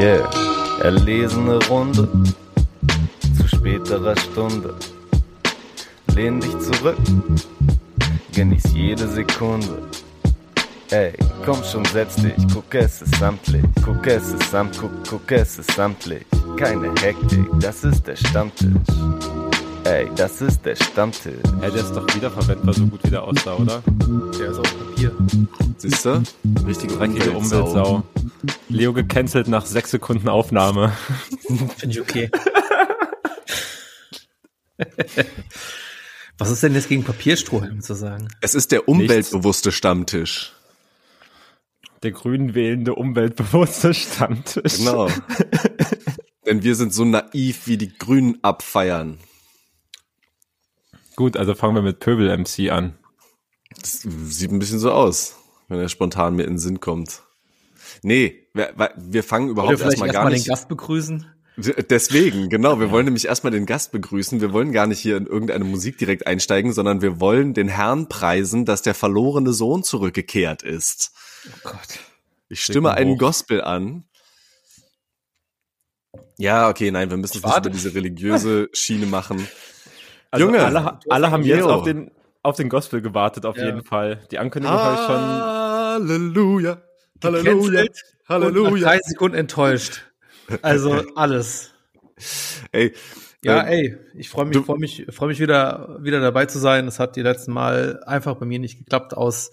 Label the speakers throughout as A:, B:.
A: Yeah, erlesene Runde zu späterer Stunde. Lehn dich zurück, genieß jede Sekunde. Ey, komm schon, setz dich, guck es ist samtlich, guck es ist samt, guck, guck es ist samtlich. Keine Hektik, das ist der Stammtisch. Ey, das ist der Stammtisch.
B: Hey, der ist doch wiederverwendbar, so gut wie der aussah, oder?
C: Der ist auf Papier.
D: Siehst du? Richtige Umweltsau.
B: Umweltsau. Leo gecancelt nach sechs Sekunden Aufnahme.
C: Finde ich okay. Was ist denn jetzt gegen Papierstrohhalme zu sagen?
D: Es ist der umweltbewusste Stammtisch.
B: Der grün wählende, umweltbewusste Stammtisch.
D: Genau. Denn wir sind so naiv, wie die Grünen abfeiern.
B: Gut, also fangen wir mit Pöbel MC an.
D: Das sieht ein bisschen so aus, wenn er spontan mir in den Sinn kommt. Nee, wir, wir fangen überhaupt
C: vielleicht
D: erstmal
C: erstmal
D: gar
C: den
D: nicht.
C: Gast begrüßen?
D: Deswegen, genau, wir wollen nämlich erstmal den Gast begrüßen. Wir wollen gar nicht hier in irgendeine Musik direkt einsteigen, sondern wir wollen den Herrn preisen, dass der verlorene Sohn zurückgekehrt ist.
C: Oh Gott.
D: Ich stimme einen
B: hoch.
D: Gospel an. Ja, okay, nein, wir müssen es nicht über diese religiöse Schiene machen.
B: Also
D: Junge.
B: alle, alle haben jetzt auf den, auf den Gospel gewartet, auf
C: Ja.
B: jeden Fall. Die Ankündigung habe ich schon.
D: Halleluja. Halleluja. Halleluja.
C: drei Sekunden enttäuscht. Also alles.
D: Ey,
C: Ja,
D: ähm,
C: ey, ich freue mich, freue mich, freue mich wieder, wieder dabei zu sein. Es hat die letzten Mal einfach bei mir nicht geklappt aus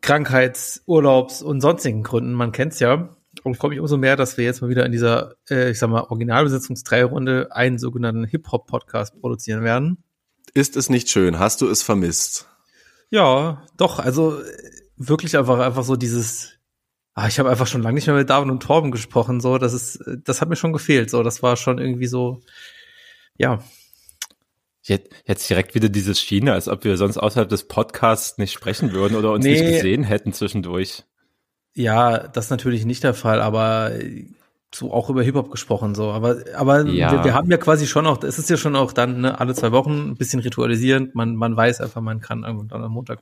C: Krankheits-, Urlaubs- und sonstigen Gründen. Man kennt's ja. Und ich freue mich umso mehr, dass wir jetzt mal wieder in dieser, äh, ich sag mal, Originalbesetzungsdreierunde einen sogenannten Hip-Hop-Podcast produzieren werden.
D: ist es nicht schön? Hast du es vermisst?
C: Ja, doch, also äh, wirklich einfach, einfach so dieses, ah, ich habe einfach schon lange nicht mehr mit David und Torben gesprochen, so, das ist, das hat mir schon gefehlt, so, das war schon irgendwie so, ja,
B: Jetzt, jetzt direkt wieder dieses Schiene, als ob wir sonst außerhalb des Podcasts nicht sprechen würden oder uns
C: Nee.
B: nicht gesehen hätten zwischendurch.
C: ja, das ist natürlich nicht der Fall, aber so auch über Hip-Hop gesprochen, so, aber, aber
B: Ja.
C: wir, wir haben ja quasi schon auch, es ist ja schon auch dann, ne, alle zwei Wochen ein bisschen ritualisierend, man, man weiß einfach, man kann irgendwann am Montag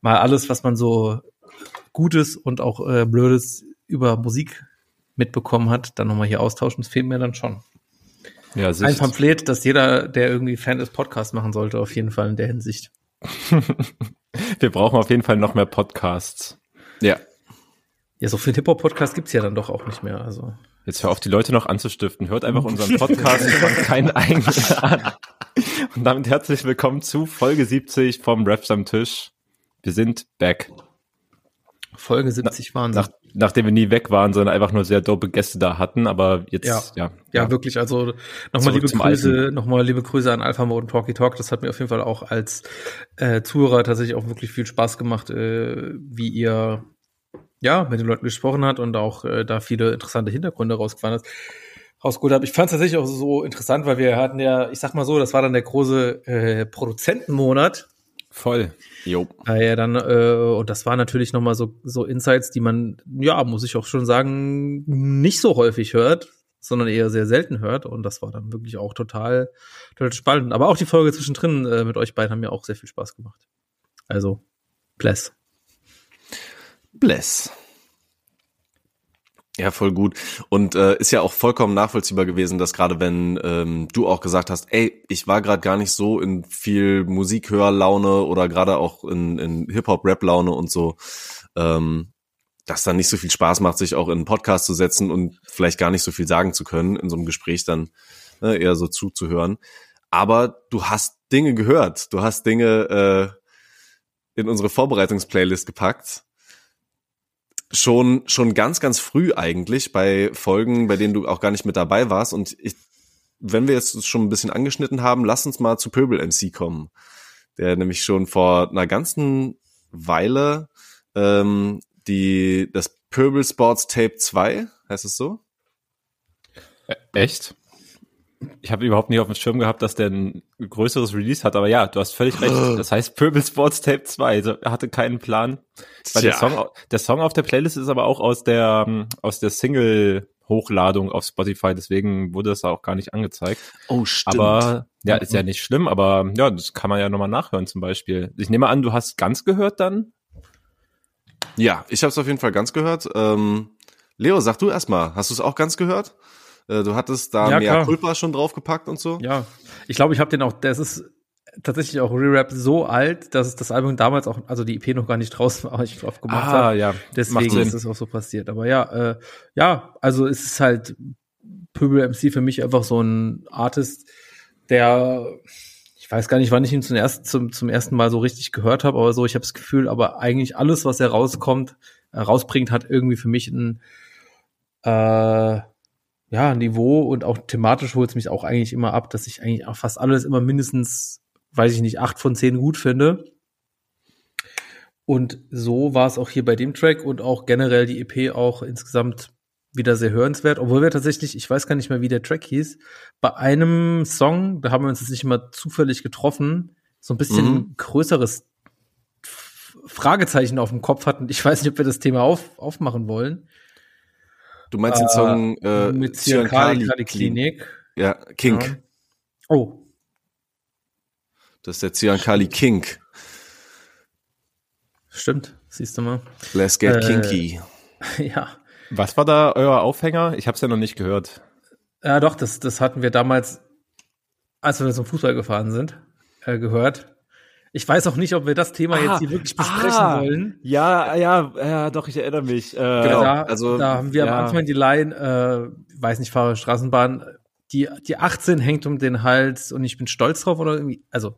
C: mal alles, was man so Gutes und auch äh, Blödes über Musik mitbekommen hat, dann nochmal hier austauschen. Das fehlt mir dann schon.
B: Ja,
C: Ein. Pamphlet, das jeder, der irgendwie Fan des Podcasts machen sollte, auf jeden Fall in der Hinsicht.
B: Wir brauchen auf jeden Fall noch mehr Podcasts.
D: Ja.
C: Ja, so viel Hip-Hop-Podcast gibt's ja dann doch auch nicht mehr. Also
B: Jetzt hör auf, die Leute noch anzustiften. Hört einfach unseren Podcast von keinen eigenen an. Und damit herzlich willkommen zu Folge 70 vom Raps am Tisch. Wir sind back.
C: Folge 70 waren
B: Nach, nachdem wir nie weg waren, sondern einfach nur sehr dope Gäste da hatten, aber jetzt,
C: Ja.
B: ja.
C: Ja, wirklich. Also nochmal liebe Grüße, nochmal liebe Grüße an Alpha Mode und Talkie Talk. Das hat mir auf jeden Fall auch als äh, Zuhörer tatsächlich auch wirklich viel Spaß gemacht, äh, wie ihr ja mit den Leuten gesprochen hat und auch äh, da viele interessante Hintergründe rausgefahren hat. Rausgeholt habe. Ich fand es tatsächlich auch so interessant, weil wir hatten ja, ich sag mal so, das war dann der große äh, Produzentenmonat.
B: Voll.
D: Jo.
C: Ja, dann, äh, und das waren natürlich nochmal so, so Insights, die man, ja, muss ich auch schon sagen, nicht so häufig hört, sondern eher sehr selten hört. Und das war dann wirklich auch total, total spannend. Aber auch die Folge zwischendrin äh, mit euch beiden haben mir auch sehr viel Spaß gemacht. Also, bless.
D: Bless. Ja, voll gut. Und äh, ist ja auch vollkommen nachvollziehbar gewesen, dass gerade wenn ähm, du auch gesagt hast, ey, ich war gerade gar nicht so in viel Musikhörlaune oder gerade auch in, in Hip-Hop-Rap-Laune und so, ähm, dass dann nicht so viel Spaß macht, sich auch in einen Podcast zu setzen und vielleicht gar nicht so viel sagen zu können, in so einem Gespräch dann ne, eher so zuzuhören. Aber du hast Dinge gehört, du hast Dinge äh, in unsere Vorbereitungsplaylist gepackt schon schon ganz ganz früh eigentlich bei Folgen, bei denen du auch gar nicht mit dabei warst und ich wenn wir jetzt schon ein bisschen angeschnitten haben, lass uns mal zu Pöbel MC kommen, der nämlich schon vor einer ganzen Weile ähm, die das Pöbel Sports Tape 2, heißt es so?
B: Ä- Echt? Ich habe überhaupt nicht auf dem Schirm gehabt, dass der ein größeres Release hat, aber ja, du hast völlig recht. Das heißt Purple Sports Tape 2. Also er hatte keinen Plan. Weil der. Song, der Song auf der Playlist ist aber auch aus der, ähm, aus der Single Hochladung auf Spotify, deswegen wurde das auch gar nicht angezeigt.
D: Oh, stimmt.
B: Aber ja, ist ja nicht schlimm, aber ja, das kann man ja nochmal nachhören zum Beispiel. Ich nehme an, du hast ganz gehört dann?
D: Ja, ich habe es auf jeden Fall ganz gehört. Ähm, Leo, sag du erstmal, hast du es auch ganz gehört? Äh, du hattest da
C: Ja,
D: mehr
C: klar.
D: Culpa schon draufgepackt und so?
C: Ja, ich glaube, ich habe den auch, das ist tatsächlich auch Re-Rap so alt, dass es das Album damals auch, also die EP noch gar nicht draußen war, ich drauf gemacht
B: Ah,
C: habe.
B: ja.
C: Deswegen ist es auch so passiert. Aber ja, äh, ja, also es ist halt Pöbel MC für mich einfach so ein Artist, der ich weiß gar nicht, wann ich ihn zum ersten, zum, zum ersten Mal so richtig gehört habe, aber so, ich habe das Gefühl, aber eigentlich alles, was er rauskommt, äh, rausbringt, hat irgendwie für mich ein äh, ja, Niveau und auch thematisch holt es mich auch eigentlich immer ab, dass ich eigentlich auch fast alles immer mindestens, weiß ich nicht, acht von zehn gut finde. Und so war es auch hier bei dem Track und auch generell die EP auch insgesamt wieder sehr hörenswert, obwohl wir tatsächlich, ich weiß gar nicht mehr, wie der Track hieß, bei einem Song, da haben wir uns jetzt nicht immer zufällig getroffen, so ein bisschen
D: Mhm.
C: größeres Fragezeichen auf dem Kopf hatten. Ich weiß nicht, ob wir das Thema auf, aufmachen wollen.
D: Du meinst den Song äh,
C: mit
D: Zyankali
C: Zyankali Klinik.
D: Ja, Kink.
C: Ja. Oh,
D: Das ist der Zyankali Kink.
C: stimmt, siehst du mal.
D: Let's get
C: Äh,
D: kinky.
C: ja.
B: Was war da euer Aufhänger? Ich habe es ja noch nicht gehört.
C: Ja, doch, das, das hatten wir damals, als wir zum Fußball gefahren sind, äh, gehört. Ich weiß auch nicht, ob wir das Thema
B: Ah,
C: jetzt hier wirklich besprechen
B: ah.
C: wollen.
B: Ja, ja, ja, doch, ich erinnere mich. Äh,
D: Genau.
C: da,
D: also,
C: da haben wir
B: ja.
C: am Anfang die Line, äh, weiß nicht, fahre Straßenbahn, die, die 18 hängt um den Hals und ich bin stolz drauf oder irgendwie, also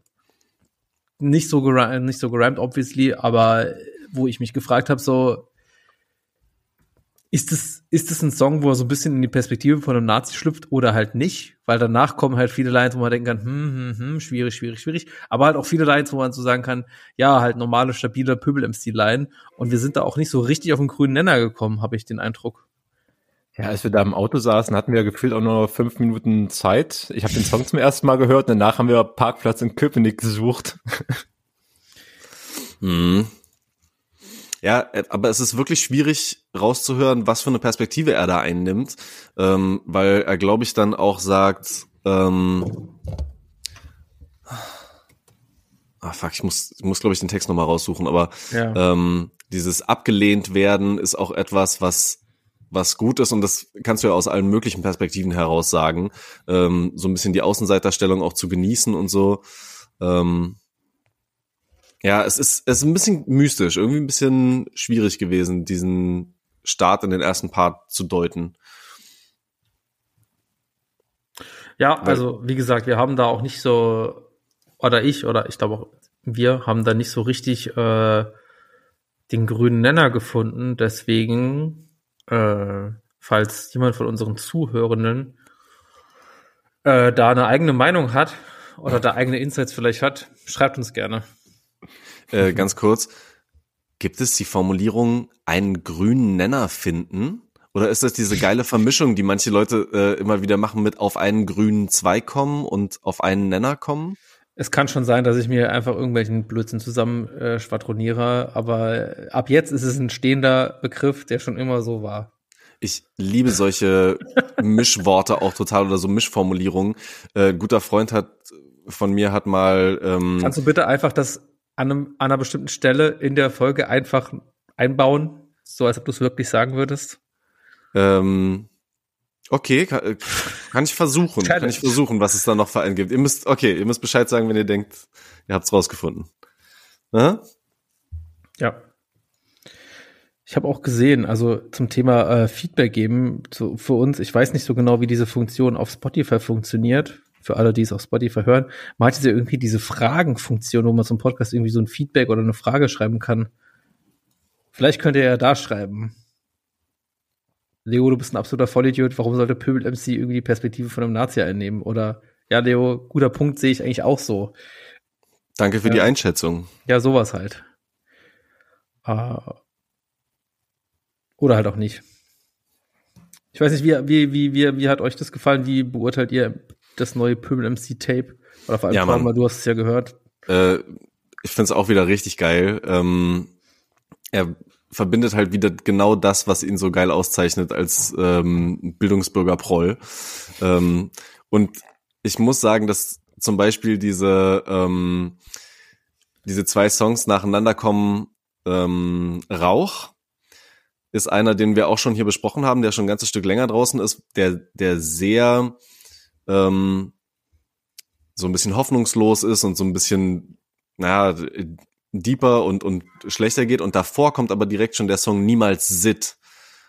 C: nicht so gerimt, nicht so gerimt, obviously, aber wo ich mich gefragt habe, so, ist es, ist es ein Song, wo er so ein bisschen in die Perspektive von einem Nazi schlüpft oder halt nicht? Weil danach kommen halt viele Lines, wo man denken kann, hm, hm, hm, schwierig, schwierig, schwierig. Aber halt auch viele Lines, wo man so sagen kann, ja, halt normale, stabile Pöbel-MC-Line. Und wir sind da auch nicht so richtig auf den grünen Nenner gekommen, habe ich den Eindruck.
B: Ja, als wir da im Auto saßen, hatten wir gefühlt auch nur fünf Minuten Zeit. Ich habe den Song zum ersten Mal gehört, danach haben wir Parkplatz in Köpenick gesucht.
D: Mhm. Ja, äh, aber es ist wirklich schwierig rauszuhören, was für eine Perspektive er da einnimmt, ähm, weil er, glaube ich, dann auch sagt, ähm, ah fuck, ich muss, ich muss glaube ich den Text nochmal raussuchen, aber
C: Ja.
D: ähm, dieses abgelehnt werden ist auch etwas, was was gut ist und das kannst du ja aus allen möglichen Perspektiven heraus sagen, ähm, so ein bisschen die Außenseiterstellung auch zu genießen und so. Ähm, ja, es ist, es ist ein bisschen mystisch, irgendwie ein bisschen schwierig gewesen, diesen Start in den ersten Part zu deuten.
C: Ja,
D: Weil-
C: also wie gesagt, wir haben da auch nicht so, oder ich, oder ich glaube auch wir haben da nicht so richtig äh, den grünen Nenner gefunden. Deswegen, äh, falls jemand von unseren Zuhörenden äh, da eine eigene Meinung hat oder da eigene Insights vielleicht hat, schreibt uns gerne.
D: Äh, ganz kurz, gibt es die Formulierung einen grünen Nenner finden? Oder ist das diese geile Vermischung, die manche Leute äh, immer wieder machen mit auf einen grünen Zweig kommen und auf einen Nenner kommen?
C: Es kann schon sein, dass ich mir einfach irgendwelchen Blödsinn zusammen äh, schwadroniere, aber ab jetzt ist es ein stehender Begriff, der schon immer so war.
D: Ich liebe solche Mischworte auch total oder so Mischformulierungen. Äh, ein guter Freund hat von mir hat mal ähm,
C: Kannst du bitte einfach das an, einem, an einer bestimmten Stelle in der Folge einfach einbauen, so als ob du es wirklich sagen würdest?
D: ähm, okay, kann, äh, kann ich versuchen, kann
C: Challenge.
D: ich versuchen, was es da noch für einen gibt. Ihr müsst okay, ihr müsst Bescheid sagen, wenn ihr denkt, ihr habt's rausgefunden. Ne?
C: Ja. Ich habe auch gesehen, also zum Thema äh, Feedback geben zu, für uns, ich weiß nicht so genau, wie diese Funktion auf Spotify funktioniert. Für alle, die es auf Spotify hören, man hat ja irgendwie diese Fragenfunktion, wo man zum Podcast irgendwie so ein Feedback oder eine Frage schreiben kann. Vielleicht könnt ihr ja da schreiben. Leo, du bist ein absoluter Vollidiot. Warum sollte Pöbel MC irgendwie die Perspektive von einem Nazi einnehmen? Oder ja, Leo, guter Punkt, sehe ich eigentlich auch so.
D: Danke für
C: Ja.
D: die Einschätzung.
C: Ja, sowas halt. Äh, oder halt auch nicht. Ich weiß nicht, wie, wie, wie, wie, wie hat euch das gefallen? Wie beurteilt ihr das neue Pöbel MC Tape? Oder vor allem,
D: Ja, Mann.
C: Du hast es ja gehört.
D: Äh, ich find's auch wieder richtig geil. Ähm, er verbindet halt wieder genau das, was ihn so geil auszeichnet als ähm, Bildungsbürger Proll. Ähm, und ich muss sagen, dass zum Beispiel diese ähm, diese zwei Songs nacheinander kommen, ähm, Rauch ist einer, den wir auch schon hier besprochen haben, der schon ein ganzes Stück länger draußen ist, der, der sehr ähm, so ein bisschen hoffnungslos ist und so ein bisschen, naja, deeper und, und schlechter geht. Und davor kommt aber direkt schon der Song Niemals Sit.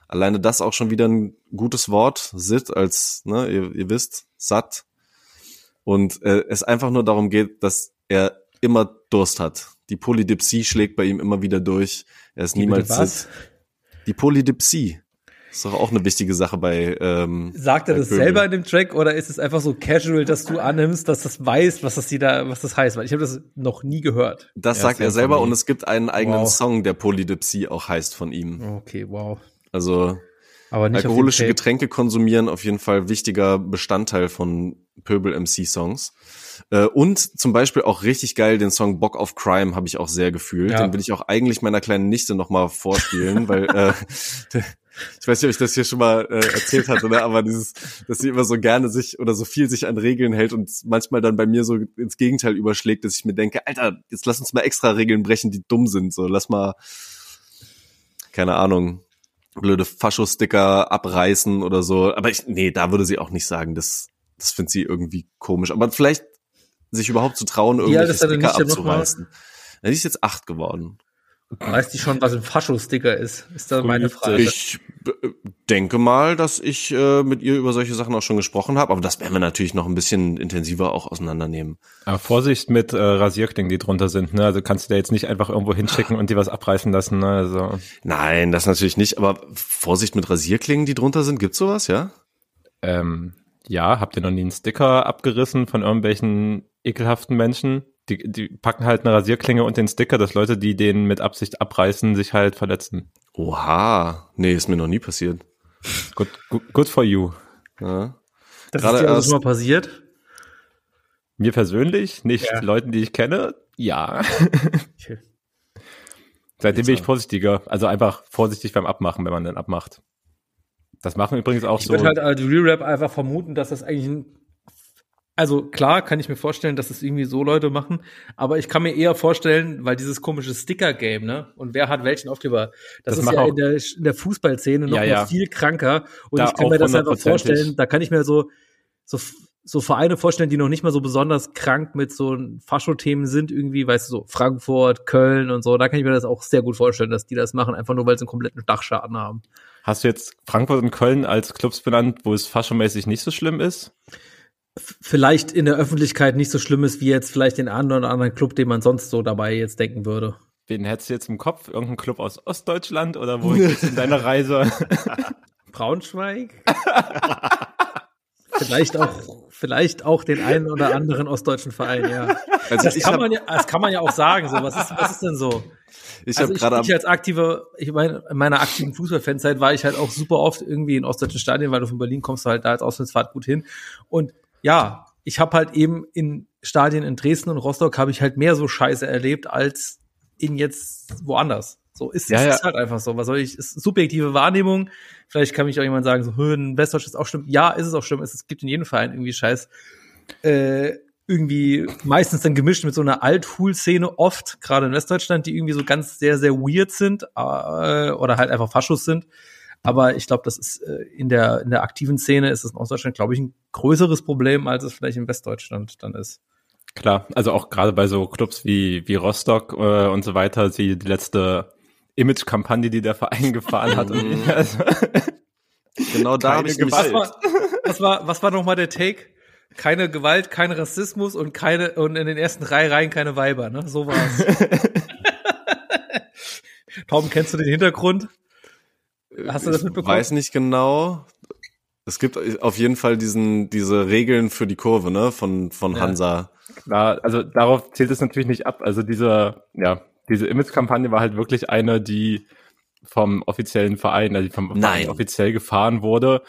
D: Alleine das auch schon wieder ein gutes Wort. Sit als, ne, ihr, ihr wisst, satt. Und äh, es einfach nur darum geht, dass er immer Durst hat. Die Polydipsie schlägt bei ihm immer wieder durch. Er ist
C: Die
D: niemals? Sit. Die Polydipsie. Ist doch auch eine wichtige Sache bei. Ähm,
C: Sagt er
D: bei
C: das
D: Pöbel.
C: selber in dem Track oder ist es einfach so casual, dass du annimmst, dass das weiß, was das da, was das heißt? Weil ich habe das noch nie gehört.
D: Das
B: Ja,
D: sagt er selber und es gibt einen eigenen
C: Wow.
D: Song, der Polydipsie auch heißt von ihm.
C: Okay, wow.
D: Also
C: Aber nicht
D: alkoholische. Getränke konsumieren auf jeden Fall wichtiger Bestandteil von Pöbel MC Songs. Äh, und zum Beispiel auch richtig geil den Song Bock auf Crime habe ich auch sehr gefühlt.
C: Ja.
D: Den will ich auch eigentlich meiner kleinen Nichte noch mal vorspielen, weil äh, ich weiß nicht, ob ich das hier schon mal äh, erzählt hatte, ne? aber dieses, dass sie immer so gerne sich oder so viel sich an Regeln hält und manchmal dann bei mir so ins Gegenteil überschlägt, dass ich mir denke, Alter, jetzt lass uns mal extra Regeln brechen, die dumm sind. So, lass mal, keine Ahnung, blöde Fascho-Sticker abreißen oder so. Aber ich, nee, da würde sie auch nicht sagen, das, das findet sie irgendwie komisch. Aber vielleicht sich überhaupt zu trauen, irgendwelche
C: er denn
D: Sticker abzureißen. Ja, die ist jetzt acht geworden.
C: Weiß die schon, was ein Fascho-Sticker ist? Ist da meine Frage.
D: Ich denke mal, dass ich äh, mit ihr über solche Sachen auch schon gesprochen habe, aber das werden wir natürlich noch ein bisschen intensiver auch auseinandernehmen.
B: Aber Vorsicht mit äh, Rasierklingen, die drunter sind. Ne? Also kannst du da jetzt nicht einfach irgendwo hinschicken und die was abreißen lassen. Ne? Also
D: Nein, das natürlich nicht, aber Vorsicht mit Rasierklingen, die drunter sind, gibt's sowas, ja?
B: ähm, ja, habt ihr noch nie einen Sticker abgerissen von irgendwelchen ekelhaften Menschen? Die, die packen halt eine Rasierklinge und den Sticker, dass Leute, die den mit Absicht abreißen, sich halt verletzen.
D: Oha, nee, ist mir noch nie passiert.
B: Good, good, good for you.
D: Ja.
C: das
D: gerade
C: ist dir also schon mal passiert?
B: Mir persönlich, nicht
C: Ja.
B: Leuten, die ich kenne, ja.
C: Okay.
B: Seitdem bin ich vorsichtiger. Also einfach vorsichtig beim Abmachen, wenn man den abmacht. Das machen übrigens auch
C: Ich
B: so.
C: würde halt als Re-Rap einfach vermuten, dass das eigentlich ein also klar kann ich mir vorstellen, dass es irgendwie so Leute machen, aber ich kann mir eher vorstellen, weil dieses komische Sticker-Game, ne? Und wer hat welchen Aufkleber? Das,
B: Das
C: ist ja in der, in der Fußballszene noch
B: Ja, ja.
C: viel kranker. Und
B: Da
C: ich kann mir das einfach
B: hundertprozentig.
C: vorstellen, da kann ich mir so, so, so Vereine vorstellen, die noch nicht mal so besonders krank mit so Fascho-Themen sind, irgendwie, weißt du, so Frankfurt, Köln und so. Da kann ich mir das auch sehr gut vorstellen, dass die das machen, einfach nur, weil sie einen kompletten Dachschaden haben.
B: Hast du jetzt Frankfurt und Köln als Clubs benannt, wo es faschomäßig nicht so schlimm ist?
C: Vielleicht in der Öffentlichkeit nicht so schlimm ist wie jetzt vielleicht den einen oder anderen Club, den man sonst so dabei jetzt denken würde.
B: Wen hättest du jetzt im Kopf? Irgendein Club aus Ostdeutschland oder wo geht's in deiner Reise?
C: Braunschweig? vielleicht auch, vielleicht auch den einen oder anderen ostdeutschen Verein, ja.
D: Also
C: Das
D: ich
C: kann
D: habe
C: man ja, das kann man ja auch sagen, so. Was ist, was ist denn so?
D: ich
C: also
D: hab
C: ich,
D: gerade am
C: ich als aktive, ich meine, in meiner aktiven Fußballfanzeit war ich halt auch super oft irgendwie in ostdeutschen Stadien, weil du von Berlin kommst du halt da als Auslandsfahrt gut hin. Und ja, ich habe halt eben in Stadien in Dresden und Rostock habe ich halt mehr so Scheiße erlebt als in jetzt woanders. So ist
B: Ja,
C: es
B: ja.
C: ist halt einfach so. Was soll ich? Ist subjektive Wahrnehmung. Vielleicht kann mich auch jemand sagen, so, "Hö, in Westdeutsch ist auch schlimm. Ja, ist es auch schlimm. Es, gibt in jedem Verein irgendwie Scheiß. Äh, irgendwie meistens dann gemischt mit so einer Alt-Hul-Szene oft, gerade in Westdeutschland, die irgendwie so ganz sehr, sehr weird sind äh, oder halt einfach Faschos sind. Aber ich glaube, das ist äh, in der in der aktiven Szene ist es in Ostdeutschland, glaube ich, ein größeres Problem, als es vielleicht in Westdeutschland dann ist.
B: Klar, also auch gerade bei so Clubs wie, wie Rostock äh, und so weiter, die, die letzte Image-Kampagne, die der Verein gefahren hat. Und, also,
D: genau da habe ich mich
B: Gewalt.
C: Was war, was war, was war nochmal der Take? Keine Gewalt, kein Rassismus und keine und in den ersten drei Reihen keine Weiber, ne? So war's. Tom, kennst du den Hintergrund? Hast du das
D: ich
C: mitbekommen?
D: weiß nicht genau. Es gibt auf jeden Fall diesen diese Regeln für die Kurve, ne, von von
C: Ja.
D: Hansa.
B: klar, also darauf zählt es natürlich nicht ab. Also diese, ja, diese Image-Kampagne war halt wirklich eine, die vom offiziellen Verein, also die vom. Verein offiziell gefahren wurde.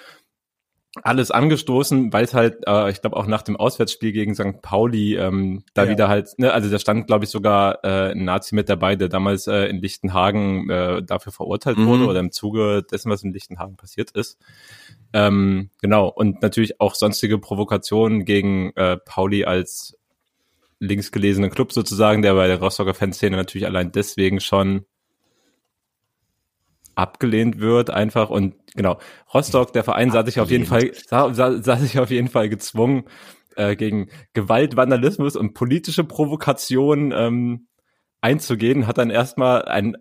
B: Alles angestoßen, weil es halt, äh, ich glaube auch nach dem Auswärtsspiel gegen St. Pauli ähm, da
C: Ja.
B: wieder halt, ne, also da stand, glaube ich, sogar äh, ein Nazi mit dabei, der damals äh, in Lichtenhagen äh, dafür verurteilt
D: Mhm.
B: wurde oder im Zuge dessen, was in Lichtenhagen passiert ist. Ähm, genau, und natürlich auch sonstige Provokationen gegen äh, Pauli als linksgelesenen Club sozusagen, der bei der Rostocker Fanszene natürlich allein deswegen schon abgelehnt wird einfach und genau Rostock der Verein sah sich auf jeden Fall sah, sah, sah sich auf jeden Fall gezwungen äh, gegen Gewalt Vandalismus und politische Provokation ähm, einzugehen hat dann erstmal ein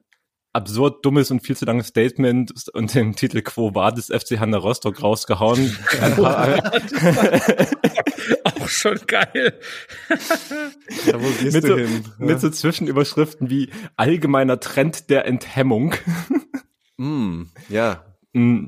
B: absurd dummes und viel zu langes Statement und den Titel Quo Vadis FC Hanna Rostock rausgehauen.
C: Auch schon geil.
B: ja, wo gehst mit, du so, mit so Zwischenüberschriften wie allgemeiner Trend der Enthemmung.
D: Mm, ja.
B: Mm.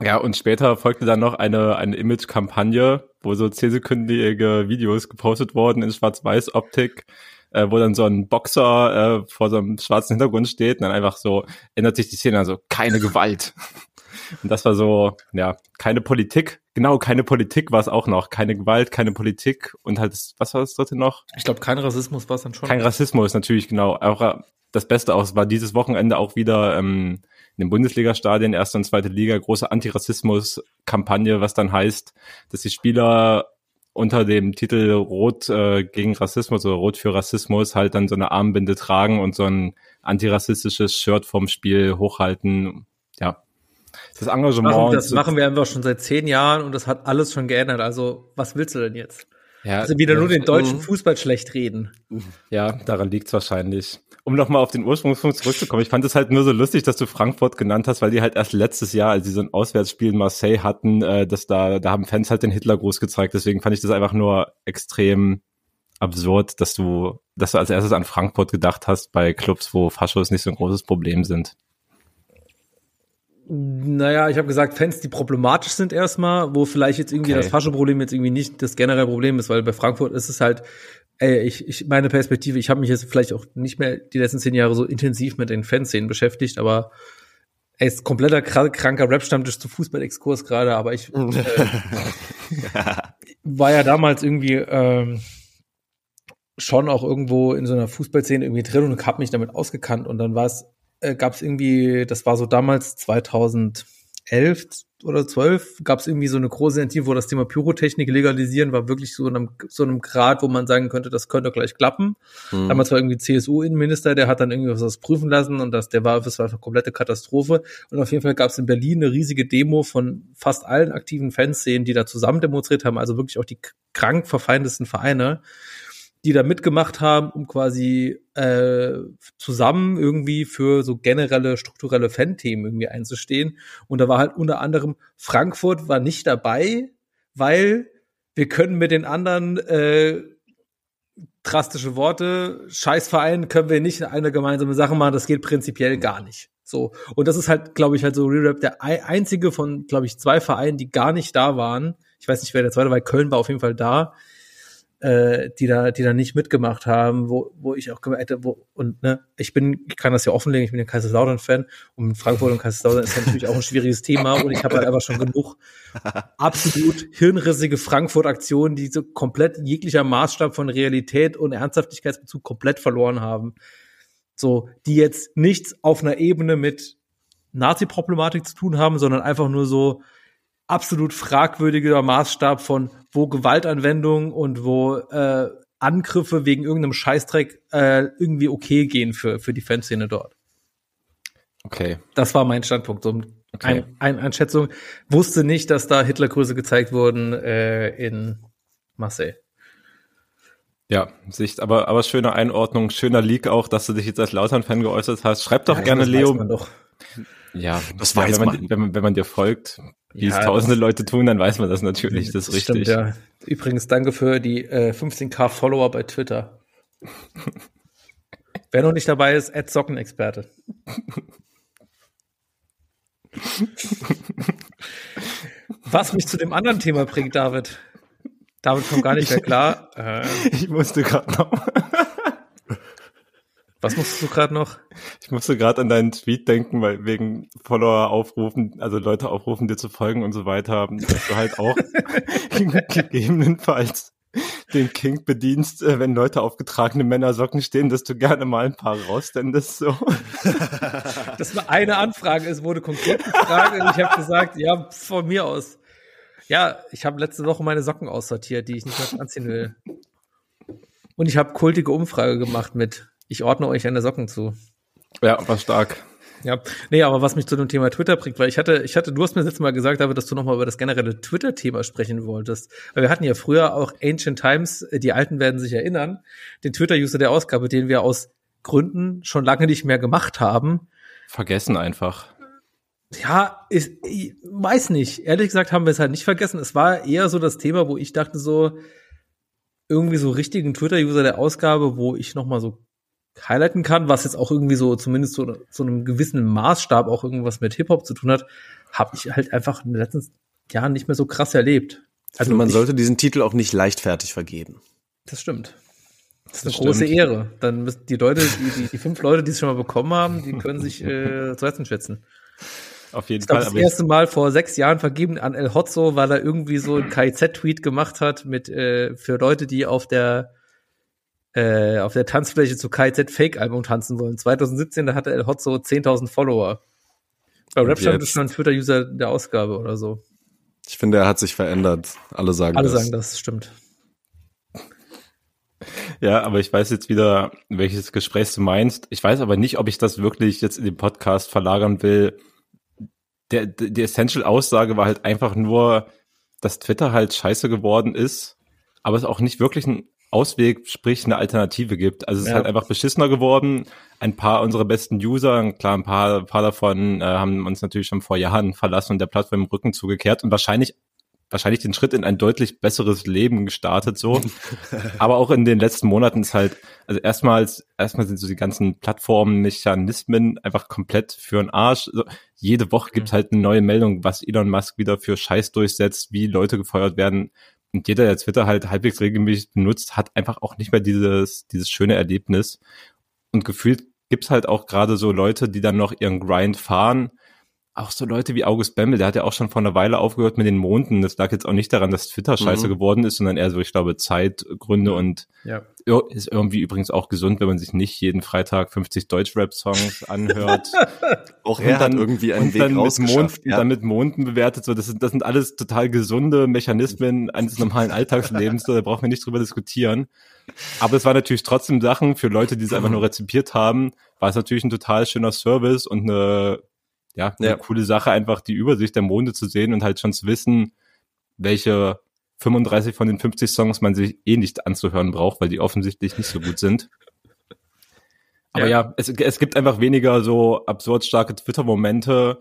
B: Ja, und später folgte dann noch eine, eine Image-Kampagne, wo so zehnsekündige Videos gepostet wurden in Schwarz-Weiß-Optik, äh, wo dann so ein Boxer äh, vor so einem schwarzen Hintergrund steht und dann einfach so ändert sich die Szene, also keine Gewalt. Und das war so, ja, keine Politik. Genau, keine Politik war es auch noch. Keine Gewalt, keine Politik und halt, was war das dritte noch?
C: Ich glaube, kein Rassismus war es dann schon.
B: Kein Rassismus, natürlich, genau. Auch das Beste aus war dieses Wochenende auch wieder ähm, in den Bundesliga-Stadien, erste und zweite Liga, große Antirassismus-Kampagne, was dann heißt, dass die Spieler unter dem Titel Rot äh, gegen Rassismus oder Rot für Rassismus halt dann so eine Armbinde tragen und so ein antirassistisches Shirt vom Spiel hochhalten. Ja.
C: Das Engagement. Machen, das machen wir einfach schon seit zehn Jahren und das hat alles schon geändert. Also, was willst du denn jetzt? Ja, also wieder nur den deutschen mhm. Fußball schlecht reden.
B: Ja, daran liegt's wahrscheinlich um nochmal auf den Ursprungspunkt zurückzukommen, ich fand es halt nur so lustig, dass du Frankfurt genannt hast, weil die halt erst letztes Jahr, als sie so ein Auswärtsspiel in Marseille hatten, äh, dass da, da haben Fans halt den Hitlergruß gezeigt. Deswegen fand ich das einfach nur extrem absurd, dass du, dass du als erstes an Frankfurt gedacht hast bei Clubs, wo Faschos nicht so ein großes Problem sind.
C: Naja, ich habe gesagt, Fans, die problematisch sind erstmal, wo vielleicht jetzt irgendwie okay. das Fascho-Problem jetzt irgendwie nicht das generelle Problem ist, weil bei Frankfurt ist es halt, ey, ich, ich meine Perspektive, ich habe mich jetzt vielleicht auch nicht mehr die letzten zehn Jahre so intensiv mit den Fanszenen beschäftigt, aber ey, ist kompletter kranker Rap-Stammtisch zu Fußball-Exkurs gerade, aber ich äh, war ja damals irgendwie ähm, schon auch irgendwo in so einer Fußballszene irgendwie drin und habe mich damit ausgekannt und dann war es, äh, gab es irgendwie, das war so damals 2011, oder zwölf gab es irgendwie so eine große Initiative, wo das Thema Pyrotechnik legalisieren war wirklich so in einem, so einem Grad, wo man sagen könnte, das könnte gleich klappen. Mhm. Damals war irgendwie CSU-Innenminister, der hat dann irgendwie was prüfen lassen und das, der war, das war eine komplette Katastrophe. Und auf jeden Fall gab es in Berlin eine riesige Demo von fast allen aktiven Fanszenen, die da zusammen demonstriert haben, also wirklich auch die krank verfeindesten Vereine die da mitgemacht haben, um quasi äh, zusammen irgendwie für so generelle strukturelle Fan-Themen irgendwie einzustehen. Und da war halt unter anderem Frankfurt war nicht dabei, weil wir können mit den anderen äh, drastische Worte, Scheißverein können wir nicht eine gemeinsame Sache machen, das geht prinzipiell gar nicht. So. Und das ist halt, glaube ich, halt so Re-Rap der einzige von, glaube ich, zwei Vereinen, die gar nicht da waren. Ich weiß nicht, wer der zweite war, Köln war auf jeden Fall da äh, die da, die da nicht mitgemacht haben, wo, wo ich auch gemerkt habe, wo, und ne, ich bin, ich kann das ja offenlegen, ich bin ja Kaiserslautern-Fan und Frankfurt und Kaiserslautern ist natürlich auch ein schwieriges Thema und ich habe halt einfach schon genug absolut hirnrissige Frankfurt-Aktionen, die so komplett jeglicher Maßstab von Realität und Ernsthaftigkeitsbezug komplett verloren haben. So, die jetzt nichts auf einer Ebene mit Nazi-Problematik zu tun haben, sondern einfach nur so, absolut fragwürdiger Maßstab von wo Gewaltanwendung und wo äh, Angriffe wegen irgendeinem Scheißdreck äh, irgendwie okay gehen für, für die Fanszene dort.
B: Okay.
C: Das war mein Standpunkt. So okay. ein, ein Einschätzung. Wusste nicht, dass da Hitlergrüße gezeigt wurden äh, in Marseille.
B: Ja, Sicht, aber, aber schöne Einordnung, schöner Leak auch, dass du dich jetzt als Lautern-Fan geäußert hast. Schreib doch ja, gerne, Leo. Ja, das weiß ja, wenn, man, wenn, man, wenn man dir folgt, wie ja, es tausende Leute tun, dann weiß man das natürlich, das ist richtig. Stimmt, ja.
C: Übrigens, danke für die äh, 15k Follower bei Twitter. Wer noch nicht dabei ist, Ad Sockenexperte. Was mich zu dem anderen Thema bringt, David. David kommt gar nicht mehr klar.
B: Äh, ich musste gerade noch.
C: Was musst du gerade noch?
B: Ich musste gerade an deinen Tweet denken, weil wegen Follower aufrufen, also Leute aufrufen, dir zu folgen und so weiter, dass du halt auch gegebenenfalls den King bedienst, äh, wenn Leute auf getragene Männersocken stehen, dass du gerne mal ein paar rausstendest. So.
C: Das war eine Anfrage, es wurde konkret gefragt und ich habe gesagt, ja, von mir aus. Ja, ich habe letzte Woche meine Socken aussortiert, die ich nicht mehr anziehen will. Und ich habe kultige Umfrage gemacht mit ich ordne euch eine Socken zu.
B: Ja, war stark.
C: Ja, nee, aber was mich zu dem Thema Twitter bringt, weil ich hatte, ich hatte, du hast mir letztes Mal gesagt, aber dass du nochmal über das generelle Twitter-Thema sprechen wolltest. Weil wir hatten ja früher auch Ancient Times, äh, die Alten werden sich erinnern, den Twitter-User der Ausgabe, den wir aus Gründen schon lange nicht mehr gemacht haben.
B: Vergessen einfach.
C: Ja, ich, ich weiß nicht. Ehrlich gesagt haben wir es halt nicht vergessen. Es war eher so das Thema, wo ich dachte so, irgendwie so richtigen Twitter-User der Ausgabe, wo ich nochmal so highlighten kann, was jetzt auch irgendwie so zumindest so, so einem gewissen Maßstab auch irgendwas mit Hip-Hop zu tun hat, habe ich halt einfach in den letzten Jahren nicht mehr so krass erlebt.
D: Also man ich, sollte diesen Titel auch nicht leichtfertig vergeben.
C: Das stimmt. Das ist das eine große Ehre. Dann müssen die Leute, die, die, die fünf Leute, die es schon mal bekommen haben, die können sich äh, zu Herzen schätzen.
B: Auf jeden
C: ich
B: Fall.
C: Glaub, das erste Mal vor sechs Jahren vergeben an El Hotzo, weil er irgendwie so ein KIZ-Tweet gemacht hat mit äh, für Leute, die auf der äh, auf der Tanzfläche zu KZ Fake Album tanzen wollen. 2017, da hatte El Hotzo 10.000 Follower. Bei Rapstand ist schon ein Twitter-User der Ausgabe oder so.
D: Ich finde, er hat sich verändert. Alle sagen
C: Alle das. Alle sagen das, stimmt.
B: Ja, aber ich weiß jetzt wieder, welches Gespräch du meinst. Ich weiß aber nicht, ob ich das wirklich jetzt in den Podcast verlagern will. Der, die Essential-Aussage war halt einfach nur, dass Twitter halt scheiße geworden ist, aber es auch nicht wirklich ein Ausweg, sprich eine Alternative gibt. Also es ja. ist halt einfach beschissener geworden. Ein paar unserer besten User, klar, ein paar, ein paar davon äh, haben uns natürlich schon vor Jahren verlassen und der Plattform im Rücken zugekehrt und wahrscheinlich wahrscheinlich den Schritt in ein deutlich besseres Leben gestartet so. Aber auch in den letzten Monaten ist halt, also erstmals, erstmal sind so die ganzen Plattformmechanismen einfach komplett für einen Arsch. Also jede Woche gibt's halt eine neue Meldung, was Elon Musk wieder für Scheiß durchsetzt, wie Leute gefeuert werden. Und jeder, der Twitter halt halbwegs regelmäßig benutzt, hat einfach auch nicht mehr dieses, dieses schöne Erlebnis. Und gefühlt gibt's halt auch gerade so Leute, die dann noch ihren Grind fahren auch so Leute wie August Bemmel, der hat ja auch schon vor einer Weile aufgehört mit den Monden. Das lag jetzt auch nicht daran, dass Twitter scheiße mhm. geworden ist, sondern eher so, ich glaube, Zeitgründe und ja. ist irgendwie übrigens auch gesund, wenn man sich nicht jeden Freitag 50 Deutsch-Rap-Songs anhört.
D: auch er dann, hat irgendwie einen Weg rausgeschafft.
B: Mond, ja. dann mit Monden bewertet. So, das sind, das sind alles total gesunde Mechanismen eines normalen Alltagslebens. da brauchen wir nicht drüber diskutieren. Aber es war natürlich trotzdem Sachen für Leute, die es einfach nur rezipiert haben, war es natürlich ein total schöner Service und eine ja, eine ja. coole Sache, einfach die Übersicht der Monde zu sehen und halt schon zu wissen, welche 35 von den 50 Songs man sich eh nicht anzuhören braucht, weil die offensichtlich nicht so gut sind. Aber ja, ja es, es gibt einfach weniger so absurd starke Twitter-Momente,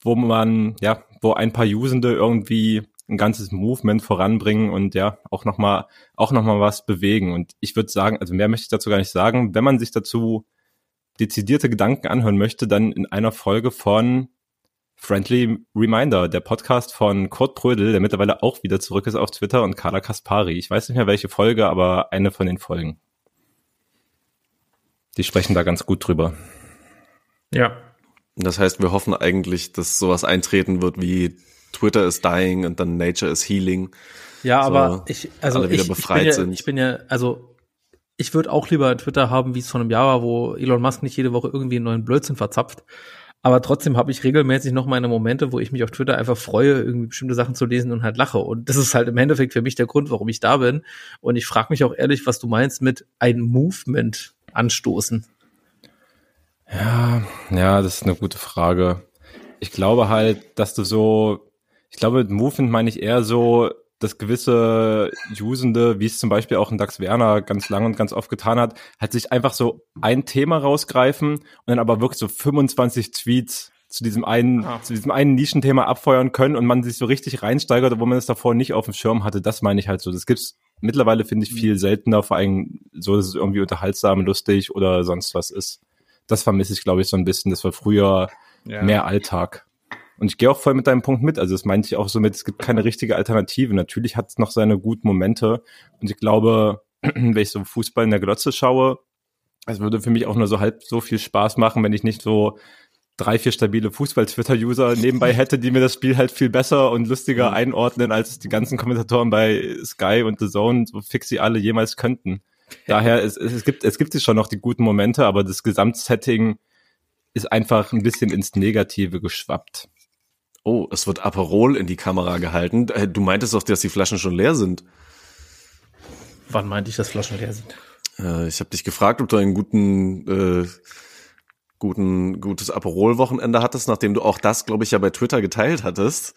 B: wo man, ja, wo ein paar Usende irgendwie ein ganzes Movement voranbringen und ja, auch nochmal, auch noch mal was bewegen. Und ich würde sagen, also mehr möchte ich dazu gar nicht sagen, wenn man sich dazu dezidierte Gedanken anhören möchte, dann in einer Folge von Friendly Reminder, der Podcast von Kurt Prödel, der mittlerweile auch wieder zurück ist auf Twitter und Carla Kaspari. Ich weiß nicht mehr welche Folge, aber eine von den Folgen. Die sprechen da ganz gut drüber.
D: Ja. Das heißt, wir hoffen eigentlich, dass sowas eintreten wird wie Twitter is dying und dann Nature is healing.
C: Ja, so aber ich, also ich, ich, bin ja, ich bin ja, also ich würde auch lieber Twitter haben, wie es vor einem Jahr war, wo Elon Musk nicht jede Woche irgendwie einen neuen Blödsinn verzapft. Aber trotzdem habe ich regelmäßig noch meine Momente, wo ich mich auf Twitter einfach freue, irgendwie bestimmte Sachen zu lesen und halt lache. Und das ist halt im Endeffekt für mich der Grund, warum ich da bin. Und ich frage mich auch ehrlich, was du meinst mit ein Movement anstoßen.
B: Ja, ja, das ist eine gute Frage. Ich glaube halt, dass du so, ich glaube, mit Movement meine ich eher so, dass gewisse Usende, wie es zum Beispiel auch ein Dax Werner ganz lang und ganz oft getan hat, halt sich einfach so ein Thema rausgreifen und dann aber wirklich so 25 Tweets zu diesem einen, ah. zu diesem einen Nischenthema abfeuern können und man sich so richtig reinsteigert, wo man es davor nicht auf dem Schirm hatte. Das meine ich halt so. Das gibt's mittlerweile, finde ich, viel seltener, vor allem so, dass es irgendwie unterhaltsam, lustig oder sonst was ist. Das vermisse ich, glaube ich, so ein bisschen. Das war früher ja. mehr Alltag. Und ich gehe auch voll mit deinem Punkt mit. Also das meinte ich auch so mit, es gibt keine richtige Alternative. Natürlich hat es noch seine guten Momente. Und ich glaube, wenn ich so Fußball in der Glotze schaue, es würde für mich auch nur so halb so viel Spaß machen, wenn ich nicht so drei, vier stabile Fußball-Twitter-User nebenbei hätte, die mir das Spiel halt viel besser und lustiger einordnen, als die ganzen Kommentatoren bei Sky und The Zone, so fix sie alle jemals könnten. Daher, es, es gibt, es gibt schon noch die guten Momente, aber das Gesamtsetting ist einfach ein bisschen ins Negative geschwappt.
D: Oh, es wird Aperol in die Kamera gehalten. Äh, du meintest doch, dass die Flaschen schon leer sind.
C: Wann meinte ich, dass Flaschen leer sind?
D: Äh, ich habe dich gefragt, ob du einen guten äh, guten, gutes Aperol-Wochenende hattest, nachdem du auch das, glaube ich, ja bei Twitter geteilt hattest.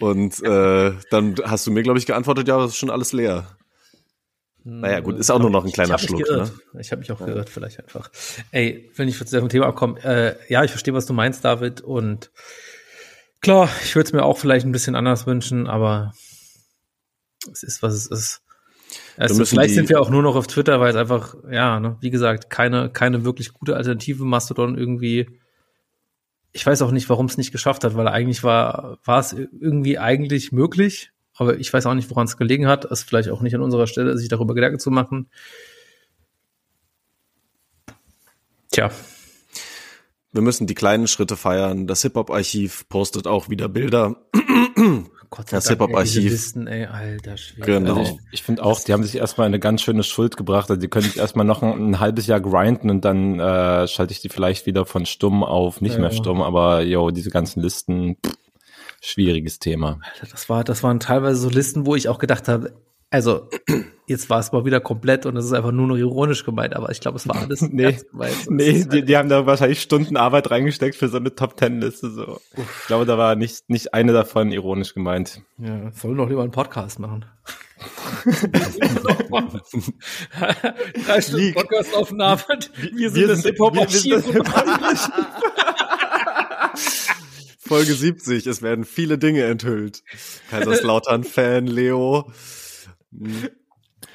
D: Und äh, dann hast du mir, glaube ich, geantwortet, ja, das ist schon alles leer. Naja, gut, ist auch nur noch ein kleiner
C: ich
D: Schluck. Ne?
C: Ich habe mich auch geirrt, vielleicht einfach. Ey, wenn ich zu dem Thema abkomme, äh, ja, ich verstehe, was du meinst, David. Und klar, ich würde es mir auch vielleicht ein bisschen anders wünschen, aber es ist, was es ist. Also vielleicht sind wir auch nur noch auf Twitter, weil es einfach, ja, ne, wie gesagt, keine, keine wirklich gute Alternative Mastodon irgendwie. Ich weiß auch nicht, warum es nicht geschafft hat, weil eigentlich war, war es irgendwie eigentlich möglich, aber ich weiß auch nicht, woran es gelegen hat. Es ist vielleicht auch nicht an unserer Stelle, sich darüber Gedanken zu machen. Tja.
D: Wir müssen die kleinen Schritte feiern. Das Hip-Hop-Archiv postet auch wieder Bilder.
C: Gott
D: das Hip-Hop-Archiv. Genau.
B: Also ich, ich finde auch, die haben sich erstmal eine ganz schöne Schuld gebracht. Also die können sich erstmal noch ein, ein, halbes Jahr grinden und dann äh, schalte ich die vielleicht wieder von stumm auf nicht
C: Ja.
B: mehr stumm. Aber yo, diese ganzen Listen, pff, schwieriges Thema.
C: Alter, das war, das waren teilweise so Listen, wo ich auch gedacht habe, also jetzt war es mal wieder komplett und es ist einfach nur noch ironisch gemeint, aber ich glaube, es war alles
B: Nee.
C: ernst gemeint.
B: Nee,
C: ist
B: die,
C: halt-
B: die haben da wahrscheinlich Stunden Arbeit reingesteckt für so eine Top-Ten-Liste. So. Ich glaube, da war nicht, nicht eine davon ironisch gemeint.
C: ja, sollen doch lieber einen Podcast machen. Drei Stunden. Podcastaufnahme. Wir sind
B: wir
C: das
B: sind
C: Archiv.
D: Folge 70, es werden viele Dinge enthüllt. Kaiserslautern-Fan, Leo.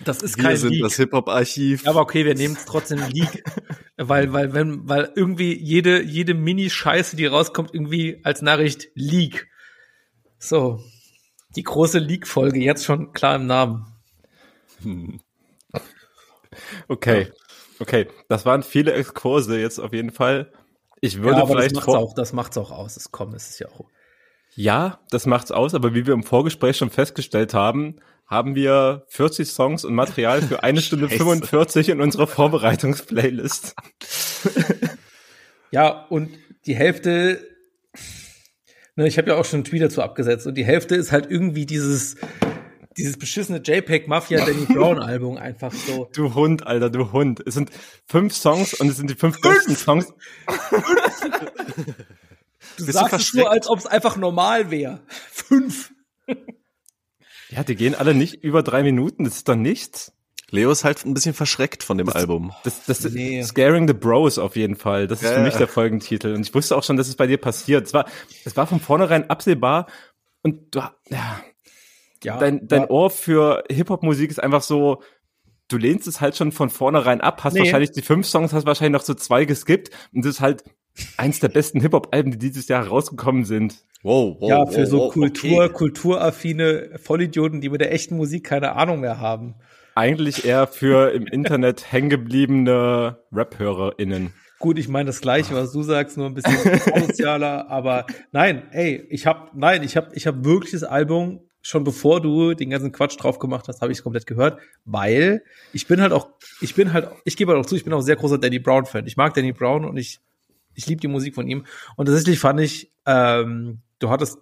C: Das ist
D: Wir
C: kein
D: sind
C: Leak.
D: das Hip-Hop-Archiv.
C: Ja, aber okay, wir nehmen es trotzdem Leak, weil, weil, wenn, weil irgendwie jede, jede Mini-Scheiße, die rauskommt, irgendwie als Nachricht Leak. So. Die große Leak-Folge, jetzt schon klar im Namen.
B: Okay. Okay. Das waren viele Exkurse jetzt auf jeden Fall. Ich würde
C: ja, aber das
B: vielleicht
C: macht's
B: vor
C: auch, das macht's auch aus. Es kommt, es ist ja auch.
B: Ja, das macht's aus, aber wie wir im Vorgespräch schon festgestellt haben, haben wir 40 Songs und Material für eine Stunde
D: Scheiße.
B: 45 in unserer Vorbereitungsplaylist.
C: Ja, und die Hälfte, ne, ich habe ja auch schon einen Tweet dazu abgesetzt, und die Hälfte ist halt irgendwie dieses, dieses beschissene JPEG Mafia Danny Brown Album einfach so.
B: Du Hund, Alter, du Hund. Es sind fünf Songs und es sind die fünf besten Songs.
C: Du
D: du
C: sagst es
D: verschreckt?
C: so, als ob es einfach normal wäre. Fünf.
B: Ja, die gehen alle nicht über drei Minuten, das ist doch nichts.
D: Leo ist halt ein bisschen verschreckt von dem Album.
B: Das, das
C: Nee.
B: Scaring the Bros auf jeden Fall. Das ist
D: Ja,
B: für mich der Folgentitel. Und ich wusste auch schon, dass es bei dir passiert. Es war, es war von vornherein absehbar. Und du, ja,
C: Ja,
B: dein, dein
C: ja.
B: Ohr für Hip-Hop-Musik ist einfach so, du lehnst es halt schon von vornherein ab, hast
C: Nee.
B: wahrscheinlich die fünf Songs, hast wahrscheinlich noch so zwei geskippt. Und das ist halt eins der besten Hip-Hop-Alben, die dieses Jahr rausgekommen sind.
D: Wow, wow,
C: ja,
D: wow,
C: für so
D: wow,
C: Kultur,
D: okay.
C: kulturaffine Vollidioten, die mit der echten Musik keine Ahnung mehr haben.
B: Eigentlich eher für im Internet hängengebliebene Rap-HörerInnen.
C: Gut, ich meine das Gleiche, was du sagst, nur ein bisschen sozialer, aber nein, ey, ich hab, nein, ich hab, ich hab wirklich das Album schon bevor du den ganzen Quatsch drauf gemacht hast, habe ich es komplett gehört, weil ich bin halt auch, ich bin halt, ich gebe halt auch zu, ich bin auch ein sehr großer Danny Brown Fan. Ich mag Danny Brown und ich, ich liebe die Musik von ihm. Und tatsächlich fand ich, ähm, du hattest,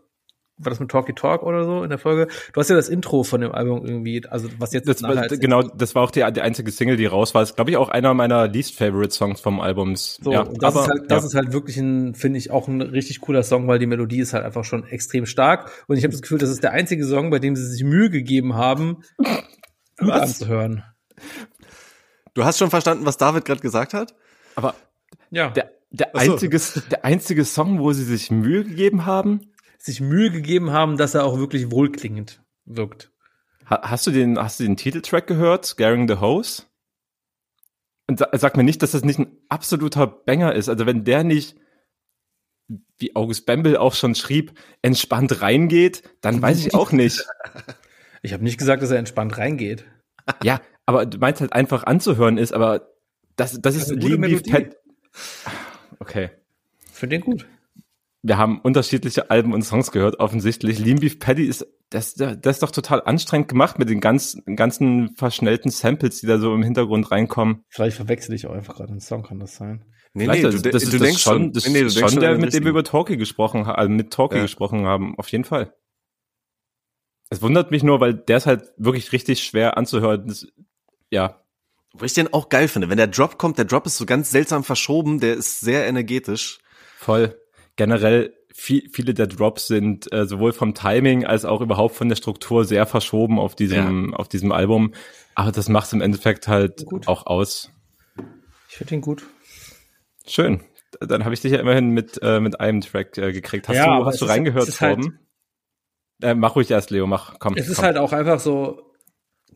C: war das mit Talky Talk oder so in der Folge? Du hast ja das Intro von dem Album irgendwie, also was jetzt
B: Das
C: nachher
B: war,
C: als
B: genau, das war auch die, die einzige Single, die raus war. Das ist, glaube ich, auch einer meiner least favorite Songs vom Albums.
C: So,
B: ja,
C: das,
B: aber,
C: ist halt, das
B: ja.
C: ist halt wirklich ein, finde ich, auch ein richtig cooler Song, weil die Melodie ist halt einfach schon extrem stark. Und ich habe das Gefühl, das ist der einzige Song, bei dem sie sich Mühe gegeben haben, gut
B: Was?
C: anzuhören.
D: Du hast schon verstanden, was David gerade gesagt hat?
B: aber
C: Ja.
B: der, der,
D: so.
B: einzige, der einzige Song, wo sie sich Mühe gegeben haben,
C: sich Mühe gegeben haben, dass er auch wirklich wohlklingend wirkt.
B: Ha- Hast du den, hast du den Titeltrack gehört? Scaring the Hose? Und sa sag mir nicht, dass das nicht ein absoluter Banger ist. Also wenn der nicht, wie August Bembel auch schon schrieb, entspannt reingeht, dann weiß ich auch nicht.
C: Ich habe nicht gesagt, dass er entspannt reingeht.
B: Ja, aber du meinst halt einfach anzuhören ist, aber das, das ist Beef
C: Melodie.
B: Pat. Okay.
C: Finde den gut.
B: Wir haben unterschiedliche Alben und Songs gehört, offensichtlich. Lean Beef Patty ist, das, das ist doch total anstrengend gemacht mit den ganz, ganzen verschnellten Samples, die da so im Hintergrund reinkommen.
C: Vielleicht verwechsel ich auch einfach gerade den Song, kann das sein?
D: Nee,
B: Vielleicht,
D: nee,
B: also,
D: du,
B: das
D: du
B: ist das
D: denkst
B: schon,
D: schon,
B: das
D: nee,
B: ist
D: denkst
B: schon der, mit dem wir über Talkie gesprochen haben, also mit Talkie
D: Ja.
B: gesprochen haben, auf jeden Fall. Es wundert mich nur, weil der ist halt wirklich richtig schwer anzuhören. Das, ja.
D: Wo ich den auch geil finde. Wenn der Drop kommt, der Drop ist so ganz seltsam verschoben, der ist sehr energetisch.
B: Voll. Generell viel, viele der Drops sind äh, sowohl vom Timing als auch überhaupt von der Struktur sehr verschoben auf diesem, ja. auf diesem Album. Aber das macht im Endeffekt halt gut. auch aus.
C: Ich finde ihn gut.
B: Schön. Dann habe ich dich ja immerhin mit, äh, mit einem Track äh, gekriegt. Hast ja, du, hast du reingehört, ist, Torben? Halt, äh, mach ruhig erst, Leo, mach, komm.
C: Es ist
B: komm.
C: halt auch einfach so,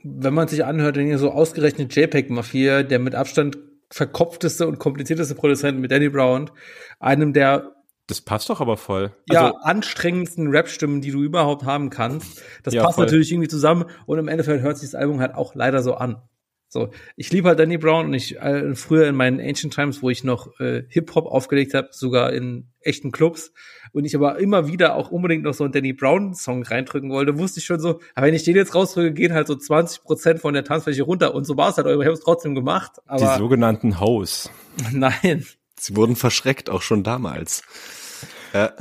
C: wenn man sich anhört, dann so ausgerechnet JPEG-Mafia, der mit Abstand verkopfteste und komplizierteste Produzent mit Danny Brown, einem der
B: das passt doch aber voll.
C: Ja, also, anstrengendsten Rap-Stimmen, die du überhaupt haben kannst. Das ja, passt voll. natürlich irgendwie zusammen und im Endeffekt hört sich das Album halt auch leider so an. So, ich liebe halt Danny Brown und ich äh, früher in meinen Ancient Times, wo ich noch äh, Hip Hop aufgelegt habe, sogar in echten Clubs und ich aber immer wieder auch unbedingt noch so einen Danny Brown Song reindrücken wollte, wusste ich schon so, aber wenn ich den jetzt rausdrücke, gehen halt so 20 Prozent von der Tanzfläche runter und so war es halt, aber ich habe es trotzdem gemacht. Aber
B: Die sogenannten Hoes.
C: Nein.
D: Sie wurden verschreckt auch schon damals.
C: Ja.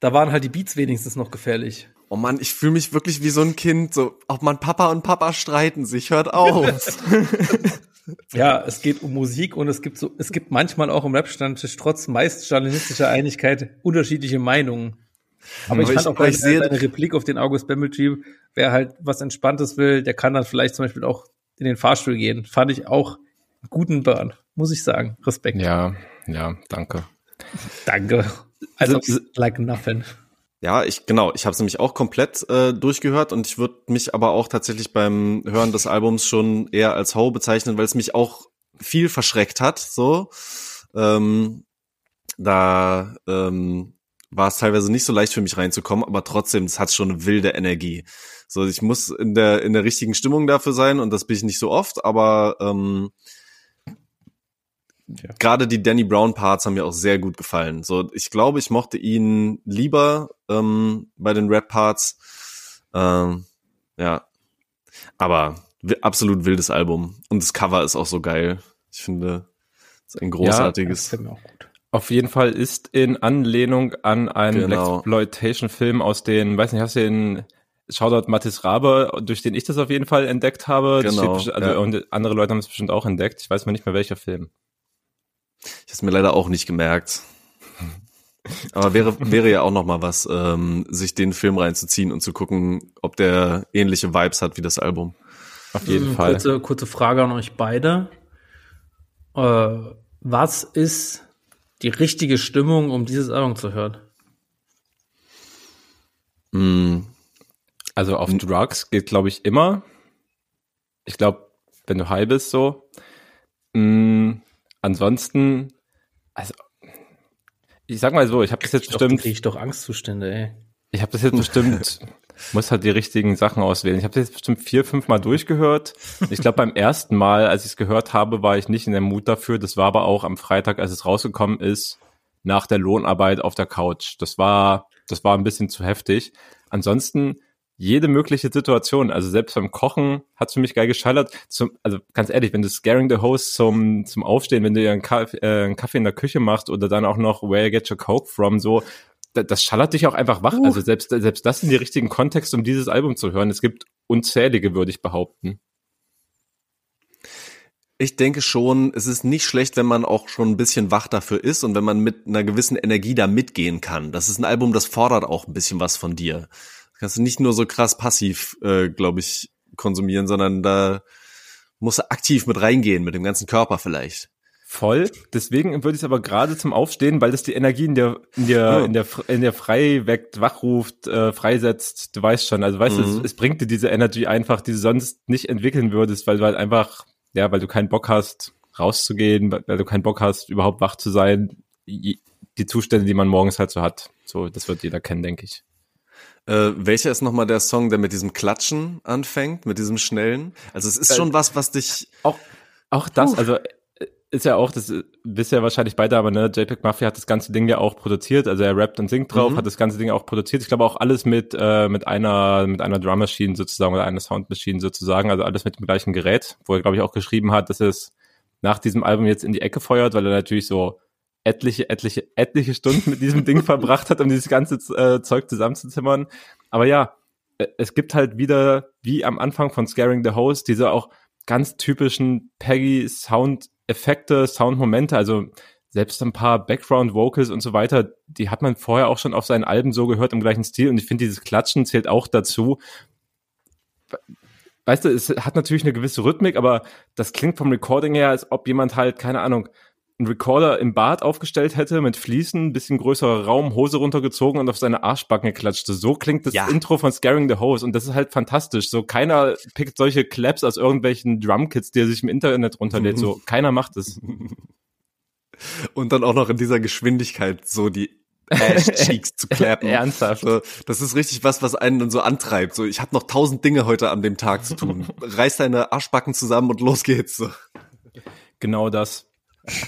C: Da waren halt die Beats wenigstens noch gefährlich.
D: Oh Mann, ich fühle mich wirklich wie so ein Kind. So, auch man Papa und Papa streiten sich. Hört auf.
C: ja, es geht um Musik und es gibt so, es gibt manchmal auch im Rap-Stammtisch trotz meist journalistischer Einigkeit unterschiedliche Meinungen. Aber ich fand auch gleich sehe eine Replik auf den August Bamble Wer halt was Entspanntes will, der kann dann vielleicht zum Beispiel auch in den Fahrstuhl gehen. Fand ich auch einen guten Burn, muss ich sagen. Respekt.
B: Ja, ja, danke.
C: Danke. Also, like nothing.
D: Ja, ich genau, ich habe es nämlich auch komplett äh, durchgehört und ich würde mich aber auch tatsächlich beim Hören des Albums schon eher als Ho bezeichnen, weil es mich auch viel verschreckt hat. So, ähm, da ähm, war es teilweise nicht so leicht für mich reinzukommen, aber trotzdem, es hat schon eine wilde Energie. So, ich muss in der in der richtigen Stimmung dafür sein und das bin ich nicht so oft, aber ähm, ja. Gerade die Danny Brown Parts haben mir auch sehr gut gefallen. So, ich glaube, ich mochte ihn lieber ähm, bei den Rap Parts. Ähm, ja, aber absolut wildes Album und das Cover ist auch so geil. Ich finde, es ist ein großartiges. Ja, mir auch gut.
B: Auf jeden Fall ist in Anlehnung an einen genau. Exploitation-Film aus den, weiß nicht, hast du den Shoutout Mathis Rabe, durch den ich das auf jeden Fall entdeckt habe. Genau, also, ja. Und andere Leute haben es bestimmt auch entdeckt. Ich weiß mal nicht mehr welcher Film.
D: Ich habe mir leider auch nicht gemerkt. Aber wäre, wäre ja auch noch mal was, ähm, sich den Film reinzuziehen und zu gucken, ob der ähnliche Vibes hat wie das Album.
C: Auf jeden mhm, Fall. Kurze, kurze Frage an euch beide. Äh, was ist die richtige Stimmung, um dieses Album zu hören?
B: Mm. Also auf Drugs geht, glaube ich, immer. Ich glaube, wenn du high bist, so. Mm ansonsten, also ich sag mal so, ich habe das jetzt bestimmt.
C: Krieg ich doch Angstzustände, ey.
B: Ich habe das jetzt bestimmt, muss halt die richtigen Sachen auswählen. Ich habe das jetzt bestimmt vier, fünf Mal durchgehört. Ich glaube, beim ersten Mal, als ich es gehört habe, war ich nicht in der Mut dafür. Das war aber auch am Freitag, als es rausgekommen ist, nach der Lohnarbeit auf der Couch. Das war, das war ein bisschen zu heftig. Ansonsten jede mögliche Situation. Also selbst beim Kochen hat's für mich geil geschallert. Zum, also ganz ehrlich, wenn du Scaring the Host zum, zum Aufstehen, wenn du dir einen, Kaff, äh, einen Kaffee in der Küche machst oder dann auch noch Where you get your Coke from, so, das, das schallert dich auch einfach wach. Uh. Also selbst, selbst das in die richtigen Kontext, um dieses Album zu hören. Es gibt unzählige, würde ich behaupten.
D: Ich denke schon, es ist nicht schlecht, wenn man auch schon ein bisschen wach dafür ist und wenn man mit einer gewissen Energie da mitgehen kann. Das ist ein Album, das fordert auch ein bisschen was von dir kannst du nicht nur so krass passiv, äh, glaube ich, konsumieren, sondern da musst du aktiv mit reingehen, mit dem ganzen Körper vielleicht.
B: Voll. Deswegen würde ich es aber gerade zum Aufstehen, weil das die Energie in der in der ja. in der in der frei weckt, wachruft, äh, freisetzt. Du weißt schon. Also weißt mhm. du, es, es bringt dir diese Energy einfach, die du sonst nicht entwickeln würdest, weil du halt einfach ja, weil du keinen Bock hast rauszugehen, weil du keinen Bock hast überhaupt wach zu sein. Die Zustände, die man morgens halt so hat. So, das wird jeder kennen, denke ich.
D: Äh, welcher ist nochmal der Song, der mit diesem Klatschen anfängt, mit diesem schnellen? Also es ist äh, schon was, was dich.
B: Auch, auch das, uh. also äh, ist ja auch, das wisst ja wahrscheinlich beide, aber ne, JPEG Mafia hat das ganze Ding ja auch produziert, also er rappt und singt drauf, mhm. hat das ganze Ding auch produziert. Ich glaube auch alles mit äh, mit einer mit einer Drum Machine sozusagen oder einer Sound Machine sozusagen, also alles mit dem gleichen Gerät, wo er glaube ich auch geschrieben hat, dass es nach diesem Album jetzt in die Ecke feuert, weil er natürlich so etliche, etliche, etliche Stunden mit diesem Ding verbracht hat, um dieses ganze äh, Zeug zusammenzuzimmern. Aber ja, äh, es gibt halt wieder, wie am Anfang von Scaring the Host, diese auch ganz typischen Peggy-Sound-Effekte, Sound-Momente, also selbst ein paar Background-Vocals und so weiter, die hat man vorher auch schon auf seinen Alben so gehört im gleichen Stil und ich finde, dieses Klatschen zählt auch dazu. Weißt du, es hat natürlich eine gewisse Rhythmik, aber das klingt vom Recording her, als ob jemand halt, keine Ahnung, einen Recorder im Bad aufgestellt hätte mit Fliesen, bisschen größerer Raum, Hose runtergezogen und auf seine Arschbacken geklatschte. So klingt das
D: Ja.
B: Intro von Scaring the Hose und das ist halt fantastisch. So keiner pickt solche Claps aus irgendwelchen Drumkits, die er sich im Internet runterlädt. So keiner macht es.
D: Und dann auch noch in dieser Geschwindigkeit so die Ash-Cheeks zu clappen.
B: Ernsthaft.
D: Das ist richtig was, was einen dann so antreibt. So, ich habe noch tausend Dinge heute an dem Tag zu tun. Reiß deine Arschbacken zusammen und los geht's.
B: Genau das.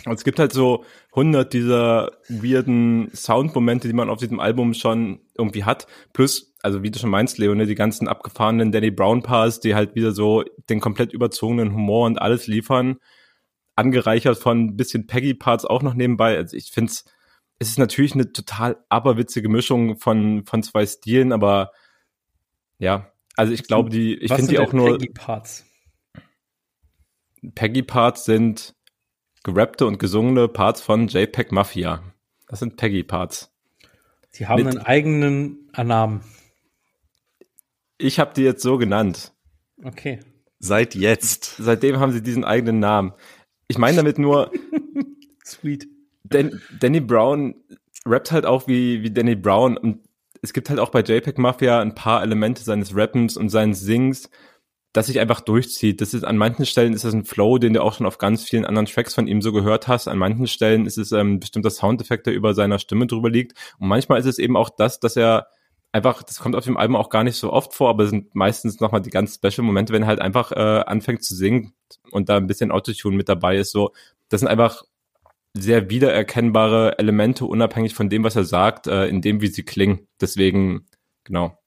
B: Und es gibt halt so hundert dieser weirden Soundmomente, die man auf diesem Album schon irgendwie hat. Plus, also wie du schon meinst, Leo, ne, die ganzen abgefahrenen Danny Brown Parts, die halt wieder so den komplett überzogenen Humor und alles liefern. Angereichert von ein bisschen Peggy Parts auch noch nebenbei. Also ich find's, es ist natürlich eine total aberwitzige Mischung von, von zwei Stilen, aber ja, also ich glaube, die, ich finde die auch nur,
C: Peggy-Parts?
B: Peggy-Parts sind gerappte und gesungene Parts von JPEG Mafia. Das sind Peggy-Parts.
C: Die haben
B: Mit-
C: einen eigenen Namen.
B: Ich habe die jetzt so genannt.
C: Okay.
D: Seit jetzt.
B: Seitdem haben sie diesen eigenen Namen. Ich meine damit nur,
C: Sweet.
B: Dan Danny Brown rappt halt auch wie, wie Danny Brown und es gibt halt auch bei JPEG Mafia ein paar Elemente seines Rappens und seines Sings, das sich einfach durchzieht. Das ist an manchen Stellen ist das ein Flow, den du auch schon auf ganz vielen anderen Tracks von ihm so gehört hast. An manchen Stellen ist es ähm, bestimmter Soundeffekt, der über seiner Stimme drüber liegt. Und manchmal ist es eben auch das, dass er einfach, das kommt auf dem Album auch gar nicht so oft vor, aber es sind meistens nochmal die ganz special Momente, wenn er halt einfach äh, anfängt zu singen und da ein bisschen Autotune mit dabei ist. So, das sind einfach sehr wiedererkennbare Elemente, unabhängig von dem, was er sagt, äh, in dem, wie sie klingen. Deswegen, genau,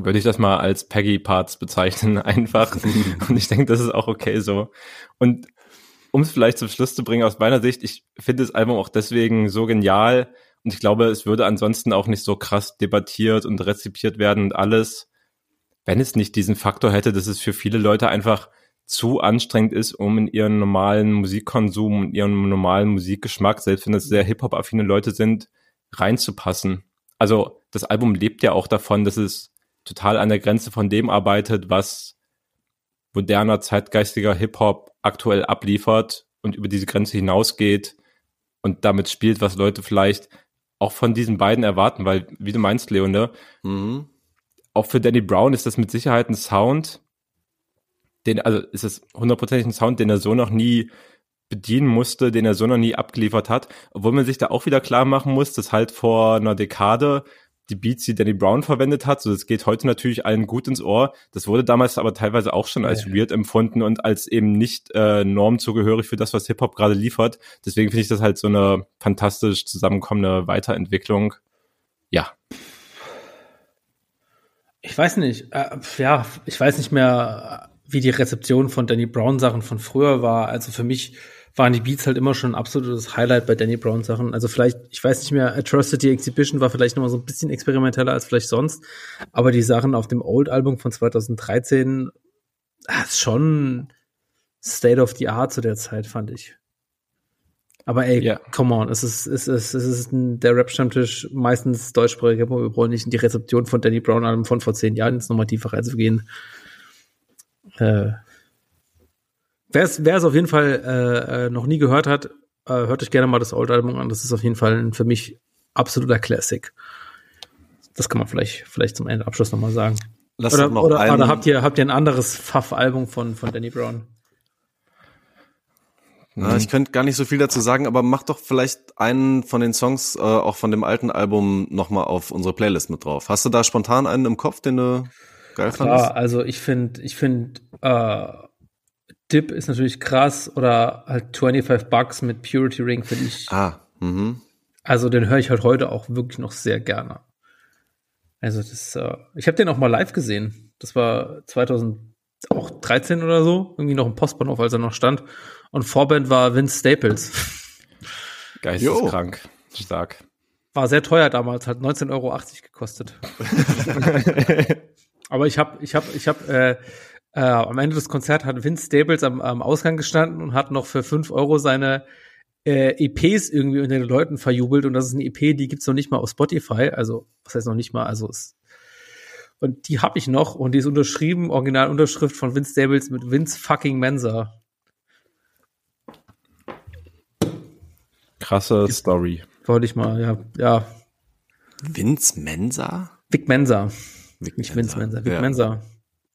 B: würde ich das mal als Peggy-Parts bezeichnen, einfach. Und ich denke, das ist auch okay so. Und um es vielleicht zum Schluss zu bringen, aus meiner Sicht, ich finde das Album auch deswegen so genial. Und ich glaube, es würde ansonsten auch nicht so krass debattiert und rezipiert werden und alles, wenn es nicht diesen Faktor hätte, dass es für viele Leute einfach zu anstrengend ist, um in ihren normalen Musikkonsum und ihren normalen Musikgeschmack, selbst wenn es sehr Hip-Hop-affine Leute sind, reinzupassen. Also das Album lebt ja auch davon, dass es total an der Grenze von dem arbeitet, was moderner, zeitgeistiger Hip-Hop aktuell abliefert und über diese Grenze hinausgeht und damit spielt, was Leute vielleicht auch von diesen beiden erwarten, weil, wie du meinst, Leo, ne,
D: Mhm.
B: auch für Danny Brown ist das mit Sicherheit ein Sound, den, also ist es hundertprozentig ein Sound, den er so noch nie bedienen musste, den er so noch nie abgeliefert hat, obwohl man sich da auch wieder klar machen muss, dass halt vor einer Dekade die Beats, die Danny Brown verwendet hat, so das geht heute natürlich allen gut ins Ohr. Das wurde damals aber teilweise auch schon als
C: Ja.
B: weird empfunden und als eben nicht äh, normzugehörig für das, was Hip-Hop gerade liefert. Deswegen finde ich das halt so eine fantastisch zusammenkommende Weiterentwicklung. Ja,
C: Ich weiß nicht, äh, ja, ich weiß nicht mehr, wie die Rezeption von Danny Brown Sachen von früher war. Also für mich waren die Beats halt immer schon ein absolutes Highlight bei Danny Brown Sachen. Also vielleicht, ich weiß nicht mehr, Atrocity Exhibition war vielleicht noch mal so ein bisschen experimenteller als vielleicht sonst, aber die Sachen auf dem Old Album von 2013 ah, ist schon State of the Art zu der Zeit, fand ich. Aber ey,
B: Ja.
C: come on, es ist, es ist, es ist der Rap-Stammtisch, meistens deutschsprachige, wir wollen nicht in die Rezeption von Danny Brown Album von vor zehn Jahren jetzt nochmal tiefer reinzugehen. Äh, wer es, wer es auf jeden Fall äh, äh, noch nie gehört hat, äh, hört euch gerne mal das Old Album an. Das ist auf jeden Fall ein für mich absoluter Classic. Das kann man vielleicht, vielleicht zum Ende Abschluss nochmal sagen.
D: Lass
C: Oder,
D: noch
C: oder,
D: einen,
C: oder habt ihr, habt ihr ein anderes Pfaff-Album von, von Danny Brown?
D: Ja, ich könnte gar nicht so viel dazu sagen, aber mach doch vielleicht einen von den Songs äh, auch von dem alten Album nochmal auf unsere Playlist mit drauf. Hast du da spontan einen im Kopf, den du geil fandest?
C: Klar, also ich finde, ich finde, äh, Dip ist natürlich krass oder halt 25 Bucks mit Purity Ring finde ich,
D: Ah, mhm.
C: also den höre ich halt heute auch wirklich noch sehr gerne. Also das, äh, ich habe den auch mal live gesehen. Das war 2013 oder so, irgendwie noch im Postbahnhof, als er noch stand. Und Vorband war Vince Staples.
B: geisteskrank. Stark.
C: War sehr teuer damals, hat 19,80 Euro gekostet. Aber ich habe, ich habe, ich habe, äh, Äh, am Ende des Konzerts hat Vince Staples am, am Ausgang gestanden und hat noch für fünf Euro seine äh, EPs irgendwie unter den Leuten verjubelt. Und das ist eine EP, die gibt's noch nicht mal auf Spotify. Also, was heißt noch nicht mal? Also, es und die habe ich noch und die ist unterschrieben, Originalunterschrift von Vince Staples mit Vince fucking Mensa.
B: Krasse Story.
C: Wollte ich mal, ja, ja.
D: Vince Mensa?
C: Vic Mensa.
D: Vic
C: Nicht Vince Mensa, Vic
D: Ja.
C: Mensa.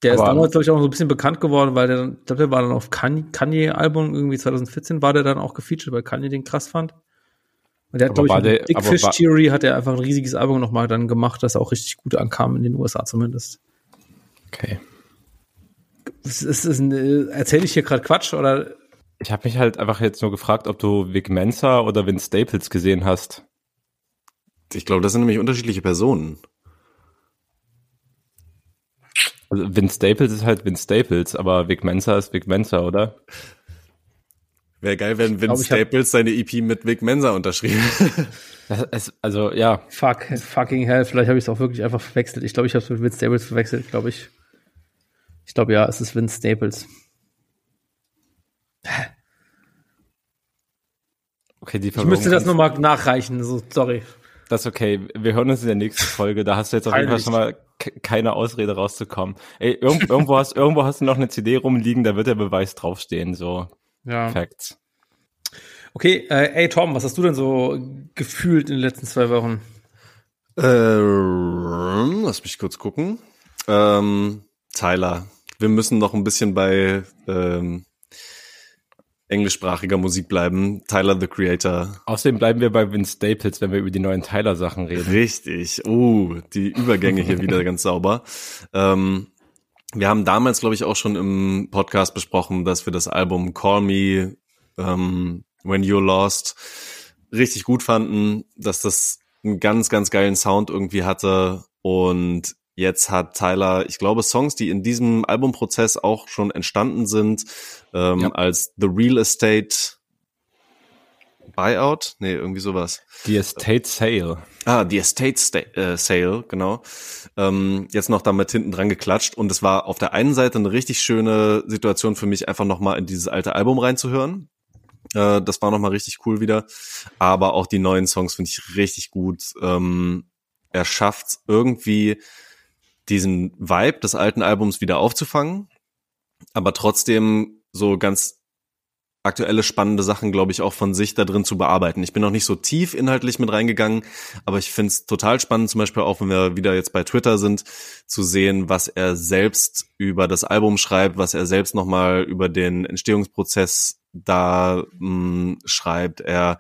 C: Der
B: Aber-
C: ist damals, glaube ich, auch so ein bisschen bekannt geworden, weil der, dann- ich glaube, der war dann auf Kan- Kanye-Album, irgendwie 2014 war der dann auch gefeatured, weil Kanye den krass fand. Und der hat,
B: Aber
C: glaube ich,
B: der- aber
C: Fish
B: war-
C: Theory hat er einfach ein riesiges Album nochmal dann gemacht, das auch richtig gut ankam in den USA zumindest.
B: Okay.
C: Ist, ist, ist, ein- erzähle ich hier gerade Quatsch oder
B: Ich habe mich halt einfach jetzt nur gefragt, ob du Vic Mensa oder Vince Staples gesehen hast.
D: Ich glaube, das sind nämlich unterschiedliche Personen.
B: Also Vince Staples ist halt Vince Staples, aber Vic Mensa ist Vic Mensa, oder?
D: Wäre geil, wenn
C: glaub,
D: Vince
C: hab-
D: Staples seine EP mit Vic Mensa unterschrieben.
B: Ist, also ja,
C: fuck, fucking hell, vielleicht habe ich es auch wirklich einfach verwechselt. Ich glaube, ich habe es mit Vince Staples verwechselt, glaube ich. Ich glaube ja, es ist Vince Staples.
B: okay, die
C: Ich müsste das nochmal nachreichen, so, sorry.
B: Das ist okay. Wir hören uns in der nächsten Folge. Da hast du jetzt auf jeden Fall schon mal keine Ausrede rauszukommen. Ey, irgend, irgendwo hast, irgendwo hast du noch eine CD rumliegen, da wird der Beweis draufstehen, so
C: Ja.
B: Facts.
C: Okay, äh, ey Tom, was hast du denn so gefühlt in den letzten zwei Wochen?
D: Ähm, lass mich kurz gucken. Ähm, Tyler, wir müssen noch ein bisschen bei ähm, englischsprachiger Musik bleiben. Tyler the Creator.
B: Außerdem bleiben wir bei Vince Staples, wenn wir über die neuen Tyler-Sachen reden.
D: Richtig. Uh, die Übergänge hier wieder ganz sauber. Ähm, wir haben damals, glaube ich, auch schon im Podcast besprochen, dass wir das Album Call Me ähm, When You're Lost richtig gut fanden, dass das einen ganz, ganz geilen Sound irgendwie hatte. Und jetzt hat Tyler, ich glaube, Songs, die in diesem Albumprozess auch schon entstanden sind, ähm,
B: Ja.
D: als The Real Estate Buyout? Nee, irgendwie sowas.
B: Die Estate Sale.
D: Ah, die Estate Sta äh, Sale, genau. Ähm, jetzt noch damit hinten dran geklatscht und es war auf der einen Seite eine richtig schöne Situation für mich, einfach nochmal in dieses alte Album reinzuhören. Äh, das war nochmal richtig cool wieder. Aber auch die neuen Songs finde ich richtig gut. Ähm, er schafft irgendwie diesen Vibe des alten Albums wieder aufzufangen, aber trotzdem so ganz aktuelle spannende Sachen, glaube ich, auch von sich da drin zu bearbeiten. Ich bin noch nicht so tief inhaltlich mit reingegangen, aber ich finde es total spannend, zum Beispiel auch, wenn wir wieder jetzt bei Twitter sind, zu sehen, was er selbst über das Album schreibt, was er selbst nochmal über den Entstehungsprozess da mh, schreibt. Er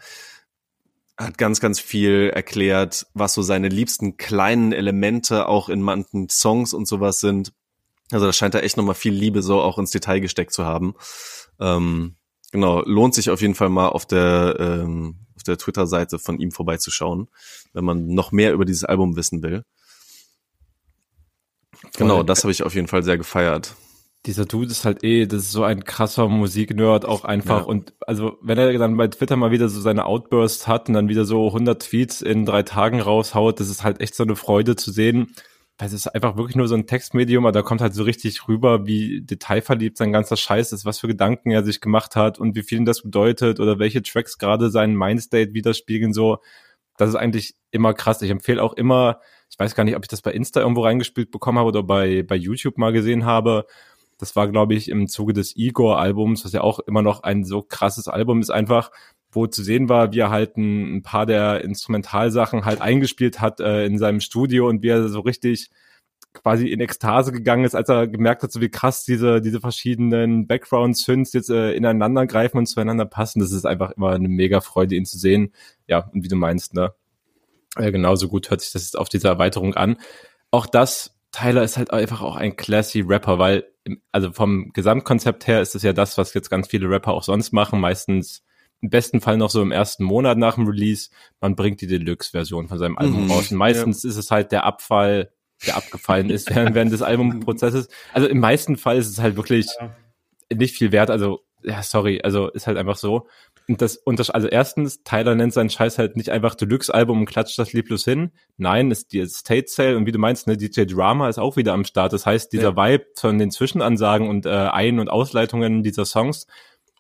D: hat ganz, ganz viel erklärt, was so seine liebsten kleinen Elemente auch in manchen Songs und sowas sind. Also da scheint er echt nochmal viel Liebe so auch ins Detail gesteckt zu haben. Ähm, genau, lohnt sich auf jeden Fall mal auf der, ähm, auf der Twitter-Seite von ihm vorbeizuschauen, wenn man noch mehr über dieses Album wissen will. Genau, das habe ich auf jeden Fall sehr gefeiert.
B: Dieser Dude ist halt eh, das ist so ein krasser Musiknerd auch einfach.
D: Ja.
B: Und also, wenn er dann bei Twitter mal wieder so seine Outbursts hat und dann wieder so 100 Tweets in drei Tagen raushaut, das ist halt echt so eine Freude zu sehen. Weil es ist einfach wirklich nur so ein Textmedium, aber da kommt halt so richtig rüber, wie detailverliebt sein ganzer Scheiß ist, was für Gedanken er sich gemacht hat und wie viel ihm das bedeutet oder welche Tracks gerade seinen Mindstate widerspiegeln, so. Das ist eigentlich immer krass. Ich empfehle auch immer, ich weiß gar nicht, ob ich das bei Insta irgendwo reingespielt bekommen habe oder bei, bei YouTube mal gesehen habe. Das war, glaube ich, im Zuge des Igor-Albums, was ja auch immer noch ein so krasses Album ist, einfach, wo zu sehen war, wie er halt ein, ein paar der Instrumentalsachen halt eingespielt hat äh, in seinem Studio und wie er so richtig quasi in Ekstase gegangen ist, als er gemerkt hat, so wie krass diese, diese verschiedenen Background-Synths jetzt äh, ineinander greifen und zueinander passen. Das ist einfach immer eine mega Freude, ihn zu sehen. Ja, und wie du meinst, ne? Äh, genauso gut hört sich das jetzt auf diese Erweiterung an. Auch das, Tyler ist halt einfach auch ein classy Rapper, weil, also vom Gesamtkonzept her ist es ja das, was jetzt ganz viele Rapper auch sonst machen, meistens im besten Fall noch so im ersten Monat nach dem Release, man bringt die Deluxe-Version von seinem Album
D: Mhm,
B: raus. Und meistens ist es halt der Abfall, der abgefallen ist während, während des Albumprozesses. Also im meisten Fall ist es halt wirklich
C: Ja.
B: nicht viel wert. Also, ja, sorry, also ist halt einfach so. Und das, und das, also erstens, Tyler nennt seinen Scheiß halt nicht einfach Deluxe-Album und klatscht das lieblos hin. Nein, ist die State Sale und wie du meinst, ne, DJ Drama ist auch wieder am Start. Das heißt, dieser ja. Vibe von den Zwischenansagen und äh, Ein- und Ausleitungen dieser Songs,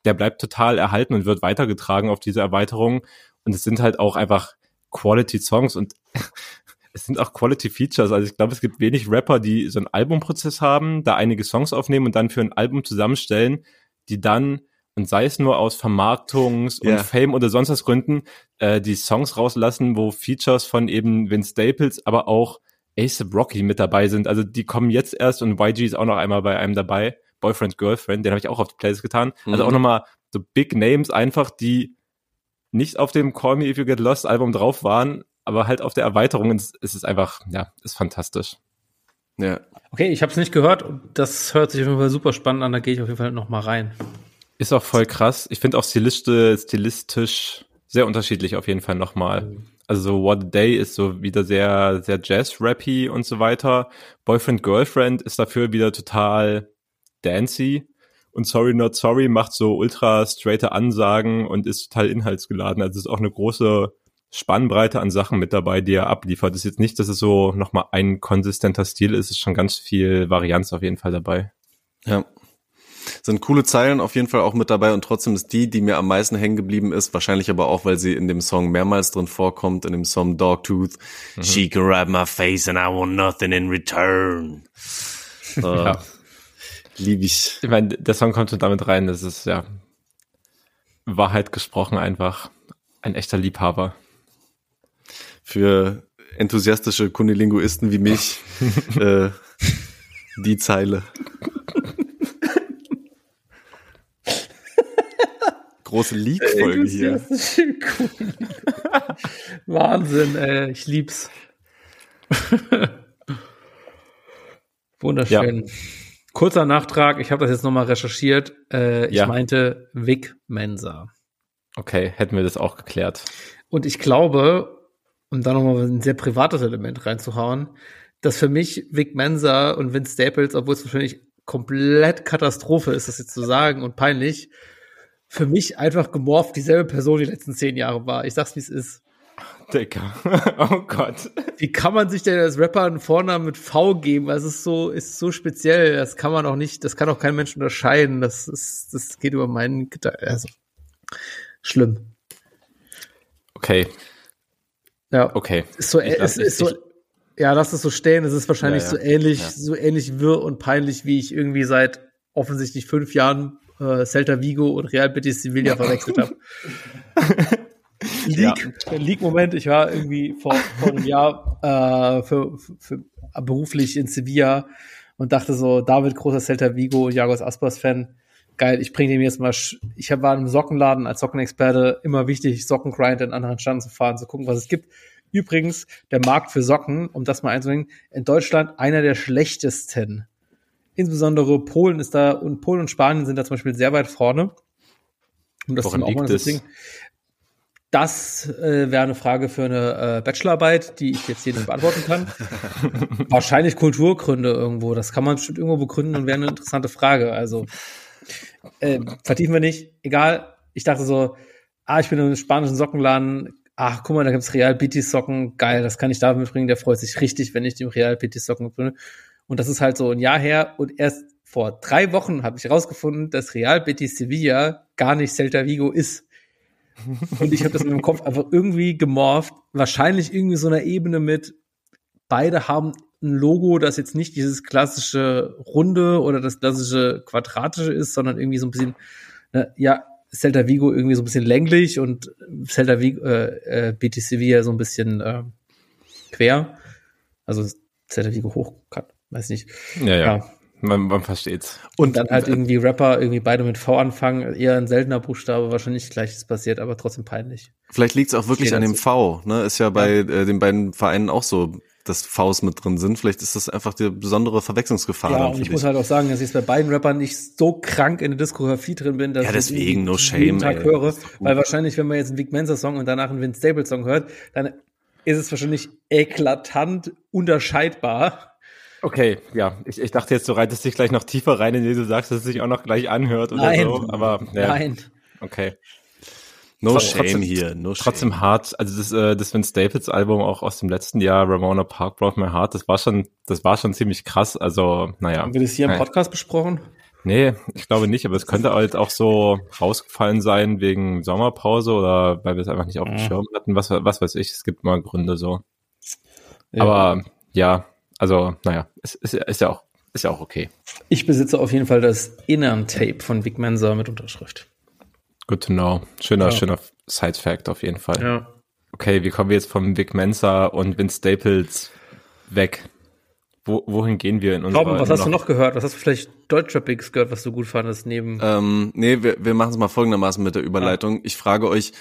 B: der bleibt total erhalten und wird weitergetragen auf diese Erweiterung. Und es sind halt auch einfach Quality-Songs und es sind auch Quality Features. Also ich glaube, es gibt wenig Rapper, die so einen Albumprozess haben, da einige Songs aufnehmen und dann für ein Album zusammenstellen, die dann und sei es nur aus Vermarktungs- und yeah. Fame oder sonst was Gründen, äh, die Songs rauslassen, wo Features von eben Vince Staples, aber auch Ace Rocky mit dabei sind. Also die kommen jetzt erst und YG ist auch noch einmal bei einem dabei. Boyfriend, Girlfriend, den habe ich auch auf die Playlist getan. Also mhm. Also auch nochmal so Big Names einfach, die nicht auf dem Call Me If You Get Lost Album drauf waren, aber halt auf der Erweiterung ist, ist es einfach, ja, ist fantastisch.
C: Ja. Okay, ich habe es nicht gehört und das hört sich auf jeden Fall super spannend an, da gehe ich auf jeden Fall noch mal rein.
B: Ist auch voll krass. Ich finde auch stilistisch, stilistisch sehr unterschiedlich auf jeden Fall nochmal. Mhm. Also so What a Day ist so wieder sehr, sehr Jazz-Rappy und so weiter. Boyfriend, Girlfriend ist dafür wieder total dancey. Und Sorry Not Sorry macht so ultra straighte Ansagen und ist total inhaltsgeladen. Also es ist auch eine große Spannbreite an Sachen mit dabei, die er abliefert. Es ist jetzt nicht, dass es so nochmal ein konsistenter Stil ist. Es ist schon ganz viel Varianz auf jeden Fall dabei.
D: Ja, sind coole Zeilen auf jeden Fall auch mit dabei und trotzdem ist die, die mir am meisten hängen geblieben ist, wahrscheinlich aber auch, weil sie in dem Song mehrmals drin vorkommt, in dem Song Dogtooth. Mhm. She can grab my face and I want nothing in return.
B: Äh, ja. Lieb ich. Ich meine, der Song kommt schon damit rein, das ist ja Wahrheit gesprochen einfach ein echter Liebhaber.
D: Für enthusiastische Kunilinguisten wie mich äh, die Zeile. große Leak-Folge hier.
C: Wahnsinn, ey, ich lieb's. Wunderschön. Ja. Kurzer Nachtrag, ich habe das jetzt nochmal recherchiert. Äh, ich ja. meinte Vic Mensa.
B: Okay, hätten wir das auch geklärt.
C: Und ich glaube, um da nochmal ein sehr privates Element reinzuhauen, dass für mich Vic Mensa und Vince Staples, obwohl es wahrscheinlich komplett Katastrophe ist, das jetzt zu sagen und peinlich, für mich einfach gemorpht dieselbe Person die letzten zehn Jahre war. Ich sag's, wie es ist.
B: Dicker. oh Gott.
C: Wie kann man sich denn als Rapper einen Vornamen mit V geben? Das ist so, ist so speziell. Das kann man auch nicht, das kann auch kein Mensch unterscheiden. Das ist, das geht über meinen Gedanken. Also, schlimm.
B: Okay.
C: Ja. Okay. Ist so, es ist so, ja, lass es so stehen. Es ist wahrscheinlich ja, ja. so ähnlich, ja. so ähnlich wirr und peinlich, wie ich irgendwie seit offensichtlich fünf Jahren äh, Celta Vigo und Real Betis Sevilla verwechselt habe. League, ja. League-Moment, ich war irgendwie vor, vor einem Jahr äh, für, für, für beruflich in Sevilla und dachte so, David, großer Celta Vigo und Jagos Aspas-Fan, geil, ich bringe dem jetzt mal, ich war im Sockenladen als Sockenexperte, immer wichtig, Sockengrind in anderen Ständen zu fahren, zu gucken, was es gibt. Übrigens, der Markt für Socken, um das mal einzubringen, in Deutschland einer der schlechtesten. Insbesondere Polen ist da und Polen und Spanien sind da zum Beispiel sehr weit vorne.
B: Um das Woran liegt das?
C: Das äh, wäre eine Frage für eine äh, Bachelorarbeit, die ich jetzt hier nicht beantworten kann. Wahrscheinlich Kulturgründe irgendwo. Das kann man bestimmt irgendwo begründen und wäre eine interessante Frage. Also äh, vertiefen wir nicht. Egal. Ich dachte so, ah, ich bin im spanischen Sockenladen. Ach, guck mal, da gibt's Real Betis Socken. Geil, das kann ich da mitbringen. Der freut sich richtig, wenn ich dem Real Betis Socken mitbringe. Und das ist halt so ein Jahr her und erst vor drei Wochen habe ich herausgefunden, dass Real Betis Sevilla gar nicht Celta Vigo ist. Und ich habe das in meinem Kopf einfach irgendwie gemorpht. Wahrscheinlich irgendwie so einer Ebene mit, beide haben ein Logo, das jetzt nicht dieses klassische Runde oder das klassische Quadratische ist, sondern irgendwie so ein bisschen, ne, ja, Celta Vigo irgendwie so ein bisschen länglich und Celta Vigo, äh, äh, Betis Sevilla so ein bisschen äh, quer. Also Celta Vigo hoch, weiß nicht.
B: Ja, ja. ja. Man, man versteht's.
C: Und dann halt irgendwie Rapper irgendwie beide mit V anfangen, eher ein seltener Buchstabe, wahrscheinlich gleiches passiert, aber trotzdem peinlich.
D: Vielleicht liegt's auch wirklich an dem V, ne? Ist ja bei ja. Äh, den beiden Vereinen auch so, dass Vs mit drin sind. Vielleicht ist das einfach die besondere Verwechslungsgefahr.
C: Ja, und ich muss halt auch sagen, dass ich bei beiden Rappern nicht so krank in der Diskografie drin bin, dass
D: ja, deswegen, ich no shame, jeden
C: Tag ey. höre. Weil wahrscheinlich, wenn man jetzt einen Vic Mensa Song und danach einen Vince Staples Song hört, dann ist es wahrscheinlich eklatant unterscheidbar
B: Okay, ja. Ich, ich dachte jetzt, du reitest dich gleich noch tiefer rein, indem du sagst, dass es sich auch noch gleich anhört oder
C: Nein.
B: so. Aber ja.
C: Nein.
B: Okay.
D: No
B: Trotzdem-
D: shame hier, no shame.
B: Trotzdem hart, also das, äh, das Vince Staples Album auch aus dem letzten Jahr, Ramona Park Broke My Heart, das war schon, das war schon ziemlich krass. Also, naja.
C: Haben wir das hier im
B: Nein.
C: Podcast besprochen?
B: Nee, ich glaube nicht, aber es könnte halt auch so rausgefallen sein wegen Sommerpause oder weil wir es einfach nicht auf dem
C: Mhm.
B: Schirm hatten, was, was weiß ich, es gibt mal Gründe so.
C: Ja.
B: Aber ja, also, naja, es ist, ist ja auch, ist ja auch okay.
C: Ich besitze auf jeden Fall das Innern-Tape von Vic Mensa mit Unterschrift.
B: Good to know. Schöner,
C: Ja.
B: schöner Side-Fact auf jeden Fall.
C: Ja.
B: Okay, wie kommen wir jetzt vom Vic Mensa und Vince Staples weg? Wo, wohin gehen wir in unserer
C: Torben, was hast du noch gehört? Was hast du vielleicht Deutschrap-Bigs gehört, was du gut fandest neben
D: Ähm, nee, wir, wir machen es mal folgendermaßen mit der Überleitung. Ich frage euch,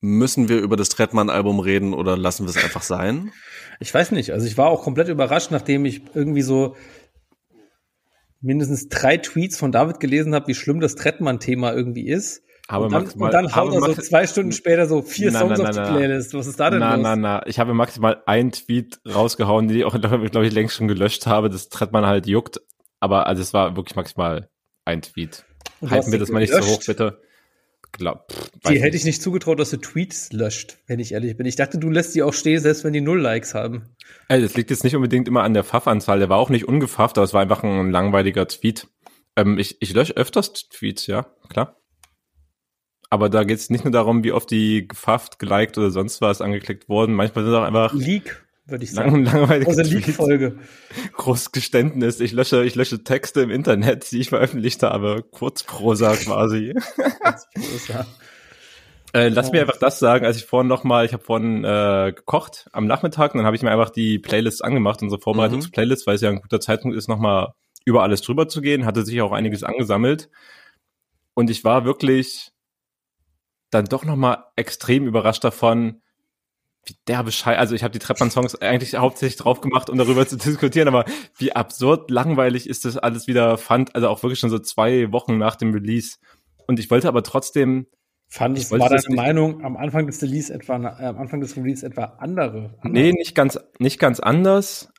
D: müssen wir über das Trettmann-Album reden oder lassen wir es einfach sein?
C: Ich weiß nicht. Also ich war auch komplett überrascht, nachdem ich irgendwie so mindestens drei Tweets von David gelesen habe, wie schlimm das Trettmann-Thema irgendwie ist.
B: Aber
C: und dann,
B: maximal-
C: und dann haut
B: aber
C: er so zwei Stunden später so vier
B: Na,
C: Songs
B: na,
C: auf die
B: na, na.
C: Playlist. Was ist da denn
B: Na,
C: los?
B: na, na. Ich habe maximal einen Tweet rausgehauen, die ich auch, glaube ich, längst schon gelöscht habe. Das Trettmann halt juckt. Aber also es war wirklich maximal ein Tweet. Halten wir das mal nicht so hoch, bitte. Glaub, pff,
C: Die hätte ich nicht zugetraut, dass du Tweets löscht, wenn ich ehrlich bin. Ich dachte, du lässt die auch stehen, selbst wenn die null Likes haben.
B: Ey, das liegt jetzt nicht unbedingt immer an der Pfaffanzahl. Der war auch nicht ungefafft, aber es war einfach ein langweiliger Tweet. Ähm, ich ich lösche öfters Tweets, ja, klar. Aber da geht es nicht nur darum, wie oft die gefafft, geliked oder sonst was angeklickt wurden. Manchmal sind auch einfach
C: Leak, würde ich
B: lang,
C: sagen.
B: langweilige
C: Große
B: Tweets.
C: Leak-Folge.
B: Großes Geständnis. Ich lösche, ich lösche Texte im Internet, die ich veröffentlicht habe. Kurzprosa quasi.
C: Ja.
B: Äh, lass mir einfach das sagen, als ich vorhin noch mal, ich habe vorhin äh, gekocht am Nachmittag, und dann habe ich mir einfach die Playlist angemacht, unsere Vorbereitungsplaylist, weil es ja ein guter Zeitpunkt ist, noch mal über alles drüber zu gehen, hatte sich auch einiges angesammelt und ich war wirklich dann doch noch mal extrem überrascht davon, wie derbe Scheiße, also ich habe die Treppmann-Songs eigentlich hauptsächlich drauf gemacht, um darüber zu diskutieren, aber wie absurd langweilig ist das alles wieder fand, also auch wirklich schon so zwei Wochen nach dem Release und ich wollte aber trotzdem
C: Fand
B: Ich
C: war
B: das
C: deine Meinung am Anfang des Release etwa, äh, am Anfang des Release etwa andere?
B: Nee, nicht ganz, nicht ganz anders.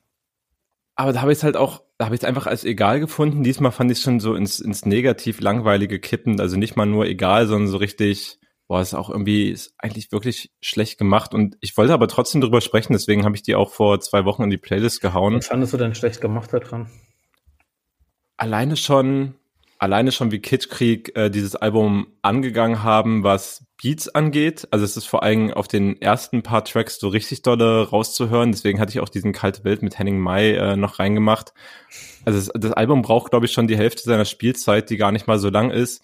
B: Aber da habe ich es halt auch, da habe ich es einfach als egal gefunden. Diesmal fand ich es schon so ins, ins negativ langweilige kippen. Also nicht mal nur egal, sondern so richtig, boah, ist auch irgendwie, ist eigentlich wirklich schlecht gemacht. Und ich wollte aber trotzdem drüber sprechen, deswegen habe ich die auch vor zwei Wochen in die Playlist gehauen.
C: Was fandest du denn schlecht gemacht daran?
B: alleine schon, alleine schon wie Kitschkrieg äh, dieses Album angegangen haben, was Beats angeht. Also es ist vor allem auf den ersten paar Tracks so richtig dolle rauszuhören. Deswegen hatte ich auch diesen Kalte Welt mit Henning Mai äh, noch reingemacht. Also es, das Album braucht, glaube ich, schon die Hälfte seiner Spielzeit, die gar nicht mal so lang ist,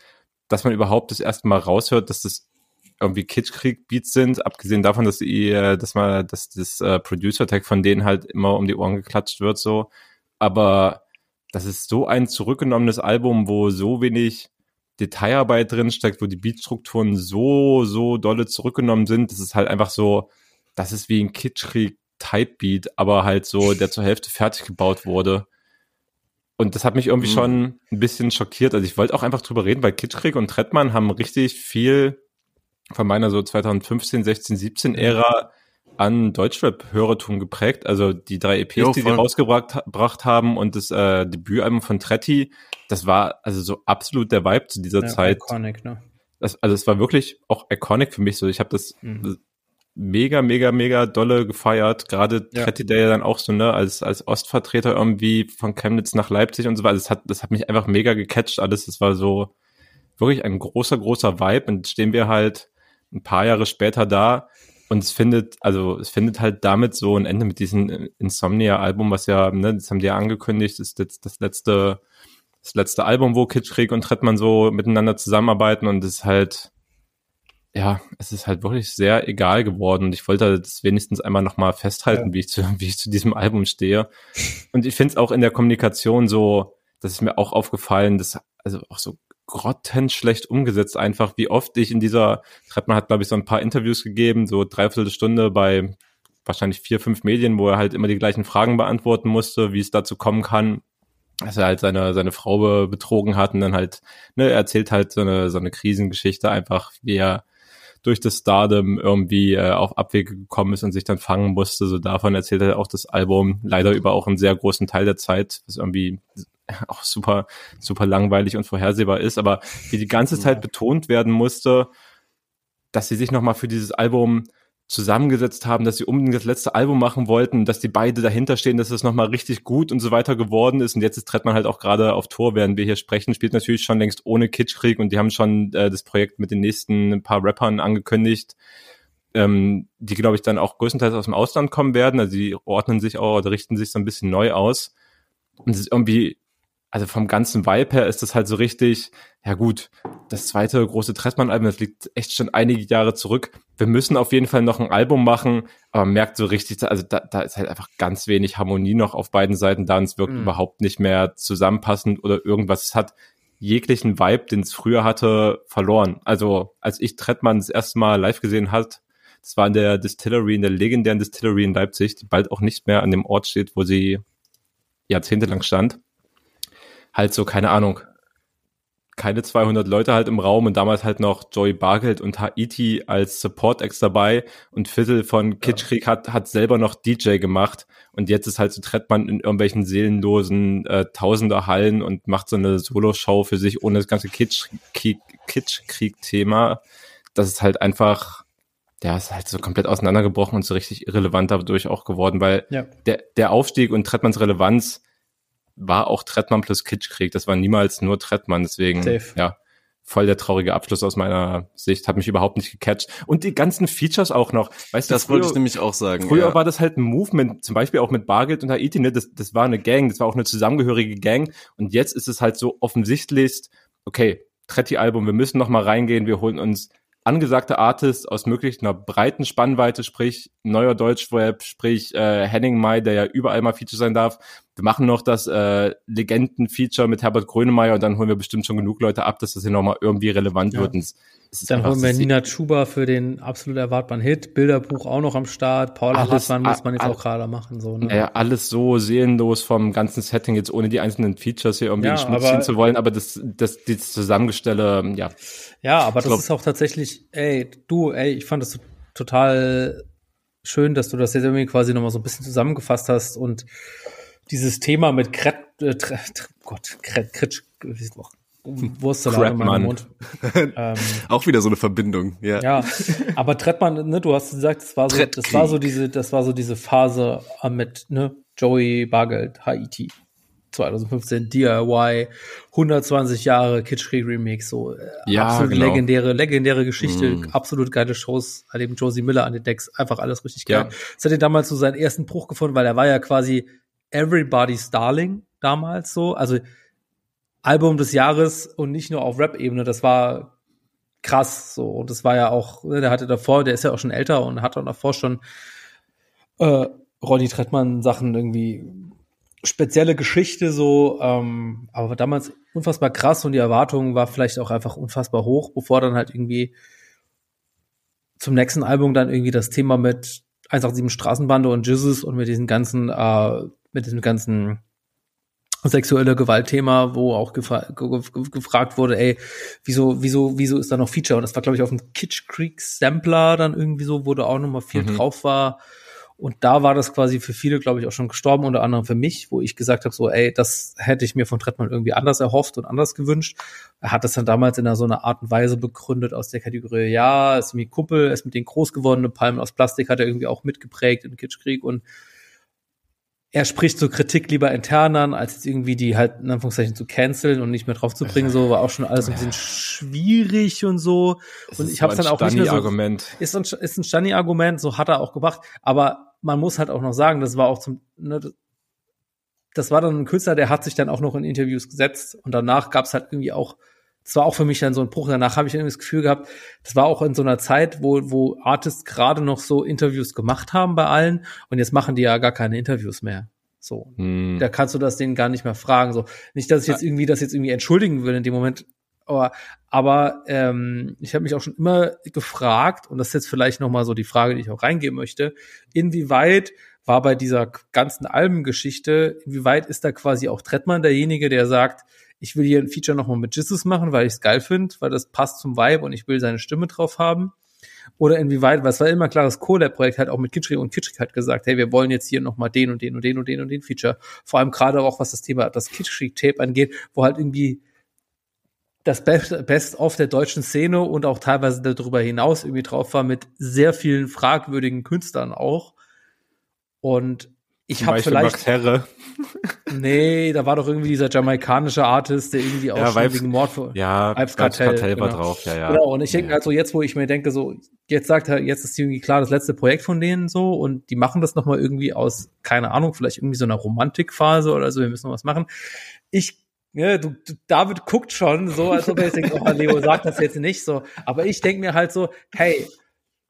B: dass man überhaupt das erste Mal raushört, dass das irgendwie Kitschkrieg-Beats sind, abgesehen davon, dass die, äh, dass man, dass das äh, Producer-Tag von denen halt immer um die Ohren geklatscht wird, so. Aber das ist so ein zurückgenommenes Album, wo so wenig Detailarbeit drin steckt, wo die Beatstrukturen so, so dolle zurückgenommen sind. Das ist halt einfach so, das ist wie ein Kitschkrieg Type Beat, aber halt so, der zur Hälfte fertig gebaut wurde. Und das hat mich irgendwie
D: Mhm.
B: schon ein bisschen schockiert. Also ich wollte auch einfach drüber reden, weil Kitschkrieg und Trettmann haben richtig viel von meiner so 2015, 16, 17 Ära an Deutschrap-Hörertum geprägt. Also die drei EPs,
D: Jo,
B: die sie rausgebracht ha- gebracht haben und das äh, Debütalbum von Tretti, das war also so absolut der Vibe zu dieser
C: Ja,
B: Zeit.
C: Iconic, ne?
B: Das, also es war wirklich auch iconic für mich so. Ich habe das
C: Mhm.
B: mega, mega, mega dolle gefeiert. Gerade
C: Ja.
B: Tretti, der ja dann auch so, ne, als, als Ostvertreter irgendwie von Chemnitz nach Leipzig und so weiter. Das hat, das hat mich einfach mega gecatcht alles. Das war so wirklich ein großer, großer Vibe. Und stehen wir halt ein paar Jahre später da und es findet, also es findet halt damit so ein Ende mit diesem Insomnia-Album, was ja, ne, das haben die ja angekündigt, ist jetzt das letzte, das letzte Album, wo Kitschkrieg und Trettmann so miteinander zusammenarbeiten und es ist halt, ja, es ist halt wirklich sehr egal geworden und ich wollte das wenigstens einmal nochmal festhalten,
C: Ja.
B: wie ich zu, wie ich zu diesem Album stehe. Und ich finde es auch in der Kommunikation so, das ist mir auch aufgefallen, dass, also auch so grottenschlecht umgesetzt einfach, wie oft ich in dieser, Trettmann hat, glaube ich, so ein paar Interviews gegeben, so dreiviertel Stunde bei wahrscheinlich vier, fünf Medien, wo er halt immer die gleichen Fragen beantworten musste, wie es dazu kommen kann, dass er halt seine, seine Frau be- betrogen hat und dann halt, ne, er erzählt halt so eine, so eine Krisengeschichte einfach, wie er durch das Stardom irgendwie äh, auf Abwege gekommen ist und sich dann fangen musste. So davon erzählt er auch das Album leider über auch einen sehr großen Teil der Zeit, was irgendwie auch super, super langweilig und vorhersehbar ist, aber wie die ganze Zeit betont werden musste, dass sie sich nochmal für dieses Album zusammengesetzt haben, dass sie unbedingt das letzte Album machen wollten, dass die beide dahinter stehen, dass es nochmal richtig gut und so weiter geworden ist. Und jetzt ist Trettmann halt auch gerade auf Tour, während wir hier sprechen, spielt natürlich schon längst ohne Kitschkrieg und die haben schon äh, das Projekt mit den nächsten paar Rappern angekündigt, ähm, die, glaube ich, dann auch größtenteils aus dem Ausland kommen werden. Also die ordnen sich auch oder richten sich so ein bisschen neu aus. Und es ist irgendwie also vom ganzen Vibe her ist das halt so richtig, ja gut, das zweite große Trettmann-Album, das liegt echt schon einige Jahre zurück. Wir müssen auf jeden Fall noch ein Album machen, aber man merkt so richtig, also da, da ist halt einfach ganz wenig Harmonie noch auf beiden Seiten da und es wirkt mhm. überhaupt nicht mehr zusammenpassend oder irgendwas. Es hat jeglichen Vibe, den es früher hatte, verloren. Also als ich Trettmann das erste Mal live gesehen hat, das war in der Distillery, in der legendären Distillery in Leipzig, die bald auch nicht mehr an dem Ort steht, wo sie jahrzehntelang stand halt so, keine Ahnung, keine 200 Leute halt im Raum und damals halt noch Joey Bargeld und Haiti als Support-Acts dabei und Viertel von Kitschkrieg hat, hat selber noch DJ gemacht und jetzt ist halt so Trettmann in irgendwelchen seelenlosen äh, Tausender-Hallen und macht so eine Solo-Show für sich ohne das ganze Kitschkrieg-Thema. Das ist halt einfach, der ist halt so komplett auseinandergebrochen und so richtig irrelevant dadurch auch geworden, weil ja. der, der Aufstieg und Trettmanns Relevanz war auch Trettmann plus Kitschkrieg. Das war niemals nur Trettmann. Deswegen, Safe. ja, voll der traurige Abschluss aus meiner Sicht. Hat mich überhaupt nicht gecatcht. Und die ganzen Features auch noch. Weißt
D: das
B: du,
D: wollte ich nämlich auch sagen.
B: Früher ja. war das halt ein Movement, zum Beispiel auch mit Bargeld und Haiti, ne? Das, das war eine Gang, das war auch eine zusammengehörige Gang. Und jetzt ist es halt so offensichtlich, okay, Tretti-Album, wir müssen noch mal reingehen, wir holen uns angesagte Artists aus möglichst einer breiten Spannweite, sprich neuer Deutschrap, sprich äh, Henning Mai, der ja überall mal Feature sein darf. Wir machen noch das äh, Legenden-Feature mit Herbert Grönemeyer und dann holen wir bestimmt schon genug Leute ab, dass das hier nochmal irgendwie relevant ja. wird. Und
C: dann holen wir Nina Chuba für den absolut erwartbaren Hit, Bilderbuch auch noch am Start, Paula alles, Hartmann muss man jetzt auch gerade machen. So,
B: ne? Ja, alles so seelenlos vom ganzen Setting, jetzt ohne die einzelnen Features hier irgendwie ja, schmutzig zu wollen, aber das, das, das Zusammengestelle, ja.
C: Ja, aber das glaub, ist auch tatsächlich, ey, du, ey, ich fand das total schön, dass du das jetzt irgendwie quasi nochmal so ein bisschen zusammengefasst hast und dieses Thema mit Kret, äh, Gott, Kret, Kretsch, Wurstsalat in meinem Mund.
D: ähm, Auch wieder so eine Verbindung, ja.
C: Ja, aber Trettmann, ne, du hast gesagt, das war so, das war so diese, das war so diese Phase mit, ne, Joey Bargeld, Haiti. 2015 DIY, 120 Jahre Kitschkrieg Remix, so äh, ja, absolut genau. legendäre, legendäre Geschichte, mm. absolut geile Shows, hat eben Josie Miller an den Decks, einfach alles richtig geil. Ja. Das hat er damals so seinen ersten Bruch gefunden, weil er war ja quasi Everybody's Darling damals so, also Album des Jahres und nicht nur auf Rap-Ebene, das war krass so. Und das war ja auch, ne, der hatte davor, der ist ja auch schon älter und hat auch davor schon äh, Ronny Trettmann Sachen irgendwie spezielle Geschichte so, ähm, aber damals unfassbar krass und die Erwartung war vielleicht auch einfach unfassbar hoch, bevor dann halt irgendwie zum nächsten Album dann irgendwie das Thema mit 187 Straßenbande und Jizzes und mit diesen ganzen, äh, mit diesem ganzen sexuelle Gewaltthema, wo auch gefra gefragt wurde, ey, wieso, wieso, wieso ist da noch Feature? Und das war, glaube ich, auf dem Kitsch Creek Sampler dann irgendwie so, wo da auch nochmal viel mhm. drauf war. Und da war das quasi für viele, glaube ich, auch schon gestorben, unter anderem für mich, wo ich gesagt habe, so, ey, das hätte ich mir von Trettmann irgendwie anders erhofft und anders gewünscht. Er hat das dann damals in einer so einer Art und Weise begründet aus der Kategorie, ja, ist mir Kumpel, ist mit den groß gewordenen Palmen aus Plastik, hat er irgendwie auch mitgeprägt in Kitschkrieg und er spricht so Kritik lieber intern an, als jetzt irgendwie die halt in Anführungszeichen zu canceln und nicht mehr drauf zu bringen. So war auch schon alles ein bisschen schwierig und so.
B: Es und ich habe dann auch nicht mehr so. Argument.
C: Ist ein, ist ein Stani-Argument, so hat er auch gemacht. Aber man muss halt auch noch sagen, das war auch zum, ne, das war dann ein Künstler, der hat sich dann auch noch in Interviews gesetzt und danach gab es halt irgendwie auch das war auch für mich dann so ein Bruch. Danach habe ich irgendwie das Gefühl gehabt, das war auch in so einer Zeit, wo, wo Artists gerade noch so Interviews gemacht haben bei allen und jetzt machen die ja gar keine Interviews mehr. So. Hm. Da kannst du das denen gar nicht mehr fragen. So. Nicht, dass ich jetzt irgendwie das jetzt irgendwie entschuldigen will in dem Moment, aber, aber ähm, ich habe mich auch schon immer gefragt, und das ist jetzt vielleicht nochmal so die Frage, die ich auch reingeben möchte, inwieweit war bei dieser ganzen Albengeschichte, inwieweit ist da quasi auch Trettmann derjenige, der sagt, ich will hier ein Feature nochmal mit Jesus machen, weil ich es geil finde, weil das passt zum Vibe und ich will seine Stimme drauf haben. Oder inwieweit, weil es war immer klar, das Collab-Projekt hat auch mit Kitschrig und Kitschrig hat gesagt, hey, wir wollen jetzt hier nochmal den und den und den und den und den Feature. Vor allem gerade auch, was das Thema, das Kitschrig-Tape angeht, wo halt irgendwie das Best, Best of der deutschen Szene und auch teilweise darüber hinaus irgendwie drauf war mit sehr vielen fragwürdigen Künstlern auch. Und ich habe vielleicht
B: Max Herre.
C: Nee, da war doch irgendwie dieser jamaikanische Artist, der irgendwie auch
B: Ja, Vibes-
C: wegen Mord für
B: Ja,
C: Vibes
B: Vibes
C: Kartell,
B: war
C: genau.
B: drauf, ja, ja.
C: Genau, und ich denke
B: ja.
C: halt so jetzt, wo ich mir denke, so, jetzt sagt er, jetzt ist irgendwie klar das letzte Projekt von denen so und die machen das nochmal irgendwie aus, keine Ahnung, vielleicht irgendwie so einer Romantikphase oder so, wir müssen noch was machen. Ich, ja, du, du, David guckt schon so, als ob er jetzt denkt, oh, Leo sagt das jetzt nicht so. Aber ich denke mir halt so, hey,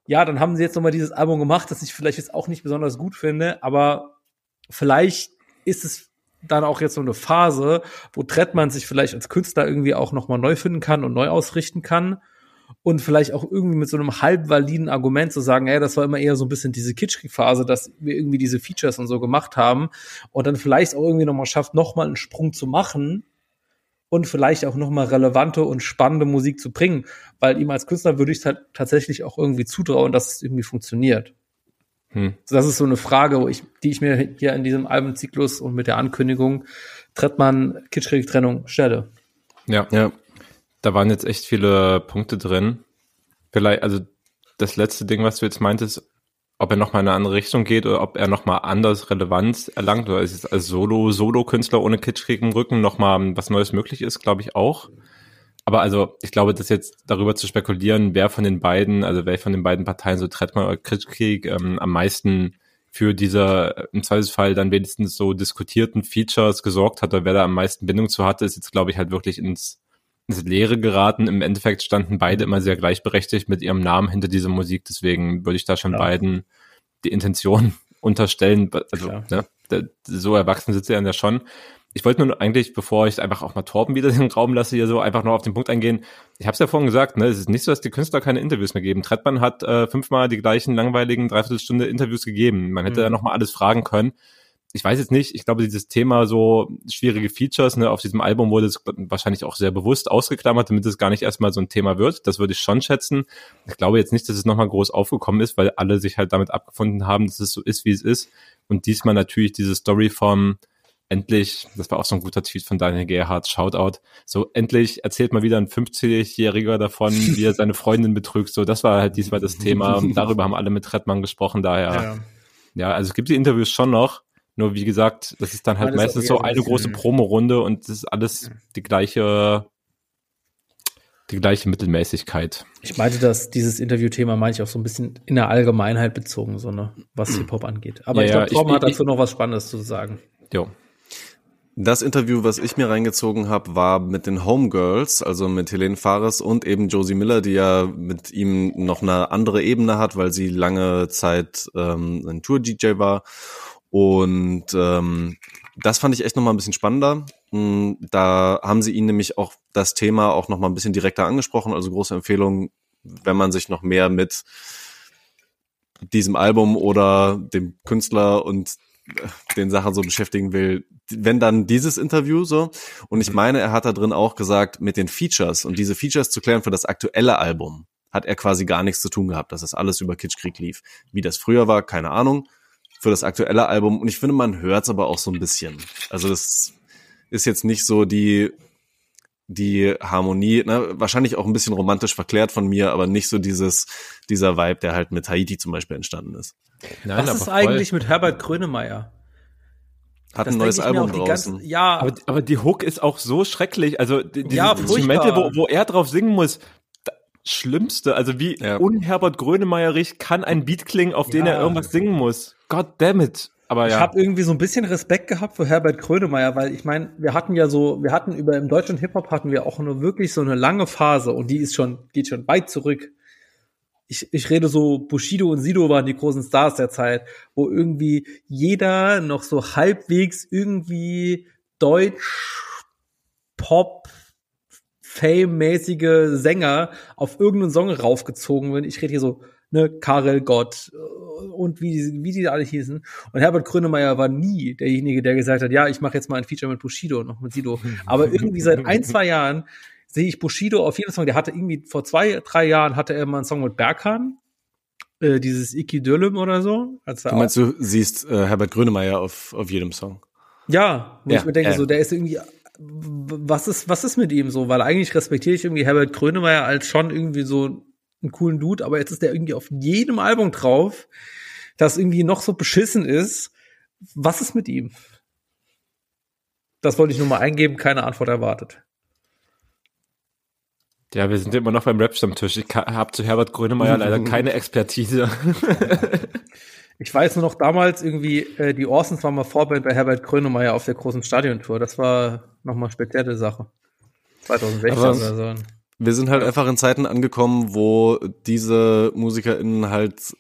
C: ja, dann haben sie jetzt nochmal dieses Album gemacht, das ich vielleicht jetzt auch nicht besonders gut finde, aber vielleicht ist es dann auch jetzt so eine Phase, wo Trettmann sich vielleicht als Künstler irgendwie auch nochmal neu finden kann und neu ausrichten kann und vielleicht auch irgendwie mit so einem halb validen Argument zu sagen, ey, das war immer eher so ein bisschen diese Kitschkrieg-Phase, dass wir irgendwie diese Features und so gemacht haben und dann vielleicht auch irgendwie nochmal schafft, nochmal einen Sprung zu machen und vielleicht auch nochmal relevante und spannende Musik zu bringen, weil ihm als Künstler würde ich es halt tatsächlich auch irgendwie zutrauen, dass es irgendwie funktioniert.
B: Hm.
C: Das ist so eine Frage, wo ich, die ich mir hier in diesem Albumzyklus und mit der Ankündigung Trettmann Kitschkrieg-Trennung stelle.
B: Ja,
D: Ja.
B: da waren jetzt echt viele Punkte drin. Vielleicht, also das letzte Ding, was du jetzt meintest, ob er nochmal in eine andere Richtung geht oder ob er nochmal anders Relevanz erlangt oder ist es als Solo, Solo-Künstler ohne Kitschkrieg im Rücken nochmal was Neues möglich ist, glaube ich auch. Aber also, ich glaube, dass jetzt darüber zu spekulieren, wer von den beiden, also wer von den beiden Parteien so Trettmann oder Kitschkrieg ähm, am meisten für diese äh, im Zweifelsfall dann wenigstens so diskutierten Features gesorgt hat oder wer da am meisten Bindung zu hatte, ist jetzt, glaube ich, halt wirklich ins, ins Leere geraten. Im Endeffekt standen beide immer sehr gleichberechtigt mit ihrem Namen hinter dieser Musik, deswegen würde ich da schon
C: Ja.
B: beiden die Intention unterstellen. Also, ne, so erwachsen sitzt er ja schon. Ich wollte nur eigentlich, bevor ich einfach auch mal Torben wieder den Raum lasse, hier so einfach noch auf den Punkt eingehen. Ich habe es ja vorhin gesagt, ne, es ist nicht so, dass die Künstler keine Interviews mehr geben. Trettmann hat äh, fünfmal die gleichen langweiligen Dreiviertelstunde Interviews gegeben. Man hätte
C: Mhm.
B: da noch mal alles fragen können. Ich weiß jetzt nicht, ich glaube, dieses Thema so schwierige Features, ne, auf diesem Album wurde es wahrscheinlich auch sehr bewusst ausgeklammert, damit es gar nicht erstmal so ein Thema wird. Das würde ich schon schätzen. Ich glaube jetzt nicht, dass es nochmal groß aufgekommen ist, weil alle sich halt damit abgefunden haben, dass es so ist, wie es ist. Und diesmal natürlich diese Story vom endlich, das war auch so ein guter Tweet von Daniel Gerhardt, Shoutout, so endlich erzählt mal wieder ein 50-Jähriger davon, wie er seine Freundin betrügt. So, das war halt diesmal das Thema. Und darüber haben alle mit Trettmann gesprochen, daher. Ja, also es gibt die Interviews schon noch. Nur wie gesagt, das ist dann halt
C: Alles
B: meistens so eine große Promo-Runde und das ist alles die gleiche, die gleiche Mittelmäßigkeit.
C: Ich meinte, dass dieses Interviewthema meine ich auch so ein bisschen in der Allgemeinheit bezogen, so ne, was Hip-Hop angeht. Aber
B: Ja,
C: ich
B: ja,
C: glaube, Torben
B: ich-
C: hat dazu noch was Spannendes zu sagen.
B: Jo.
D: Das Interview, was ich mir reingezogen habe, war mit den Homegirls, also mit Helene Fares und eben Josie Miller, die ja mit ihm noch eine andere Ebene hat, weil sie lange Zeit ähm, ein Tour-DJ war. Und ähm, das fand ich echt noch mal ein bisschen spannender. Mm, Da haben sie ihn nämlich auch das Thema auch noch mal ein bisschen direkter angesprochen. Also große Empfehlung, wenn man sich noch mehr mit diesem Album oder dem Künstler und den Sachen so beschäftigen will, wenn dann dieses Interview so. Und ich meine, er hat da drin auch gesagt, mit den Features und diese Features zu klären für das aktuelle Album, hat er quasi gar nichts zu tun gehabt, dass das alles über Kitschkrieg lief. Wie das früher war, keine Ahnung. Für das aktuelle Album. Und ich finde, man hört es aber auch so ein bisschen. Also das ist jetzt nicht so die, die Harmonie, ne, wahrscheinlich auch ein bisschen romantisch verklärt von mir, aber nicht so dieses, dieser Vibe, der halt mit Haiti zum Beispiel entstanden ist.
B: Nein,
C: was ist eigentlich mit Herbert Grönemeyer?
D: Hat
C: Das
D: ein neues Album
C: die ganze-
D: draußen.
C: ja,
B: Aber, aber die Hook ist auch so schrecklich. Also die, diese
C: Ja,
B: Instrumente, wo, wo er drauf singen muss, da, Schlimmste. Also wie
D: Ja.
B: unherbert Grönemeyerig kann ein Beat klingen, auf den
C: Ja.
B: er irgendwas singen muss. God damn it. Aber
C: Ich
B: ja.
C: habe irgendwie so ein bisschen Respekt gehabt für Herbert Grönemeyer, weil ich meine, wir hatten ja so, wir hatten über im deutschen Hip-Hop hatten wir auch eine wirklich so eine lange Phase und die ist schon, geht schon weit zurück. Ich, ich rede so, Bushido und Sido waren die großen Stars der Zeit, wo irgendwie jeder noch so halbwegs irgendwie Deutsch, Pop, Fame-mäßige Sänger auf irgendeinen Song raufgezogen werden. Ich rede hier so, ne, Karel Gott und wie, wie die alle hießen. Und Herbert Grönemeyer war nie derjenige, der gesagt hat, ja, ich mache jetzt mal ein Feature mit Bushido und noch mit Sido. Aber irgendwie seit ein, zwei Jahren sehe ich Bushido auf jeden Song. Der hatte irgendwie vor zwei, drei Jahren hatte er mal einen Song mit Berkan. Äh, dieses Iki Dölüm oder so.
D: Du meinst, du siehst äh, Herbert Grönemeyer auf, auf jedem Song.
C: ja, wo
D: Ja,
C: ich mir denke,
D: ja.
C: so, der ist irgendwie was ist, was ist mit ihm so? Weil eigentlich respektiere ich irgendwie Herbert Grönemeyer als schon irgendwie so einen coolen Dude, aber jetzt ist der irgendwie auf jedem Album drauf, das irgendwie noch so beschissen ist. Was ist mit ihm? Das wollte ich nur mal eingeben, keine Antwort erwartet.
B: Ja, wir sind immer noch beim Rap-Stammtisch. Ich habe zu Herbert Grönemeyer leider keine Expertise.
C: ich weiß nur noch damals irgendwie, äh, die Orsons waren mal Vorband bei Herbert Grönemeyer auf der großen Stadiontour. Das war nochmal spezielle Sache. 2016
D: Aber
C: oder so.
D: Wir sind halt einfach in Zeiten angekommen, wo diese MusikerInnen halt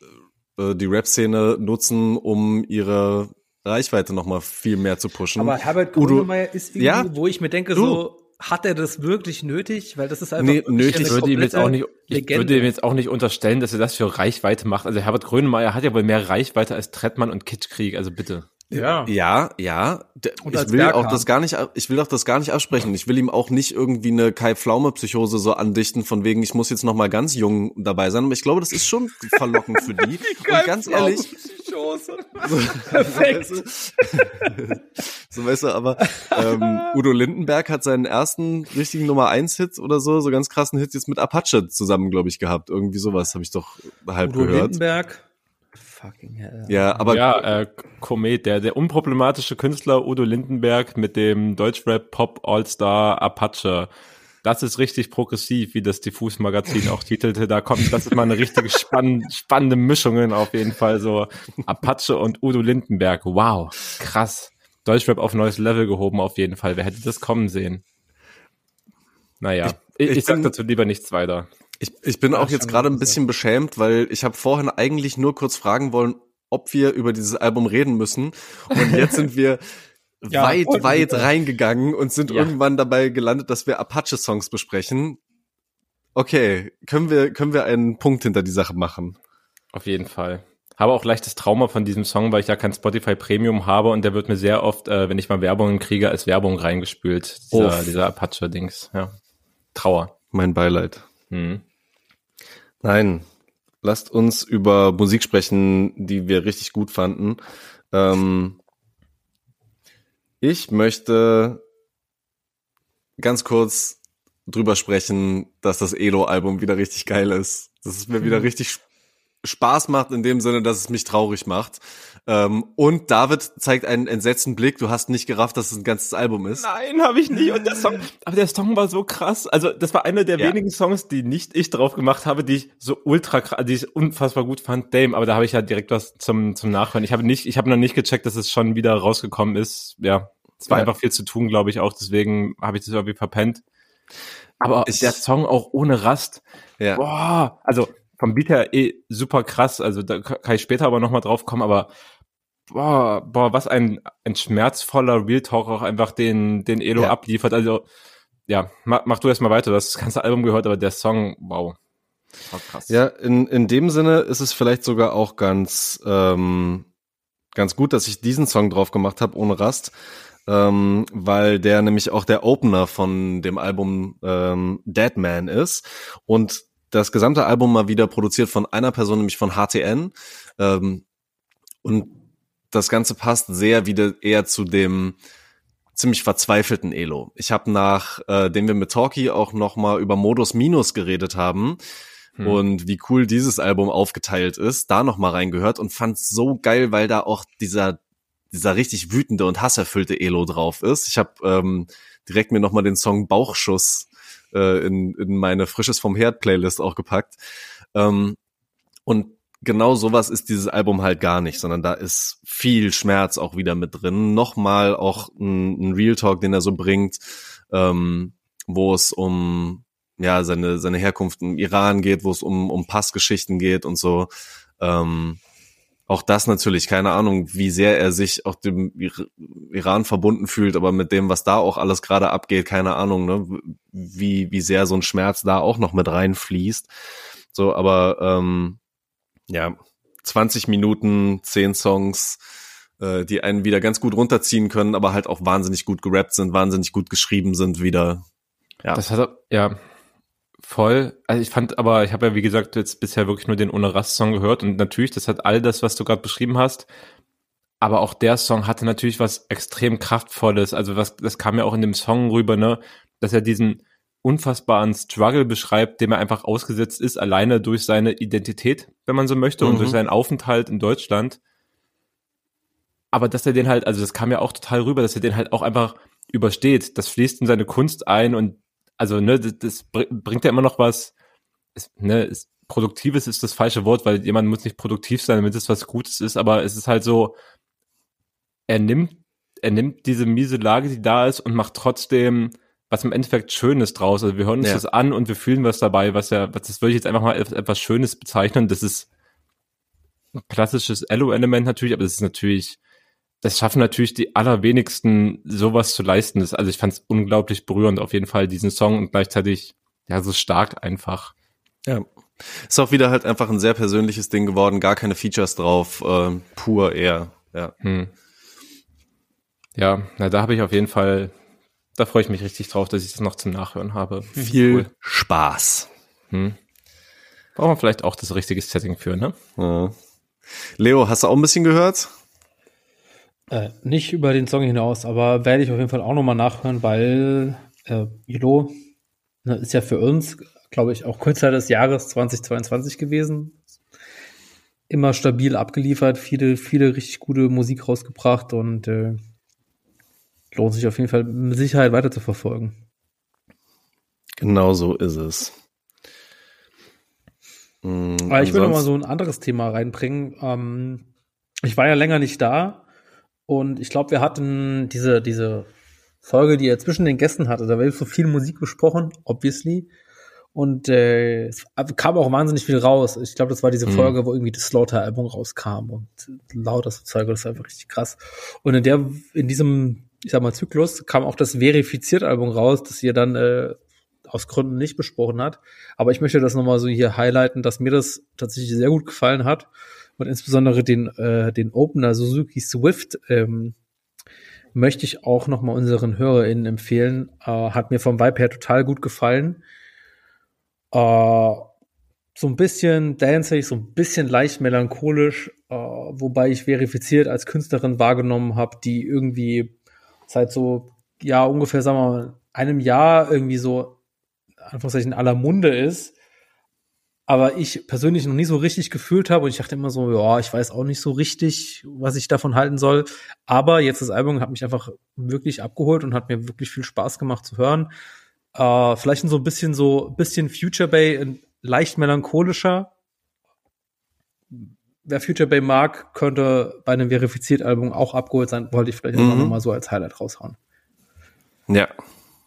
D: äh, die Rap-Szene nutzen, um ihre Reichweite nochmal viel mehr zu pushen.
C: Aber Herbert Grönemeyer ist irgendwie,
D: Ja?
C: wo ich mir denke,
D: Du.
C: so, hat er das wirklich nötig? Weil das ist einfach
D: Nee, nötig
B: Ich würde ihm jetzt auch nicht, ich würde ihm jetzt auch nicht unterstellen, dass er das für Reichweite macht. Also Herbert Grönemeyer hat ja wohl mehr Reichweite als Trettmann und Kitschkrieg, also bitte.
C: Ja.
D: Ja, ja. Ich will
C: Berghahn.
D: auch das gar nicht, ich will auch das gar nicht absprechen. Ich will ihm auch nicht irgendwie eine Kai Pflaume Psychose so andichten von wegen, ich muss jetzt noch mal ganz jung dabei sein. Aber ich glaube, das ist schon verlockend für die. Und ganz ehrlich, Perfekt. so weißt du, aber ähm, Udo Lindenberg hat seinen ersten richtigen Nummer eins Hit oder so, so ganz krassen Hit jetzt mit Apache zusammen, glaube ich, gehabt. Irgendwie sowas habe ich doch halb
C: Udo
D: gehört.
C: Lindenberg. Fucking hell.
D: Ja, aber
B: ja, äh, Komet, der, der unproblematische Künstler Udo Lindenberg mit dem Deutschrap Pop All-Star Apache. Das ist richtig progressiv, wie das Diffus-Magazin auch titelte. Da kommt, das ist mal eine richtige spann spannende Mischungen auf jeden Fall. So Apache und Udo Lindenberg. Wow, krass. Deutschrap auf neues Level gehoben auf jeden Fall. Wer hätte das kommen sehen? Naja, ich, ich,
D: ich
B: sag
D: bin-
B: dazu lieber nichts weiter.
D: Ich, ich bin auch jetzt gerade ein bisschen beschämt, weil ich habe vorhin eigentlich nur kurz fragen wollen, ob wir über dieses Album reden müssen. Und jetzt sind wir
C: Ja,
D: weit, weit
C: wir.
D: reingegangen und sind
B: Ja.
D: irgendwann dabei gelandet, dass wir Apache-Songs besprechen. Okay, können wir, können wir einen Punkt hinter die Sache machen?
B: Auf jeden Fall. Habe auch leichtes Trauma von diesem Song, weil ich ja kein Spotify Premium habe und der wird mir sehr oft, äh, wenn ich mal Werbungen kriege, als Werbung reingespült. Dieser,
D: Uff.
B: dieser Apache-Dings. Ja. Trauer.
D: Mein Beileid.
B: Hm.
D: Nein, lasst uns über Musik sprechen, die wir richtig gut fanden. Ähm, ich möchte ganz kurz drüber sprechen, dass das Elo-Album wieder richtig geil ist. Dass es mir wieder richtig Spaß macht in dem Sinne, dass es mich traurig macht. Ähm, und David zeigt einen entsetzten Blick. Du hast nicht gerafft, dass es ein ganzes Album ist.
B: Nein, habe ich nicht. Und der Song, aber der Song war so krass. Also das war einer der
D: Ja.
B: wenigen Songs, die nicht ich drauf gemacht habe, die ich so ultra die ich unfassbar gut fand. Dame, aber da habe ich ja direkt was zum zum Nachhören. Ich habe nicht, ich habe noch nicht gecheckt, dass es schon wieder rausgekommen ist. Ja, es war
D: Ja.
B: einfach viel zu tun, glaube ich auch. Deswegen habe ich das irgendwie verpennt. Aber
D: Ich-
B: der Song auch ohne Rast.
D: Ja.
B: Boah, also vom Beat her eh super krass. Also da kann ich später aber nochmal drauf kommen, aber boah, boah, was ein, ein schmerzvoller Real Talk auch einfach den, den Elo
D: Ja.
B: abliefert. Also, ja, mach, mach du erst mal weiter. Du hast das ganze Album gehört, aber der Song, wow. Krass.
D: Ja, in, in dem Sinne ist es vielleicht sogar auch ganz, ähm, ganz gut, dass ich diesen Song drauf gemacht habe, ohne Rast, ähm, weil der nämlich auch der Opener von dem Album ähm, Dead Man ist und das gesamte Album mal wieder produziert von einer Person, nämlich von HTN ähm, und das Ganze passt sehr wieder eher zu dem ziemlich verzweifelten Elo. Ich habe nach, äh, dem wir mit Talkie auch noch mal über Modus Minus geredet haben,
B: Hm.
D: und wie cool dieses Album aufgeteilt ist, da noch mal reingehört und fand so geil, weil da auch dieser dieser richtig wütende und hasserfüllte Elo drauf ist. Ich habe ähm, direkt mir noch mal den Song Bauchschuss äh, in, in meine frisches vom Herd Playlist auch gepackt. Ähm, und genau sowas ist dieses Album halt gar nicht, sondern da ist viel Schmerz auch wieder mit drin. Nochmal auch ein, ein Real Talk, den er so bringt, ähm, wo es um ja seine seine Herkunft im Iran geht, wo es um um Passgeschichten geht und so. Ähm, auch das natürlich, keine Ahnung, wie sehr er sich auch dem Ir Iran verbunden fühlt, aber mit dem, was da auch alles gerade abgeht, keine Ahnung, ne, wie, wie sehr so ein Schmerz da auch noch mit reinfließt. So, aber ähm, ja, 20 Minuten, 10 Songs, äh, die einen wieder ganz gut runterziehen können, aber halt auch wahnsinnig gut gerappt sind, wahnsinnig gut geschrieben sind wieder. Ja.
B: Das hat, ja, voll. Also ich fand aber, ich habe ja wie gesagt jetzt bisher wirklich nur den Ohne Rast Song gehört und natürlich, das hat all das, was du gerade beschrieben hast, aber auch der Song hatte natürlich was extrem kraftvolles. Also was, das kam ja auch in dem Song rüber, ne, dass er diesen unfassbaren Struggle beschreibt, dem er einfach ausgesetzt ist, alleine durch seine Identität, wenn man so möchte, mhm. und durch seinen Aufenthalt in Deutschland. Aber dass er den halt, also das kam ja auch total rüber, dass er den halt auch einfach übersteht. Das fließt in seine Kunst ein und also, ne, das, das bringt ja immer noch was, es, ne, es, Produktives ist das falsche Wort, weil jemand muss nicht produktiv sein, damit es was Gutes ist, aber es ist halt so, er nimmt, er nimmt diese miese Lage, die da ist und macht trotzdem was im Endeffekt Schönes draus. Also wir hören uns ja. das an und wir fühlen was dabei, was ja, was das würde ich jetzt einfach mal etwas Schönes bezeichnen. Das ist ein klassisches Elo-Element natürlich, aber das ist natürlich, das schaffen natürlich die allerwenigsten, sowas zu leisten. Das, also ich fand es unglaublich berührend auf jeden Fall, diesen Song und gleichzeitig ja so stark einfach.
D: Ja. Ist auch wieder halt einfach ein sehr persönliches Ding geworden, gar keine Features drauf, äh, pur eher, ja. Hm.
B: Ja, na, da habe ich auf jeden Fall, da freue ich mich richtig drauf, dass ich das noch zum Nachhören habe.
D: Viel cool. Spaß. Hm.
B: Brauchen wir vielleicht auch das richtige Setting für, ne? Ja.
D: Leo, hast du auch ein bisschen gehört?
C: Äh, nicht über den Song hinaus, aber werde ich auf jeden Fall auch nochmal nachhören, weil äh, Ilo ne, ist ja für uns, glaube ich, auch Künstler des Jahres 2022 gewesen immer stabil abgeliefert, viele, viele richtig gute Musik rausgebracht und äh, lohnt sich auf jeden Fall mit Sicherheit weiter zu verfolgen.
D: Genau so ist es.
C: Mhm, Aber ich will noch mal so ein anderes Thema reinbringen. Ähm, ich war ja länger nicht da und ich glaube, wir hatten diese, diese Folge, die er zwischen den Gästen hatte. Da wird so viel Musik besprochen, obviously. Und äh, es kam auch wahnsinnig viel raus. Ich glaube, das war diese mhm. Folge, wo irgendwie das Slaughter-Album rauskam und lauter so Zeug, das ist einfach richtig krass. Und in der, in diesem ich sag mal, Zyklus kam auch das Verifiziert-Album raus, das ihr dann äh, aus Gründen nicht besprochen hat. Aber ich möchte das nochmal so hier highlighten, dass mir das tatsächlich sehr gut gefallen hat und insbesondere den, äh, den Opener Suzuki Swift ähm, möchte ich auch nochmal unseren HörerInnen empfehlen. Äh, hat mir vom Vibe her total gut gefallen. Äh, so ein bisschen danceig, so ein bisschen leicht melancholisch, äh, wobei ich verifiziert als Künstlerin wahrgenommen habe, die irgendwie seit so, ja, ungefähr, sagen wir mal, einem Jahr irgendwie so, Anführungszeichen, aller Munde ist. Aber ich persönlich noch nie so richtig gefühlt habe und ich dachte immer so, ja, ich weiß auch nicht so richtig, was ich davon halten soll. Aber jetzt das Album hat mich einfach wirklich abgeholt und hat mir wirklich viel Spaß gemacht zu hören. Äh, vielleicht so ein bisschen so, bisschen Future Bay, leicht melancholischer, wer Future Bay mag, könnte bei einem Verifiziert-Album auch abgeholt sein. Wollte ich vielleicht mhm. auch nochmal so als Highlight raushauen.
D: Ja,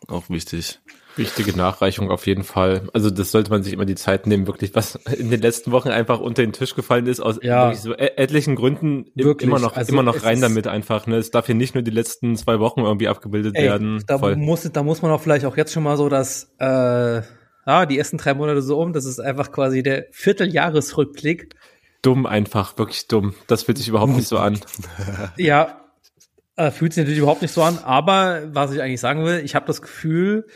D: auch wichtig.
B: Wichtige Nachreichung auf jeden Fall. Also das sollte man sich immer die Zeit nehmen, wirklich, was in den letzten Wochen einfach unter den Tisch gefallen ist, aus ja. so etlichen Gründen wirklich. immer noch, also immer noch rein damit einfach. Ne? Es darf hier nicht nur die letzten zwei Wochen irgendwie abgebildet ey, werden.
C: Da muss, da muss man auch vielleicht auch jetzt schon mal so, dass äh, ah, die ersten drei Monate so um, das ist einfach quasi der Vierteljahresrückblick
B: dumm einfach, wirklich dumm. Das fühlt sich überhaupt nicht so an.
C: Ja, äh, fühlt sich natürlich überhaupt nicht so an. Aber was ich eigentlich sagen will, ich habe das Gefühl,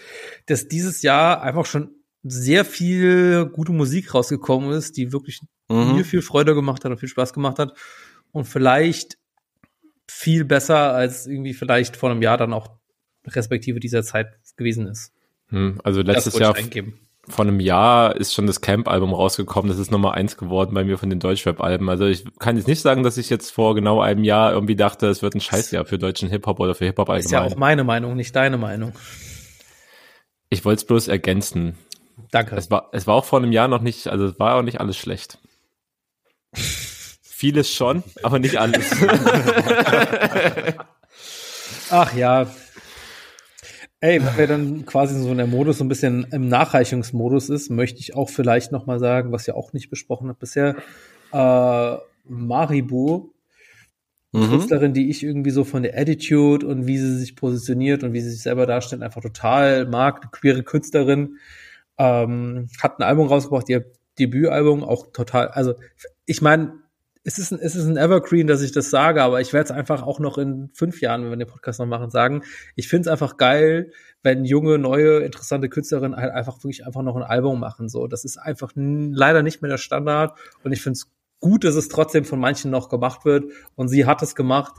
C: dass dieses Jahr einfach schon sehr viel gute Musik rausgekommen ist, die wirklich mhm. mir viel Freude gemacht hat und viel Spaß gemacht hat. Und vielleicht viel besser als irgendwie vielleicht vor einem Jahr dann auch respektive dieser Zeit gewesen ist.
B: Hm, also letztes Jahr, vor einem Jahr ist schon das Camp-Album rausgekommen. Das ist Nummer eins geworden bei mir von den Deutschrap-Alben. Also ich kann jetzt nicht sagen, dass ich jetzt vor genau einem Jahr irgendwie dachte, es wird ein Scheißjahr für deutschen Hip-Hop oder für Hip-Hop allgemein. Ist
C: ja auch meine Meinung, nicht deine Meinung.
B: Ich wollte es bloß ergänzen.
C: Danke.
B: Es war, es war auch vor einem Jahr noch nicht, also es war auch nicht alles schlecht. Vieles schon, aber nicht alles.
C: Ach ja, Ey, wenn wir dann quasi so in der Modus so ein bisschen im Nachreichungsmodus ist, möchte ich auch vielleicht noch mal sagen, was ja auch nicht besprochen hat bisher, äh, Maribu, mhm. Künstlerin, die ich irgendwie so von der Attitude und wie sie sich positioniert und wie sie sich selber darstellt, einfach total mag, eine queere Künstlerin, ähm, hat ein Album rausgebracht, ihr Debütalbum, auch total, also ich meine, es ist, ein, es ist ein Evergreen, dass ich das sage, aber ich werde es einfach auch noch in fünf Jahren, wenn wir den Podcast noch machen, sagen. Ich finde es einfach geil, wenn junge, neue, interessante Künstlerinnen halt einfach wirklich einfach noch ein Album machen. So, das ist einfach leider nicht mehr der Standard und ich finde es gut, dass es trotzdem von manchen noch gemacht wird. Und sie hat es gemacht.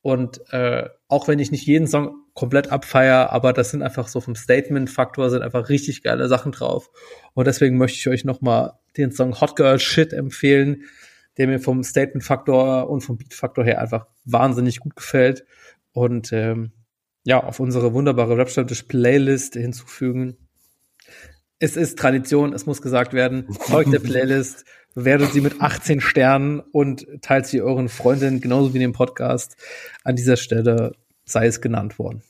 C: Und äh, auch wenn ich nicht jeden Song komplett abfeier, aber das sind einfach so vom Statement-Faktor sind einfach richtig geile Sachen drauf. Und deswegen möchte ich euch noch mal den Song Hot Girl Shit empfehlen, der mir vom Statement-Faktor und vom Beat-Faktor her einfach wahnsinnig gut gefällt. Und ähm, ja, auf unsere wunderbare Rap-Stammtisch-Playlist hinzufügen. Es ist Tradition, es muss gesagt werden. Folgt der Playlist, bewertet sie mit 18 Sternen und teilt sie euren Freundinnen genauso wie dem Podcast. An dieser Stelle sei es genannt worden.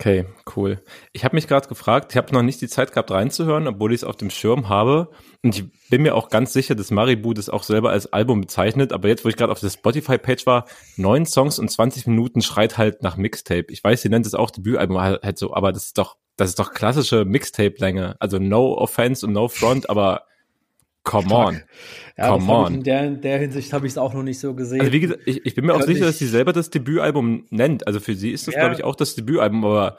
B: Okay, cool. Ich habe mich gerade gefragt, ich habe noch nicht die Zeit gehabt reinzuhören, obwohl ich es auf dem Schirm habe. Und ich bin mir auch ganz sicher, dass Maribu das auch selber als Album bezeichnet. Aber jetzt, wo ich gerade auf der Spotify-Page war, neun Songs und 20 Minuten schreit halt nach Mixtape. Ich weiß, sie nennt es auch Debütalbum halt, halt so, aber das ist doch, das ist doch klassische Mixtape-Länge. Also no offense und no front, aber Come on.
C: Ja, Come on. In der, in der Hinsicht habe ich es auch noch nicht so gesehen.
B: Also wie gesagt, ich, ich bin mir auch sicher, dass sie selber das Debütalbum nennt. Also für sie ist das, ja. glaube ich, auch das Debütalbum, aber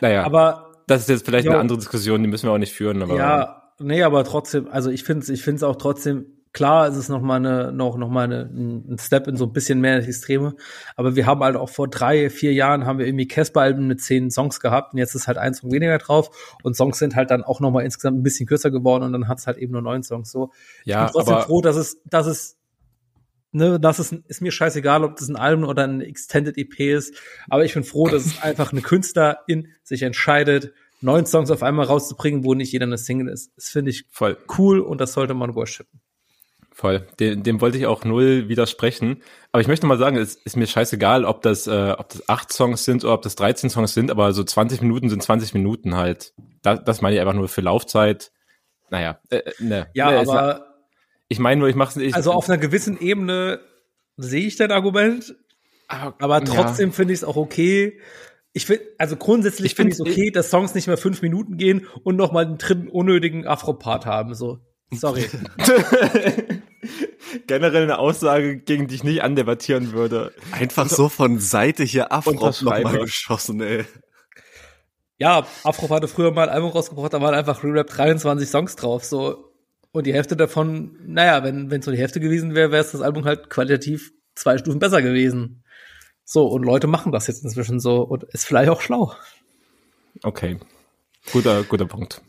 B: naja.
C: Aber
B: das ist jetzt vielleicht jo, eine andere Diskussion, die müssen wir auch nicht führen. Aber,
C: ja, nee, aber trotzdem, also ich finde es ich find's auch trotzdem Klar, es ist noch mal eine, noch, noch mal eine, ein Step in so ein bisschen mehr Extreme. Aber wir haben halt auch vor drei, vier Jahren haben wir irgendwie Casper-Alben mit zehn Songs gehabt und jetzt ist halt ein Song weniger drauf und Songs sind halt dann auch noch mal insgesamt ein bisschen kürzer geworden und dann hat es halt eben nur neun Songs so.
B: Ja,
C: ich bin trotzdem
B: aber
C: froh, dass es, dass es, ne, das ist, ist mir scheißegal, ob das ein Album oder ein Extended EP ist. Aber ich bin froh, dass es einfach eine Künstlerin sich entscheidet, neun Songs auf einmal rauszubringen, wo nicht jeder eine Single ist. Das finde ich
B: voll
C: cool und das sollte man worshipen.
B: Voll. Dem, dem wollte ich auch null widersprechen. Aber ich möchte mal sagen, es ist mir scheißegal, ob das, äh, ob das acht Songs sind oder ob das 13 Songs sind, aber so 20 Minuten sind 20 Minuten halt. Das, das meine ich einfach nur für Laufzeit. Naja, äh, äh ne.
C: Ja,
B: ne,
C: aber.
B: Es, ich meine nur, ich mache es.
C: Also auf einer gewissen Ebene sehe ich dein Argument, aber, aber trotzdem ja. finde ich es auch okay. Ich finde, also grundsätzlich finde ich es okay, dass Songs nicht mehr fünf Minuten gehen und noch mal einen dritten unnötigen Afro-Part haben. So, sorry.
B: generell eine Aussage, gegen die ich nicht andebattieren würde.
D: Einfach so von Seite hier Afrop nochmal geschossen, ey.
C: Ja, Afrop hatte früher mal ein Album rausgebracht, da waren einfach Re-Rap 23 Songs drauf, so. Und die Hälfte davon, naja, wenn wenn so die Hälfte gewesen wäre, wäre es das Album halt qualitativ zwei Stufen besser gewesen. So, und Leute machen das jetzt inzwischen so und ist vielleicht auch schlau.
B: Okay. Guter, guter Punkt.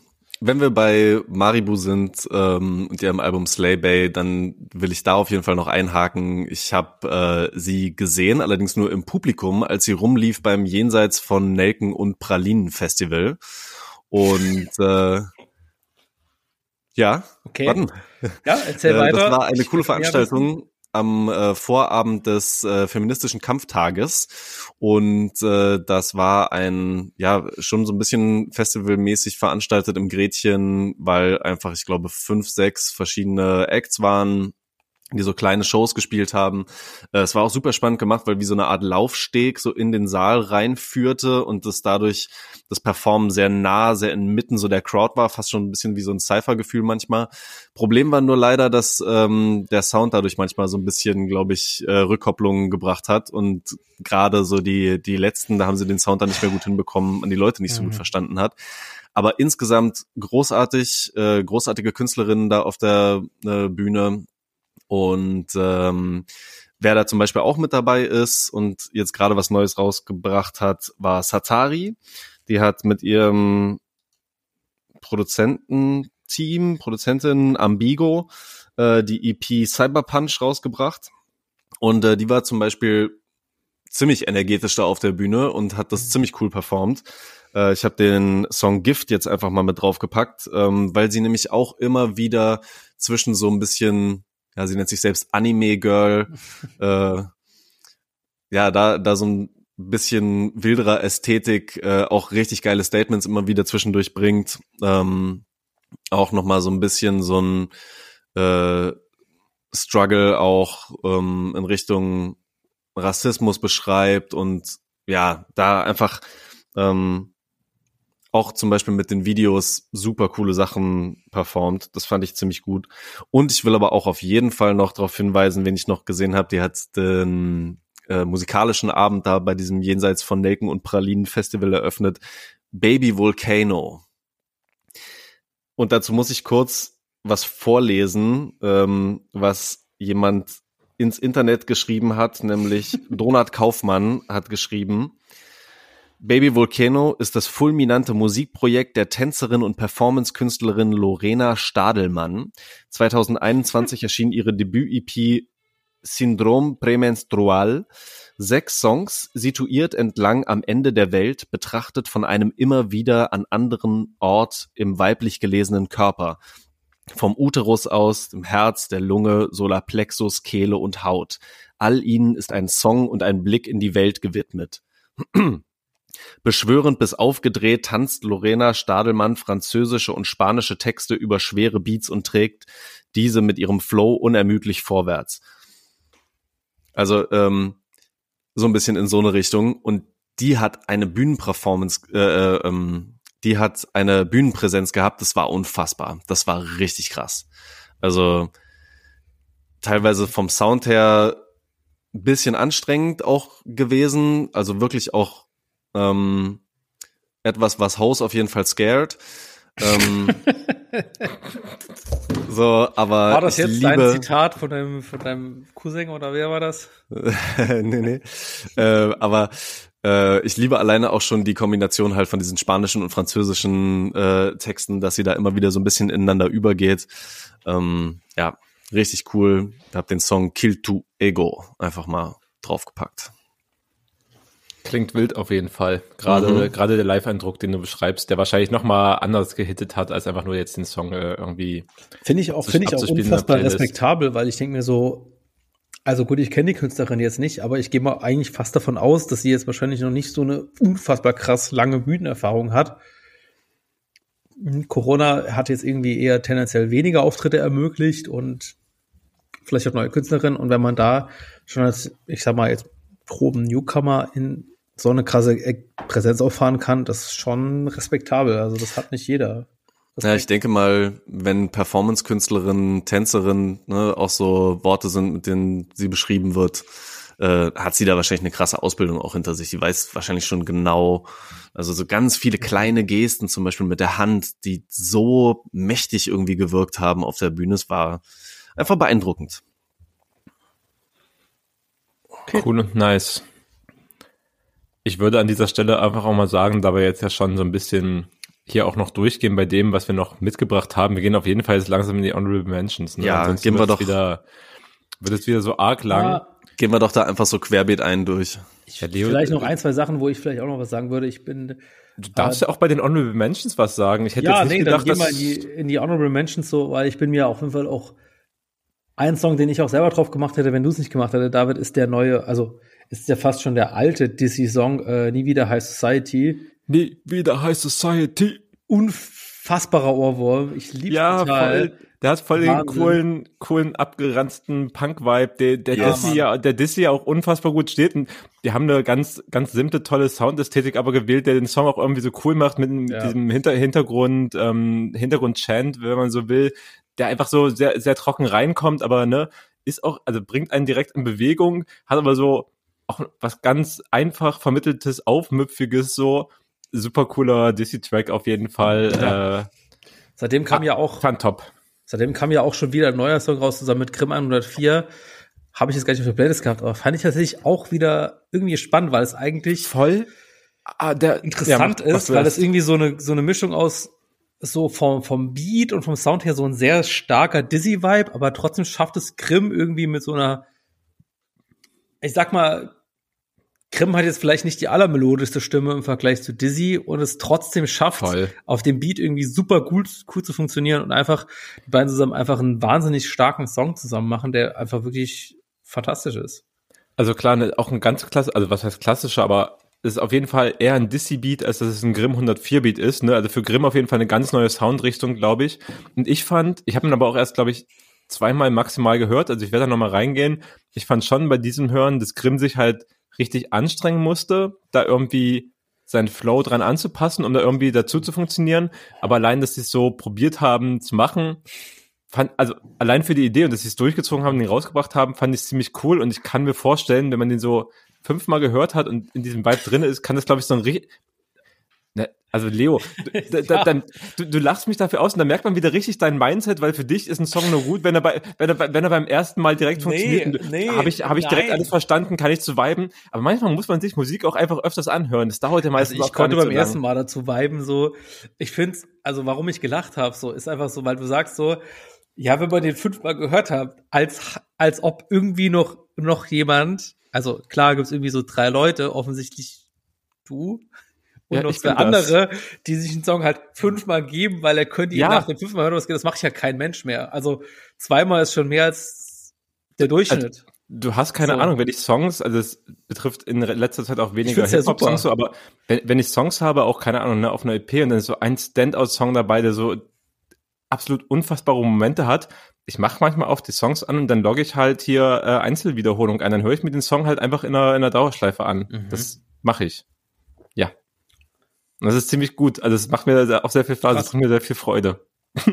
D: Wenn wir bei Maribu sind ähm, und ihrem Album Slay Bay, dann will ich da auf jeden Fall noch einhaken. Ich habe äh, sie gesehen, allerdings nur im Publikum, als sie rumlief beim Jenseits von Nelken und Pralinen Festival. Und äh, ja,
C: okay. Warten. Ja, erzähl weiter.
D: Das war eine coole Veranstaltung am äh, Vorabend des äh, feministischen Kampftages. Und äh, das war ein ja schon so ein bisschen festivalmäßig veranstaltet im Gretchen, weil einfach ich glaube fünf sechs verschiedene Acts waren die so kleine Shows gespielt haben. Äh, es war auch super spannend gemacht, weil wie so eine Art Laufsteg so in den Saal reinführte und das dadurch das Performen sehr nah, sehr inmitten so der Crowd war, fast schon ein bisschen wie so ein Cypher-Gefühl manchmal. Problem war nur leider, dass ähm, der Sound dadurch manchmal so ein bisschen, glaube ich, äh, Rückkopplungen gebracht hat und gerade so die die letzten, da haben sie den Sound dann nicht mehr gut hinbekommen und die Leute nicht so mhm. gut verstanden hat. Aber insgesamt großartig, äh, großartige Künstlerinnen da auf der äh, Bühne und ähm, wer da zum Beispiel auch mit dabei ist und jetzt gerade was Neues rausgebracht hat, war Satari. Die hat mit ihrem Produzententeam, Produzentin Ambigo, äh, die EP Cyberpunch rausgebracht. Und äh, die war zum Beispiel ziemlich energetisch da auf der Bühne und hat das ziemlich cool performt. Äh, ich habe den Song Gift jetzt einfach mal mit draufgepackt, ähm, weil sie nämlich auch immer wieder zwischen so ein bisschen ja, sie nennt sich selbst Anime Girl, äh, ja, da, da so ein bisschen wilderer Ästhetik, äh, auch richtig geile Statements immer wieder zwischendurch bringt, ähm, auch nochmal so ein bisschen so ein äh, Struggle auch ähm, in Richtung Rassismus beschreibt und ja, da einfach ähm, auch zum Beispiel mit den Videos super coole Sachen performt. Das fand ich ziemlich gut. Und ich will aber auch auf jeden Fall noch darauf hinweisen, wen ich noch gesehen habe, die hat den äh, musikalischen Abend da bei diesem Jenseits von Nelken und Pralinen Festival eröffnet. Baby Volcano. Und dazu muss ich kurz was vorlesen, ähm, was jemand ins Internet geschrieben hat, nämlich Donat Kaufmann hat geschrieben, Baby Volcano ist das fulminante Musikprojekt der Tänzerin und Performance-Künstlerin Lorena Stadelmann. 2021 erschien ihre Debüt-EP Syndrom Prämenstrual. Sechs Songs, situiert entlang am Ende der Welt, betrachtet von einem immer wieder an anderen Ort im weiblich gelesenen Körper. Vom Uterus aus, dem Herz, der Lunge, Solarplexus, Kehle und Haut. All ihnen ist ein Song und ein Blick in die Welt gewidmet. Beschwörend bis aufgedreht tanzt Lorena Stadelmann französische und spanische Texte über schwere Beats und trägt diese mit ihrem Flow unermüdlich vorwärts. Also ähm, so ein bisschen in so eine Richtung. Und die hat eine Bühnenperformance, äh, äh, ähm, die hat eine Bühnenpräsenz gehabt, das war unfassbar. Das war richtig krass. Also teilweise vom Sound her bisschen anstrengend auch gewesen, also wirklich auch ähm, etwas, was House auf jeden Fall scared. ähm, so, aber
C: War das jetzt
D: liebe,
C: dein Zitat von deinem, von deinem Cousin oder wer war das?
D: nee, nee. Äh, aber äh, ich liebe alleine auch schon die Kombination halt von diesen spanischen und französischen äh, Texten, dass sie da immer wieder so ein bisschen ineinander übergeht. Ähm, ja, richtig cool. Ich hab den Song Kill to Ego einfach mal draufgepackt.
B: Klingt wild auf jeden Fall. Gerade
D: Mhm.
B: gerade der Live-Eindruck, den du beschreibst, der wahrscheinlich noch mal anders gehittet hat, als einfach nur jetzt den Song äh, irgendwie.
C: Finde ich auch, finde ich auch unfassbar respektabel, weil ich denke mir so, also gut, ich kenne die Künstlerin jetzt nicht, aber ich gehe mal eigentlich fast davon aus, dass sie jetzt wahrscheinlich noch nicht so eine unfassbar krass lange Bühnenerfahrung hat. Hm, Corona hat jetzt irgendwie eher tendenziell weniger Auftritte ermöglicht und vielleicht auch neue Künstlerinnen. Und wenn man da schon als, ich sag mal, jetzt groben Newcomer in so eine krasse Präsenz auffahren kann, das ist schon respektabel. Also das hat nicht jeder. Das
D: Ja, ich denke mal, wenn Performance-Künstlerin, Tänzerin ne, auch so Worte sind, mit denen sie beschrieben wird, äh, hat sie da wahrscheinlich eine krasse Ausbildung auch hinter sich. Die weiß wahrscheinlich schon genau, also so ganz viele kleine Gesten, zum Beispiel mit der Hand, die so mächtig irgendwie gewirkt haben auf der Bühne. Es war einfach beeindruckend.
B: Cool und nice. Ich würde an dieser Stelle einfach auch mal sagen, da wir jetzt ja schon so ein bisschen hier auch noch durchgehen bei dem, was wir noch mitgebracht haben. Wir gehen auf jeden Fall jetzt langsam in die Honorable Mentions. Ne?
D: Ja,
B: Ansonsten
D: gehen wir doch.
B: Wieder, wird es wieder so arg lang.
C: Ja,
D: Gehen wir doch da einfach so querbeet ein durch.
B: Ja, Leo,
C: vielleicht noch ein, zwei Sachen, wo ich vielleicht auch noch was sagen würde. Ich bin
B: Du darfst ja auch bei den Honorable Mentions was sagen. Ich hätte
C: ja,
B: jetzt nicht
C: nee, dann
B: gedacht,
C: geh mal
B: dass
C: in die, in die Honorable Mentions so, weil ich bin mir auf jeden Fall auch ein Song, den ich auch selber drauf gemacht hätte, wenn du es nicht gemacht hättest, David, ist der neue, also ist ja fast schon der alte Dizzy-Song, äh, Nie wieder High Society.
B: nie wieder High Society.
C: Unfassbarer Ohrwurm. Ich liebe
B: Ja,
C: total.
B: voll. Der hat voll den
C: Wahnsinn.
B: coolen, coolen abgeranzten Punk-Vibe, der, der
C: Ja,
B: Dizzy ja, der Dizzy ja auch unfassbar gut steht. Und die haben eine ganz, ganz simple, tolle Soundästhetik aber gewählt, der den Song auch irgendwie so cool macht mit, mit
C: Ja.
B: diesem Hinter Hintergrund, ähm, Hintergrund-Chant, wenn man so will, der einfach so sehr, sehr trocken reinkommt, aber ne, ist auch, also bringt einen direkt in Bewegung, hat aber so auch was ganz einfach vermitteltes, aufmüpfiges, so super cooler Dizzy-Track auf jeden Fall.
C: Ja.
B: Äh,
C: Seitdem kam ja auch,
B: fand top.
C: seitdem kam ja auch schon wieder ein neuer Song raus, zusammen mit Grimm 104. Habe ich jetzt gar nicht auf der Playlist gehabt, aber fand ich tatsächlich auch wieder irgendwie spannend, weil es eigentlich
B: voll ah, der,
C: interessant
B: ja,
C: ist, weil
B: das
C: irgendwie so eine, so eine Mischung aus so vom, vom Beat und vom Sound her so ein sehr starker Dizzy-Vibe, aber trotzdem schafft es Grimm irgendwie mit so einer, ich sag mal, Grimm hat jetzt vielleicht nicht die allermelodischste Stimme im Vergleich zu Dizzy und es trotzdem schafft,
B: Voll.
C: auf dem Beat irgendwie super gut, cool zu funktionieren und einfach die beiden zusammen einfach einen wahnsinnig starken Song zusammen machen, der einfach wirklich fantastisch ist.
B: Also klar, ne, auch ein ganz klasse, also was heißt klassischer, aber es ist auf jeden Fall eher ein Dizzy-Beat, als dass es ein Grimm 104-Beat ist. Ne? Also für Grimm auf jeden Fall eine ganz neue Soundrichtung, glaube ich. Und ich fand, ich habe ihn aber auch erst, glaube ich, zweimal maximal gehört. Also ich werde da nochmal reingehen. Ich fand schon bei diesem Hören, dass Grimm sich halt richtig anstrengen musste, da irgendwie seinen Flow dran anzupassen, um da irgendwie dazu zu funktionieren. Aber allein, dass sie es so probiert haben zu machen, fand, also allein für die Idee und dass sie es durchgezogen haben, den rausgebracht haben, fand ich ziemlich cool und ich kann mir vorstellen, wenn man den so fünfmal gehört hat und in diesem Vibe drin ist, kann das, glaube ich, so ein richtig, Also Leo, du, da, dann, du, du lachst mich dafür aus und dann merkt man wieder richtig dein Mindset, weil für dich ist ein Song nur gut, wenn er, bei, wenn er, wenn er beim ersten Mal direkt funktioniert. Nee, nee, habe ich, hab ich direkt
C: nein.
B: alles verstanden, kann ich zu viben. Aber manchmal muss man sich Musik auch einfach öfters anhören. Das dauert ja meistens
C: also ich konnte beim
B: so
C: ersten. Mal dazu viben so. Ich finde, also warum ich gelacht habe, so ist einfach so, weil du sagst so, ja, wenn man den fünfmal gehört hat, als als ob irgendwie noch noch jemand, also klar gibt's irgendwie so drei Leute, offensichtlich du und
B: Ja,
C: noch zwei
B: bin das.
C: andere, die sich einen Song halt fünfmal geben, weil er könnte ihn
B: Ja.
C: nach dem fünfmal hören, was geht, das macht ja kein Mensch mehr. Also zweimal ist schon mehr als der Durchschnitt.
B: Du hast keine
C: So.
B: Ahnung, wenn ich Songs, also es betrifft in letzter Zeit auch weniger Hip-Hop-Songs, so, aber wenn, wenn ich Songs habe, auch keine Ahnung, ne, auf einer EP und dann ist so ein Standout-Song dabei, der so absolut unfassbare Momente hat. Ich mache manchmal auf die Songs an und dann logge ich halt hier äh, Einzelwiederholung ein. Dann höre ich mir den Song halt einfach in einer, in einer Dauerschleife an.
C: Mhm.
B: Das mache ich. Ja. Und das ist ziemlich gut. Also es macht mir auch sehr viel Spaß, es bringt mir sehr viel Freude.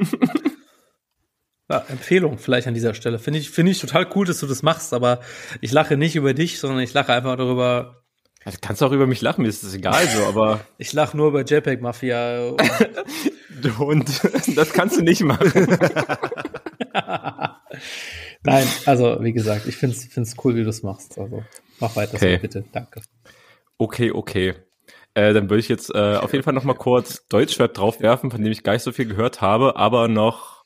C: Ja, Empfehlung vielleicht an dieser Stelle. Finde ich, finde ich total cool, dass du das machst, aber ich lache nicht über dich, sondern ich lache einfach darüber,
B: Du kannst auch über mich lachen, mir ist das egal so, aber
C: ich lache nur über JPEG Mafia.
B: du Hund, das kannst du nicht machen.
C: Nein, also wie gesagt, ich finde es cool, wie du es machst. Also mach weiter
B: Okay.
C: so, bitte. Danke.
B: Okay, okay. Äh, dann würde ich jetzt äh, auf jeden Fall noch mal kurz Deutschrap draufwerfen, von dem ich gar nicht so viel gehört habe, aber noch,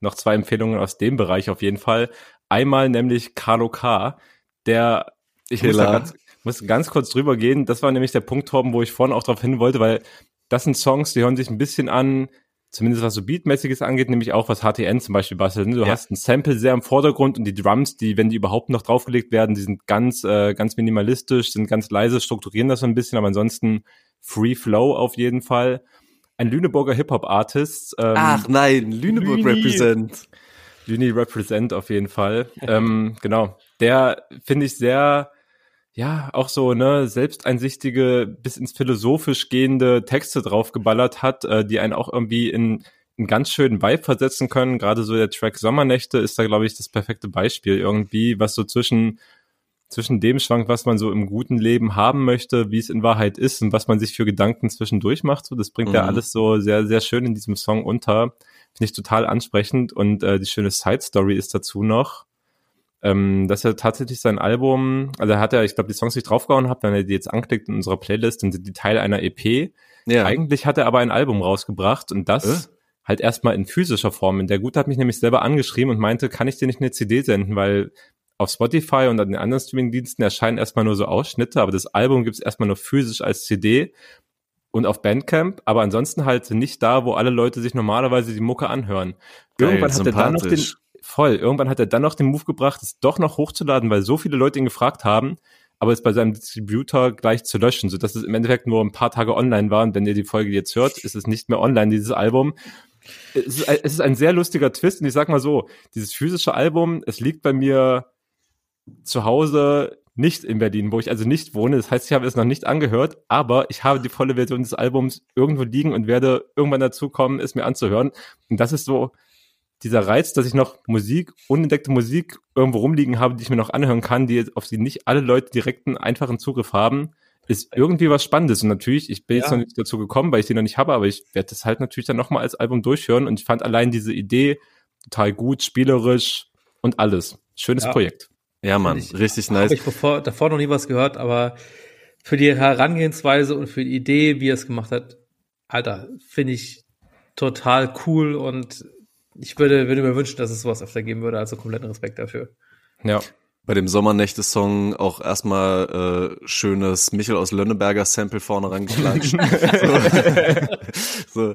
B: noch zwei Empfehlungen aus dem Bereich auf jeden Fall. Einmal nämlich Carlo K., der, ich muss, da ganz, muss ganz kurz drüber gehen, das war nämlich der Punkt, Torben, wo ich vorhin auch drauf hin wollte, weil das sind Songs, die hören sich ein bisschen an, zumindest was so Beatmäßiges angeht, nämlich auch was HTN zum Beispiel bastelt. Du
D: Ja.
B: hast ein Sample sehr im Vordergrund und die Drums, die, wenn die überhaupt noch draufgelegt werden, die sind ganz, äh, ganz minimalistisch, sind ganz leise, strukturieren das so ein bisschen, aber ansonsten Free Flow auf jeden Fall. Ein Lüneburger Hip-Hop-Artist. Ähm,
D: Ach nein, Lüneburg
B: Lüni.
D: represent.
B: Lüni Represent auf jeden Fall. ähm, genau. Der finde ich sehr, ja, auch so, ne, selbsteinsichtige, bis ins philosophisch gehende Texte draufgeballert hat, äh, die einen auch irgendwie in einen ganz schönen Vibe versetzen können. Gerade so der Track Sommernächte ist da, glaube ich, das perfekte Beispiel irgendwie, was so zwischen zwischen dem schwankt, was man so im guten Leben haben möchte, wie es in Wahrheit ist und was man sich für Gedanken zwischendurch macht. So, das bringt
D: Mhm.
B: alles so sehr, sehr schön in diesem Song unter. Finde ich total ansprechend und äh, die schöne Side Story ist dazu noch, ähm, dass er tatsächlich sein Album, also er hat ja, ich glaube, die Songs, die ich draufgehauen habe, wenn er die jetzt anklickt in unserer Playlist, dann sind die Teil einer EP.
D: Ja.
B: Eigentlich hat er aber ein Album rausgebracht und das
D: Äh?
B: halt erstmal in physischer Form. Und der Gute hat mich nämlich selber angeschrieben und meinte, kann ich dir nicht eine CD senden, weil auf Spotify und an den anderen Streamingdiensten erscheinen erstmal nur so Ausschnitte, aber das Album gibt's erstmal nur physisch als CD und auf Bandcamp, aber ansonsten halt nicht da, wo alle Leute sich normalerweise die Mucke anhören.
D: Geil,
B: irgendwann hat er dann noch den. Voll, irgendwann hat er dann noch den Move gebracht, es doch noch hochzuladen, weil so viele Leute ihn gefragt haben, aber es bei seinem Distributor gleich zu löschen, so dass es im Endeffekt nur ein paar Tage online war und wenn ihr die Folge jetzt hört, ist es nicht mehr online, dieses Album. Es ist, ein- es ist ein sehr lustiger Twist und ich sag mal so, dieses physische Album, es liegt bei mir zu Hause nicht in Berlin, wo ich also nicht wohne. Das heißt, ich habe es noch nicht angehört, aber ich habe die volle Version des Albums irgendwo liegen und werde irgendwann dazu kommen, es mir anzuhören. Und das ist so dieser Reiz, dass ich noch Musik, unentdeckte Musik irgendwo rumliegen habe, die ich mir noch anhören kann, die auf die nicht alle Leute direkten, einfachen Zugriff haben, ist irgendwie was Spannendes. Und natürlich, ich bin jetzt
C: Ja.
B: noch nicht dazu gekommen, weil ich die noch nicht habe, aber ich werde das halt natürlich dann nochmal als Album durchhören. Und ich fand allein diese Idee total gut, spielerisch und alles. Schönes
C: Ja.
B: Projekt.
D: Ja, Mann,
C: Ich-
D: richtig
C: Habe
D: nice.
C: ich bevor, davor noch nie was gehört, aber für die Herangehensweise und für die Idee, wie er es gemacht hat, Alter, finde ich total cool und ich würde, würde mir wünschen, dass es sowas öfter geben würde. Also kompletten Respekt dafür.
B: Ja.
D: Bei dem Sommernächte-Song auch erstmal äh, schönes Michel aus Lönneberger Sample vorne rangeklatscht. so. so,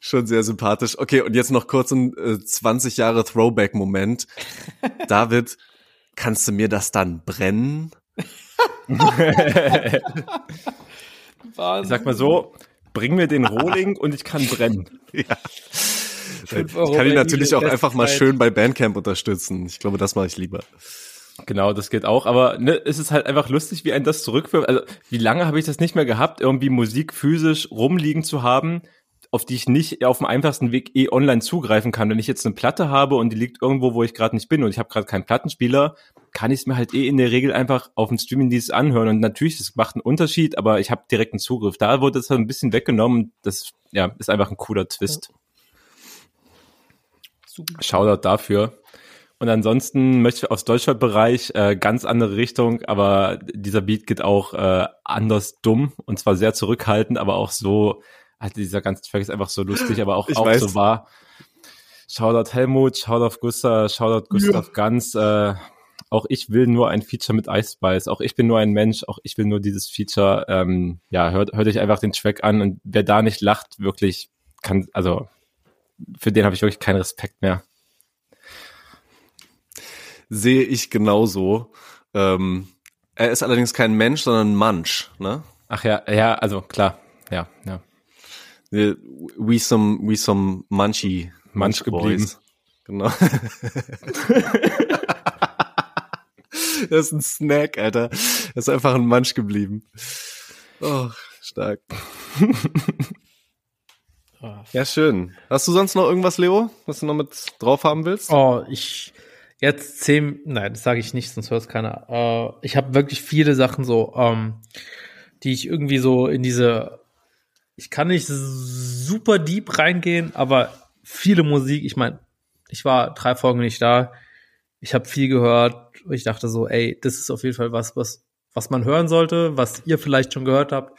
D: schon sehr sympathisch. Okay, und jetzt noch kurz ein äh, 20 Jahre Throwback-Moment. David, kannst du mir das dann brennen?
B: Ich sag mal so, bring mir den Rohling und ich kann brennen.
D: Ich kann ihn natürlich auch einfach mal schön bei Bandcamp unterstützen. Ich glaube, das mache ich lieber.
B: Genau, das geht auch. Aber ne, es ist halt einfach lustig, wie ein das zurückführt. Also, wie lange habe ich das nicht mehr gehabt, irgendwie Musik physisch rumliegen zu haben, auf die ich nicht auf dem einfachsten Weg eh online zugreifen kann. Wenn ich jetzt eine Platte habe und die liegt irgendwo, wo ich gerade nicht bin und ich habe gerade keinen Plattenspieler, kann ich es mir halt eh in der Regel einfach auf dem Streaming-Dienst anhören. Und natürlich, das macht einen Unterschied, aber ich habe direkten Zugriff. Da wurde es halt ein bisschen weggenommen. Das ja, ist einfach ein cooler Twist. Super. Shoutout dafür. Und ansonsten möchte ich aus Deutschlandbereich äh, ganz andere Richtung, aber dieser Beat geht auch äh, anders dumm und zwar sehr zurückhaltend, aber auch so, also dieser ganze Track ist einfach so lustig, aber auch, auch so wahr. Shoutout Helmut, Shoutout Gustav, Shoutout Gustav ja. Ganz. Äh, auch ich will nur ein Feature mit Ice Spice. Auch ich bin nur ein Mensch. Auch ich will nur dieses Feature. Ähm, ja, hört, hört euch einfach den Track an und wer da nicht lacht, wirklich kann, also für den habe ich wirklich keinen Respekt mehr
D: sehe ich genauso. Ähm, er ist allerdings kein Mensch, sondern ein Munch, ne?
B: Ach ja, ja, also klar, ja, ja.
D: We some, we some Munchy,
B: Munch geblieben.
D: Boys. Genau. das ist ein Snack, Alter. Das ist einfach ein Munch geblieben. Oh, stark. ja, schön. Hast du sonst noch irgendwas, Leo, was du noch mit drauf haben willst?
C: Oh, ich, Jetzt zehn, nein, das sage ich nicht, sonst hört es keiner. Äh, ich habe wirklich viele Sachen so, ähm, die ich irgendwie so in diese, ich kann nicht super deep reingehen, aber viele Musik, ich meine, ich war drei Folgen nicht da, ich habe viel gehört, ich dachte so, ey, das ist auf jeden Fall was, was, was man hören sollte, was ihr vielleicht schon gehört habt,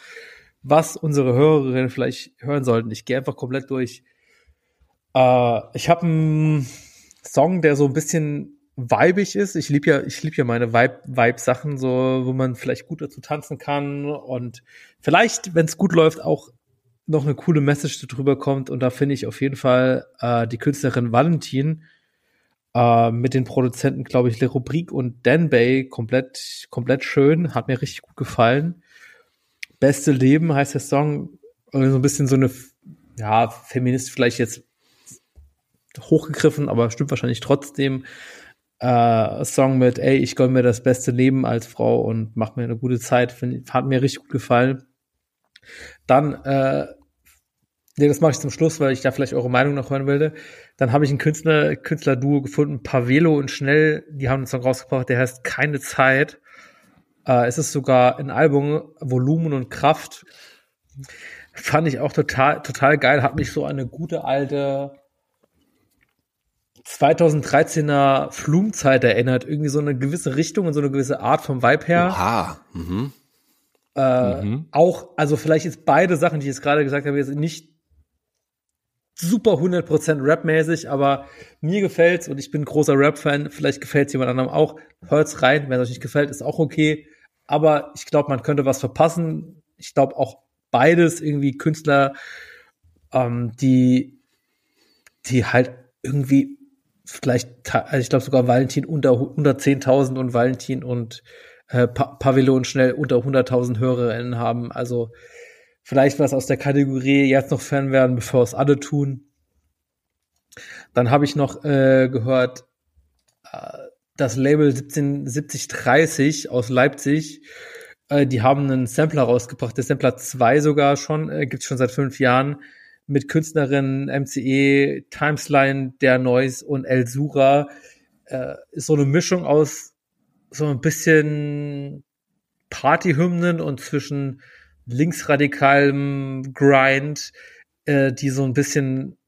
C: was unsere Hörerinnen vielleicht hören sollten. Ich gehe einfach komplett durch. Äh, ich habe ein Song, der so ein bisschen weibig ist. Ich liebe ja, ich ja meine Vibe-Sachen, so, wo man vielleicht gut dazu tanzen kann und vielleicht, wenn es gut läuft, auch noch eine coole Message darüber kommt. Und da finde ich auf jeden Fall äh, die Künstlerin Valentin äh, mit den Produzenten, glaube ich, Le Rubrique und Dan Bay komplett, komplett schön. Hat mir richtig gut gefallen. Beste Leben heißt der Song. So ein bisschen so eine, ja, Feminist vielleicht jetzt hochgegriffen, aber stimmt wahrscheinlich trotzdem. Äh, Song mit, ey, ich gönn mir das beste Leben als Frau und mach mir eine gute Zeit, find, hat mir richtig gut gefallen. Dann, äh, nee, das mache ich zum Schluss, weil ich da vielleicht eure Meinung noch hören will. Dann habe ich Künstler, Künstler-Duo gefunden, Pavelo und Schnell, die haben einen Song rausgebracht, der heißt Keine Zeit. Äh, es ist sogar ein Album, Volumen und Kraft. Fand ich auch total, total geil, hat mich so eine gute alte 2013er Flumzeit erinnert, irgendwie so eine gewisse Richtung und so eine gewisse Art vom Vibe her.
D: Oha. Mhm.
C: Äh, mhm. Auch, also vielleicht jetzt beide Sachen, die ich jetzt gerade gesagt habe, jetzt nicht super 100% Rap-mäßig, aber mir gefällt's und ich bin großer Rap-Fan. Vielleicht gefällt's jemand anderem auch. Hört's rein, wenn es euch nicht gefällt, ist auch okay. Aber ich glaube, man könnte was verpassen. Ich glaube auch beides irgendwie Künstler, ähm, die, die halt irgendwie vielleicht, also ich glaube sogar Valentin unter, unter 10.000 und Valentin und äh, pa Pavillon schnell unter 100.000 Hörerinnen haben. Also vielleicht was aus der Kategorie jetzt noch Fan werden, bevor es alle tun. Dann habe ich noch äh, gehört, äh, das Label 177030 aus Leipzig, äh, die haben einen Sampler rausgebracht, der Sampler 2 sogar schon, äh, gibt schon seit fünf Jahren mit Künstlerinnen MCE, Timesline, Der Noise und El Sura. Äh, ist so eine Mischung aus so ein bisschen Partyhymnen und zwischen linksradikalem Grind, äh, die so ein bisschen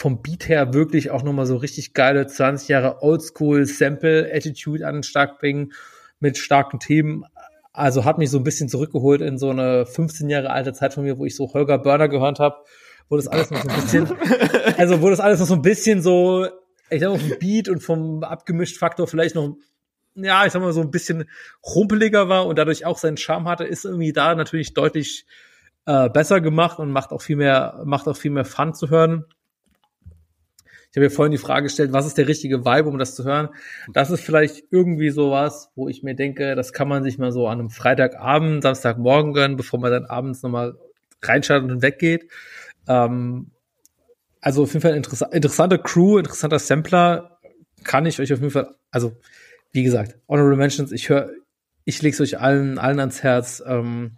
C: vom Beat her wirklich auch nochmal so richtig geile 20 Jahre Oldschool Sample Attitude an den Start bringen mit starken Themen. Also hat mich so ein bisschen zurückgeholt in so eine 15 Jahre alte Zeit von mir, wo ich so Holger Burner gehört habe wo das alles noch so ein bisschen, also wo das alles noch so ein bisschen so, ich sag mal, vom Beat und vom abgemischt Faktor vielleicht noch, ja, ich sag mal, so ein bisschen rumpeliger war und dadurch auch seinen Charme hatte, ist irgendwie da natürlich deutlich äh, besser gemacht und macht auch viel mehr, macht auch viel mehr Fun zu hören. Ich habe mir vorhin die Frage gestellt, was ist der richtige Vibe, um das zu hören? Das ist vielleicht irgendwie sowas, wo ich mir denke, das kann man sich mal so an einem Freitagabend, Samstagmorgen gönnen, bevor man dann abends nochmal reinschaltet und weggeht. Ähm, also auf jeden Fall interess interessante Crew, interessanter Sampler. Kann ich euch auf jeden Fall, also wie gesagt, Honorable Mentions, ich höre, ich lege es euch allen, allen ans Herz. Ähm,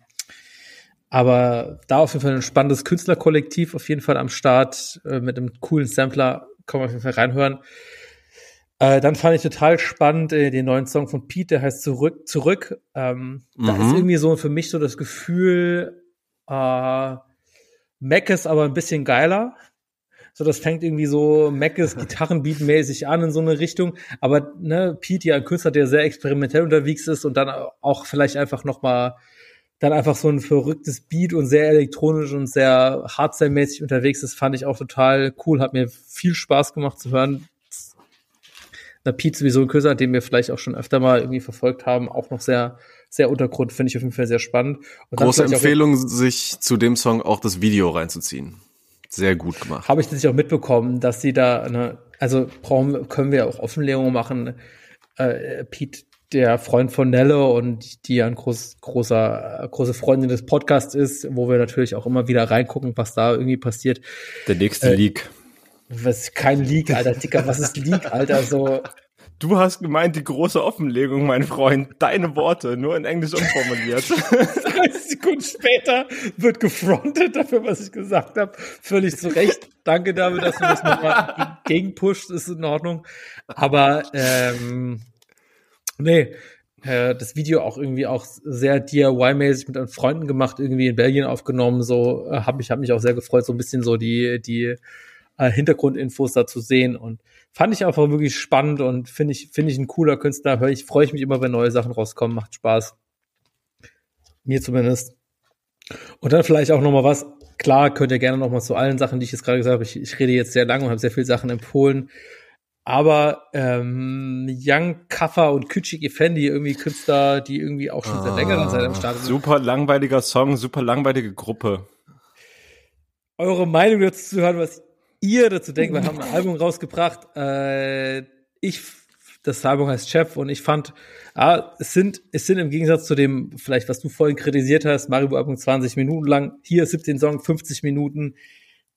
C: aber da auf jeden Fall ein spannendes Künstlerkollektiv auf jeden Fall am Start äh, mit einem coolen Sampler. Kann man auf jeden Fall reinhören. Äh, dann fand ich total spannend äh, den neuen Song von Pete, der heißt Zurück, Zurück. Ähm, Da
D: Mhm.
C: ist irgendwie so für mich so das Gefühl, äh, Mac ist aber ein bisschen geiler. So, das fängt irgendwie so Mackes Gitarrenbeat-mäßig an in so eine Richtung. Aber ne, Pete ja ein Künstler, der sehr experimentell unterwegs ist und dann auch vielleicht einfach noch mal dann einfach so ein verrücktes Beat und sehr elektronisch und sehr Hardstyle-mäßig unterwegs ist, fand ich auch total cool. Hat mir viel Spaß gemacht zu hören. Na, Pete sowieso ein Künstler, den wir vielleicht auch schon öfter mal irgendwie verfolgt haben, auch noch sehr, sehr Untergrund, finde ich auf jeden Fall sehr spannend. Und
D: Große Empfehlung, sich zu dem Song auch das Video reinzuziehen. Sehr gut gemacht.
C: habe ich das auch mitbekommen, dass sie da, ne, also brauchen, können wir auch Offenlegungen machen. Äh, Pete, der Freund von Nelle und die ja ein groß, großer, große Freundin des Podcasts ist, wo wir natürlich auch immer wieder reingucken, was da irgendwie passiert.
B: Der nächste
C: Äh,
B: Leak.
C: Was kein Leak, Alter, Dicker, was ist Leak, Alter? So,
B: Du hast gemeint, die große Offenlegung, mein Freund. Deine Worte, nur in Englisch umformuliert.
C: 30 Sekunden später wird gefrontet dafür, was ich gesagt habe. Völlig zu Recht. Danke dafür, dass du das nochmal gegenpusht, ist in Ordnung. Aber ähm, nee, äh, das Video auch irgendwie auch sehr DIY-mäßig mit Freunden gemacht, irgendwie in Belgien aufgenommen. So äh, habe ich hab mich auch sehr gefreut, so ein bisschen so die die äh, Hintergrundinfos da zu sehen und fand ich einfach wirklich spannend und finde ich finde ich ein cooler Künstler. Hör ich freue ich mich immer, wenn neue Sachen rauskommen, macht Spaß. Mir zumindest. Und dann vielleicht auch noch mal was. Klar, könnt ihr gerne noch mal zu allen Sachen, die ich jetzt gerade gesagt habe. Ich, ich rede jetzt sehr lange und habe sehr viele Sachen empfohlen. Aber ähm, Young Kaffer und Küçük Effendi, irgendwie Künstler, die irgendwie auch schon seit längerer Zeit am Start sind.
B: super langweiliger Song, super langweilige Gruppe.
C: Eure Meinung dazu zu hören, was ihr dazu denkt. Wir haben ein Album rausgebracht. Äh, ich, das Album heißt Chef und ich fand, ah, es sind, es sind im Gegensatz zu dem, vielleicht was du vorhin kritisiert hast, Maribo Album 20 Minuten lang, hier 17 Songs, 50 Minuten,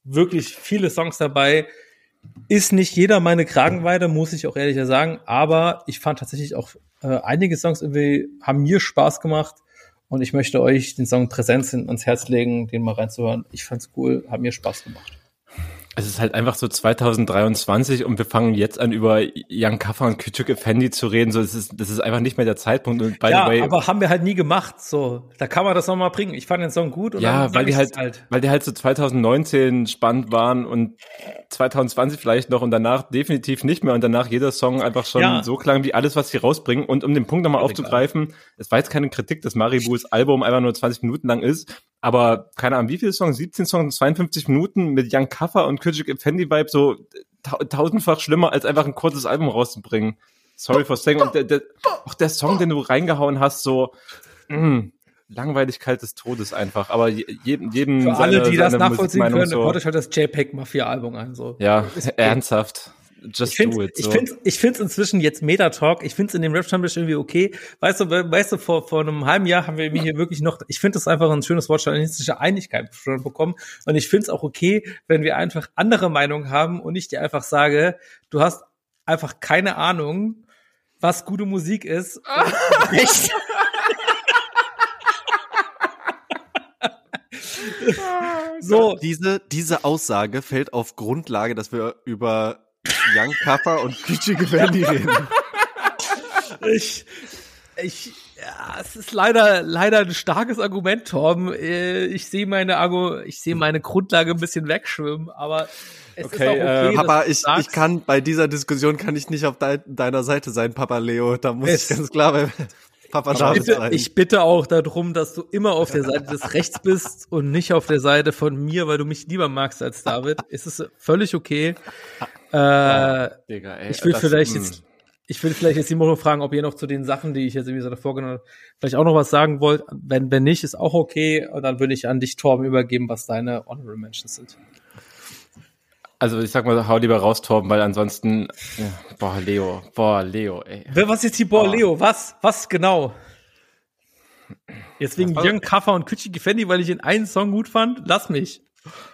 C: wirklich viele Songs dabei. Ist nicht jeder meine Kragenweide, muss ich auch ehrlicher sagen, aber ich fand tatsächlich auch äh, einige Songs irgendwie haben mir Spaß gemacht und ich möchte euch den Song Präsenz ans Herz legen, den mal reinzuhören. Ich fand's cool, hat mir Spaß gemacht.
B: Es ist halt einfach so 2023 und wir fangen jetzt an über Young Kaffer und Küçük Effendi zu reden. So, das ist, das ist einfach nicht mehr der Zeitpunkt. Und by
C: ja,
B: the way,
C: aber haben wir halt nie gemacht. So, da kann man das noch mal bringen. Ich fand den Song gut.
B: Ja, weil die halt,
C: halt.
B: weil die halt so 2019 spannend waren und 2020 vielleicht noch und danach definitiv nicht mehr und danach jeder Song einfach schon
C: Ja.
B: so klang wie alles, was sie rausbringen. Und um den Punkt nochmal aufzugreifen, es war jetzt keine Kritik, dass Maribus Album einfach nur 20 Minuten lang ist, aber keine Ahnung, wie viele Songs, 17 Songs, 52 Minuten mit Young Kaffer und Küçük Effendi Vibe so ta tausendfach schlimmer, als einfach ein kurzes Album rauszubringen. Sorry for saying. Und der, der, auch der Song, den du reingehauen hast, so mh, langweilig kalt des Todes einfach. Aber je- jedem, jedem
C: Für alle, die das
B: seine
C: nachvollziehen können,
B: so,
C: hört euch halt das JPEG Mafia Album an. So.
B: Ja, ernsthaft. Just
C: Ich finde
B: do it.
C: ich
B: So.
C: finde ich finde inzwischen jetzt Meta-Talk, ich finde es in dem rap stammtisch irgendwie okay. Weißt du, we- weißt du, vor, vor einem halben Jahr haben wir hier wirklich noch, ich finde das einfach ein schönes Wort, journalistische Einigkeit schon bekommen. Und ich finde es auch okay, wenn wir einfach andere Meinungen haben und ich dir einfach sage, du hast einfach keine Ahnung, was gute Musik ist. Echt? so,
D: Diese, diese Aussage fällt auf Grundlage, dass wir über Young Kaffer und Küçük Effendi reden.
C: ich, ich, ja, es ist leider, leider ein starkes Argument, Torben. Äh, Ich sehe meine Argu, ich sehe meine Grundlage ein bisschen wegschwimmen, aber es
B: Okay,
C: ist auch okay.
B: äh,
D: Papa, ich,
C: sagst.
D: ich kann bei dieser Diskussion kann ich nicht auf dei- deiner Seite sein, Papa Leo. Da muss
C: Es-
D: ich ganz klar bei Papa
C: ich
D: David
C: bitte,
D: sein.
C: ich bitte auch darum, dass du immer auf der Seite des Rechts bist und nicht auf der Seite von mir, weil du mich lieber magst als David. Es ist völlig okay. Äh,
B: Digga, ey,
C: ich will
B: das-
C: vielleicht
B: mh.
C: jetzt, ich will vielleicht jetzt noch fragen, ob ihr noch zu den Sachen, die ich jetzt irgendwie so davor genommen habe, vielleicht auch noch was sagen wollt. Wenn, wenn nicht, ist auch okay. Und dann würde ich an dich, Torben, übergeben, was deine Honorable Mentions sind.
B: Also ich sag mal, hau lieber raus, Torben, weil ansonsten, ja, boah, Leo, boah, Leo, ey.
C: Was ist hier, boah,
B: Oh.
C: Leo, was, was genau? Jetzt wegen Young Kaffer und Küçük Effendi, weil ich den einen Song gut fand? Lass mich.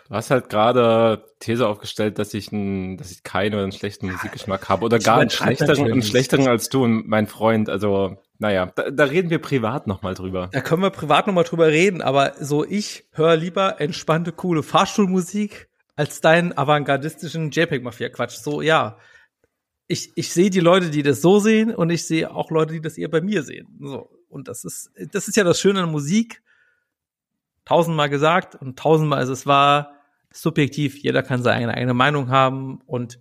B: Du hast halt gerade These aufgestellt, dass ich, ein, dass ich keinen oder einen schlechten Musikgeschmack habe oder gar einen schlechteren, einen schlechteren als du und mein Freund. Also, naja, da, da reden wir privat nochmal drüber.
C: Da können wir privat nochmal drüber reden, aber so ich höre lieber entspannte, coole Fahrstuhlmusik als deinen avantgardistischen JPEG-Mafia-Quatsch. So, ja. ich, ich sehe die Leute, die das so sehen und ich sehe auch Leute, die das eher bei mir sehen. So. Und das ist, das ist ja das Schöne an Musik. Tausendmal gesagt und tausendmal ist es wahr, subjektiv, jeder kann seine eigene Meinung haben und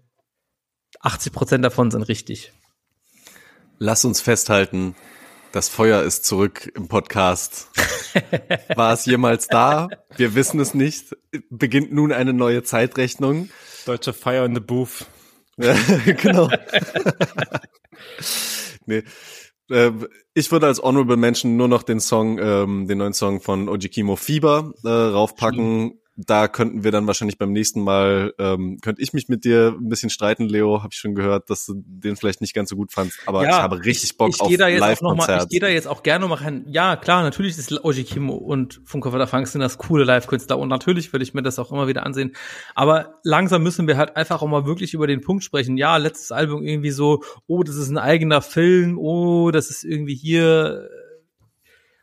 C: 80 Prozent davon sind richtig.
D: Lass uns festhalten, das Feuer ist zurück im Podcast. War es jemals da? Wir wissen es nicht. Beginnt nun eine neue Zeitrechnung.
B: Deutsche Fire in the Booth.
D: Genau. nee. Äh, ich würde als Honorable Mention nur noch den Song, ähm, den neuen Song von Ojikimo Fieber äh, raufpacken da könnten wir dann wahrscheinlich beim nächsten Mal, ähm, könnte ich mich mit dir ein bisschen streiten, Leo. Habe ich schon gehört, dass du den vielleicht nicht ganz so gut fandst. Aber
C: Ja,
D: ich habe richtig Bock
C: ich, ich
D: auf
C: gehe da jetzt auch noch mal,
D: Live-Konzert.
C: Ich gehe da jetzt auch gerne mal rein. Ja, klar, natürlich ist Oji Kimo und Funke der Frank sind das coole Live-Künstler und natürlich würde ich mir das auch immer wieder ansehen. Aber langsam müssen wir halt einfach auch mal wirklich über den Punkt sprechen. Ja, letztes Album irgendwie so, oh, das ist ein eigener Film, oh, das ist irgendwie hier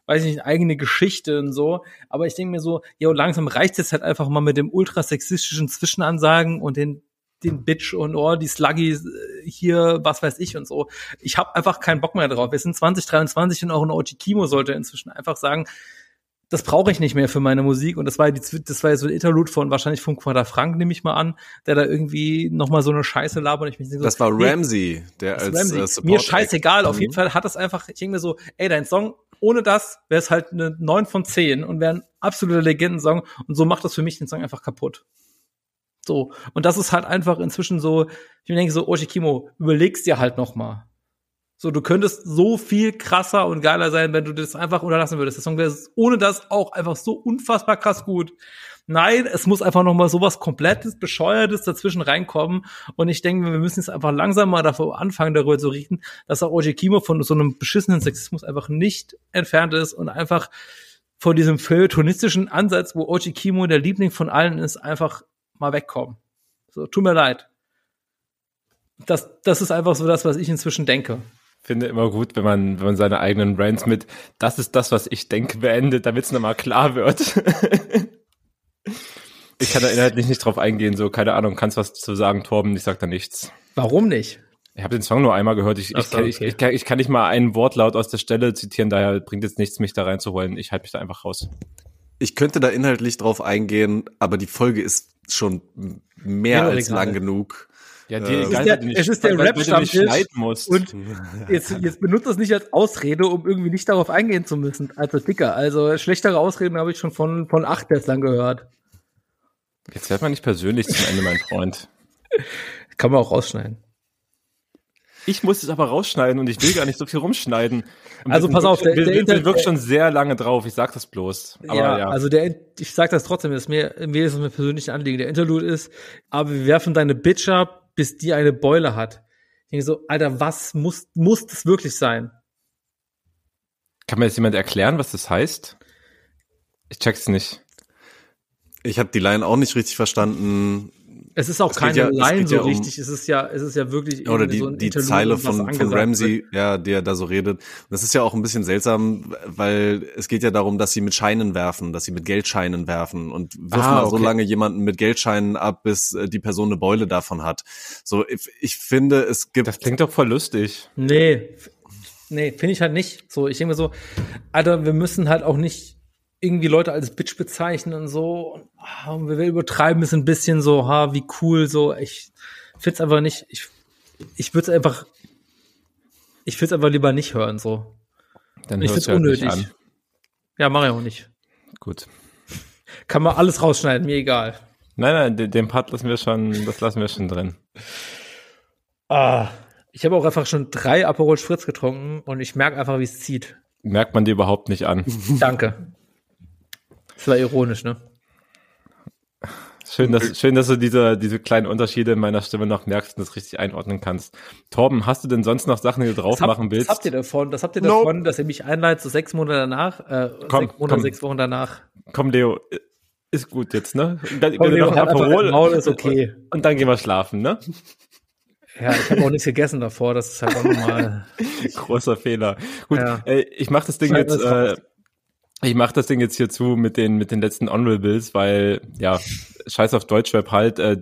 C: weiß ich nicht, eine eigene Geschichte und so. Aber ich denke mir so, ja, langsam reicht es halt einfach mal mit dem ultrasexistischen Zwischenansagen und den den Bitch und oh, die Sluggy äh, hier, was weiß ich und so. Ich habe einfach keinen Bock mehr drauf. Wir sind 2023 und auch ein OG Kimo sollte inzwischen einfach sagen, das brauche ich nicht mehr für meine Musik. Und das war, die, das war ja so ein Interlude von wahrscheinlich von Quadra Frank, nehme ich mal an, der da irgendwie noch mal so eine Scheiße labert. Und ich mich so,
D: das war Ramsey, der als
C: Ramsey.
D: Äh, Support
C: Mir scheißegal, auf
D: Mhm.
C: jeden Fall hat das einfach, ich denke mir so, ey, dein Song, ohne das wäre es halt eine 9 von 10 und wäre ein absoluter Legendensong und so macht das für mich den Song einfach kaputt. So. Und das ist halt einfach inzwischen so, ich denke so, Oshikimo, überlegst dir halt noch mal. So, du könntest so viel krasser und geiler sein, wenn du das einfach unterlassen würdest. Der Song wäre ohne das auch einfach so unfassbar krass gut. Nein, es muss einfach noch mal sowas komplettes, bescheuertes dazwischen reinkommen. Und ich denke, wir müssen jetzt einfach langsam mal davor anfangen, darüber zu reden, dass auch Oji Kimo von so einem beschissenen Sexismus einfach nicht entfernt ist und einfach von diesem feuilletonistischen Ansatz, wo Oji Kimo der Liebling von allen ist, einfach mal wegkommen. So, tut mir leid. Das, das ist einfach so das, was ich inzwischen denke.
B: Finde immer gut, wenn man, wenn man seine eigenen Brands mit, das ist das, was ich denke, beendet, damit es nochmal klar wird. ich kann da inhaltlich nicht drauf eingehen, so, keine Ahnung, kannst was zu sagen, Torben, ich sag da nichts.
C: Warum nicht?
B: Ich habe den Song nur einmal gehört. Ich, ich,
C: so,
B: kann, ich,
C: okay.
B: ich, kann, ich kann nicht mal einen Wortlaut aus der Stelle zitieren, daher bringt jetzt nichts, mich da reinzuholen. Ich halte mich da einfach raus.
D: Ich könnte da inhaltlich drauf eingehen, aber die Folge ist schon mehr
C: Ja,
D: als
C: egal.
D: lang genug.
B: Ja,
D: Äh,
B: egal,
C: ist der-
B: nicht-
C: es ist der Rap-Stammtisch
B: schneiden musst.
C: Und jetzt, jetzt benutzt das nicht als Ausrede, um irgendwie nicht darauf eingehen zu müssen. Also dicker. Also schlechtere Ausreden habe ich schon von, von acht bislang gehört.
B: Jetzt wird man nicht persönlich zum Ende, mein Freund.
C: Kann man auch rausschneiden.
B: Ich muss es aber rausschneiden und ich will gar nicht so viel rumschneiden. Und
C: Also pass auf, der-
B: wir,
C: der
B: wir, wir
C: Inter-
B: wirkt schon sehr lange drauf, ich sag das bloß. Aber
C: ja,
B: ja,
C: also der, ich sag das trotzdem, das ist mir, mir ist es mir persönlich ein Anliegen. Der Interlude ist, aber wir werfen deine Bitch ab, bis die eine Beule hat. Ich denke so, Alter, was muss, muss das wirklich sein?
B: kann mir jetzt jemand erklären, was das heißt? Ich check's nicht.
D: Ich habe die Line auch nicht richtig verstanden.
C: Es ist auch
D: Es geht
C: keine
D: ja-
C: Line so
D: ja um-
C: richtig. Es ist ja, es ist ja wirklich
D: Oder
C: irgendwie
D: die,
C: so ein
D: die
C: Interlude,
D: Zeile von, von Ramsey,
C: wird.
D: ja, der da so redet. Das ist ja auch ein bisschen seltsam, weil es geht ja darum, dass sie mit Scheinen werfen, dass sie mit Geldscheinen werfen und wirfen
B: Ah,
D: da so
B: okay.
D: lange jemanden mit Geldscheinen ab, bis äh, die Person eine Beule davon hat. So, ich, ich finde, es gibt
B: Das klingt doch voll lustig.
C: Nee, nee, finde ich halt nicht. So, ich denke mir so, Alter, wir müssen halt auch nicht irgendwie Leute als Bitch bezeichnen und so. Und, ah, wir übertreiben es ein bisschen so, ha, wie cool, so. Ich find's einfach nicht, ich, ich würde es einfach, ich würde es einfach lieber nicht hören, so.
B: Dann
C: Ich find's
B: dir halt
C: unnötig. Ja, mach ich auch nicht.
B: Gut.
C: Kann man alles rausschneiden, mir egal.
B: Nein, nein, den, den Part lassen wir schon, das lassen wir schon drin.
C: Ah, ich habe auch einfach schon drei Aperol Spritz getrunken und ich merke einfach, wie es zieht.
B: Merkt man dir überhaupt nicht an.
C: Danke. Das war ironisch, ne?
B: Schön, dass, schön, dass du diese, diese kleinen Unterschiede in meiner Stimme noch merkst und das richtig einordnen kannst. Torben, hast du denn sonst noch Sachen, die du drauf
C: habt-
B: machen willst?
C: Was habt ihr davon? Das habt ihr
D: Nope.
C: davon, dass ihr mich einleitet, so sechs Monate danach, äh,
B: Komm,
C: sechs Monate,
B: komm.
C: sechs Wochen danach.
B: Komm, Leo, ist gut jetzt, ne? Und dann,
C: Komm, Leo,
B: noch Aperol
C: Maul, ist okay.
B: Und, und dann gehen wir schlafen, ne?
C: Ja, ich habe auch nichts gegessen davor, das ist halt auch normal.
B: Großer Fehler. Gut,
C: Ja.
B: äh, ich mach das Ding
C: Schneid
B: jetzt,
C: das
B: äh. Ich mach das Ding jetzt hier zu mit den, mit den letzten Honorables, weil, ja, scheiß auf Deutschrap halt, äh,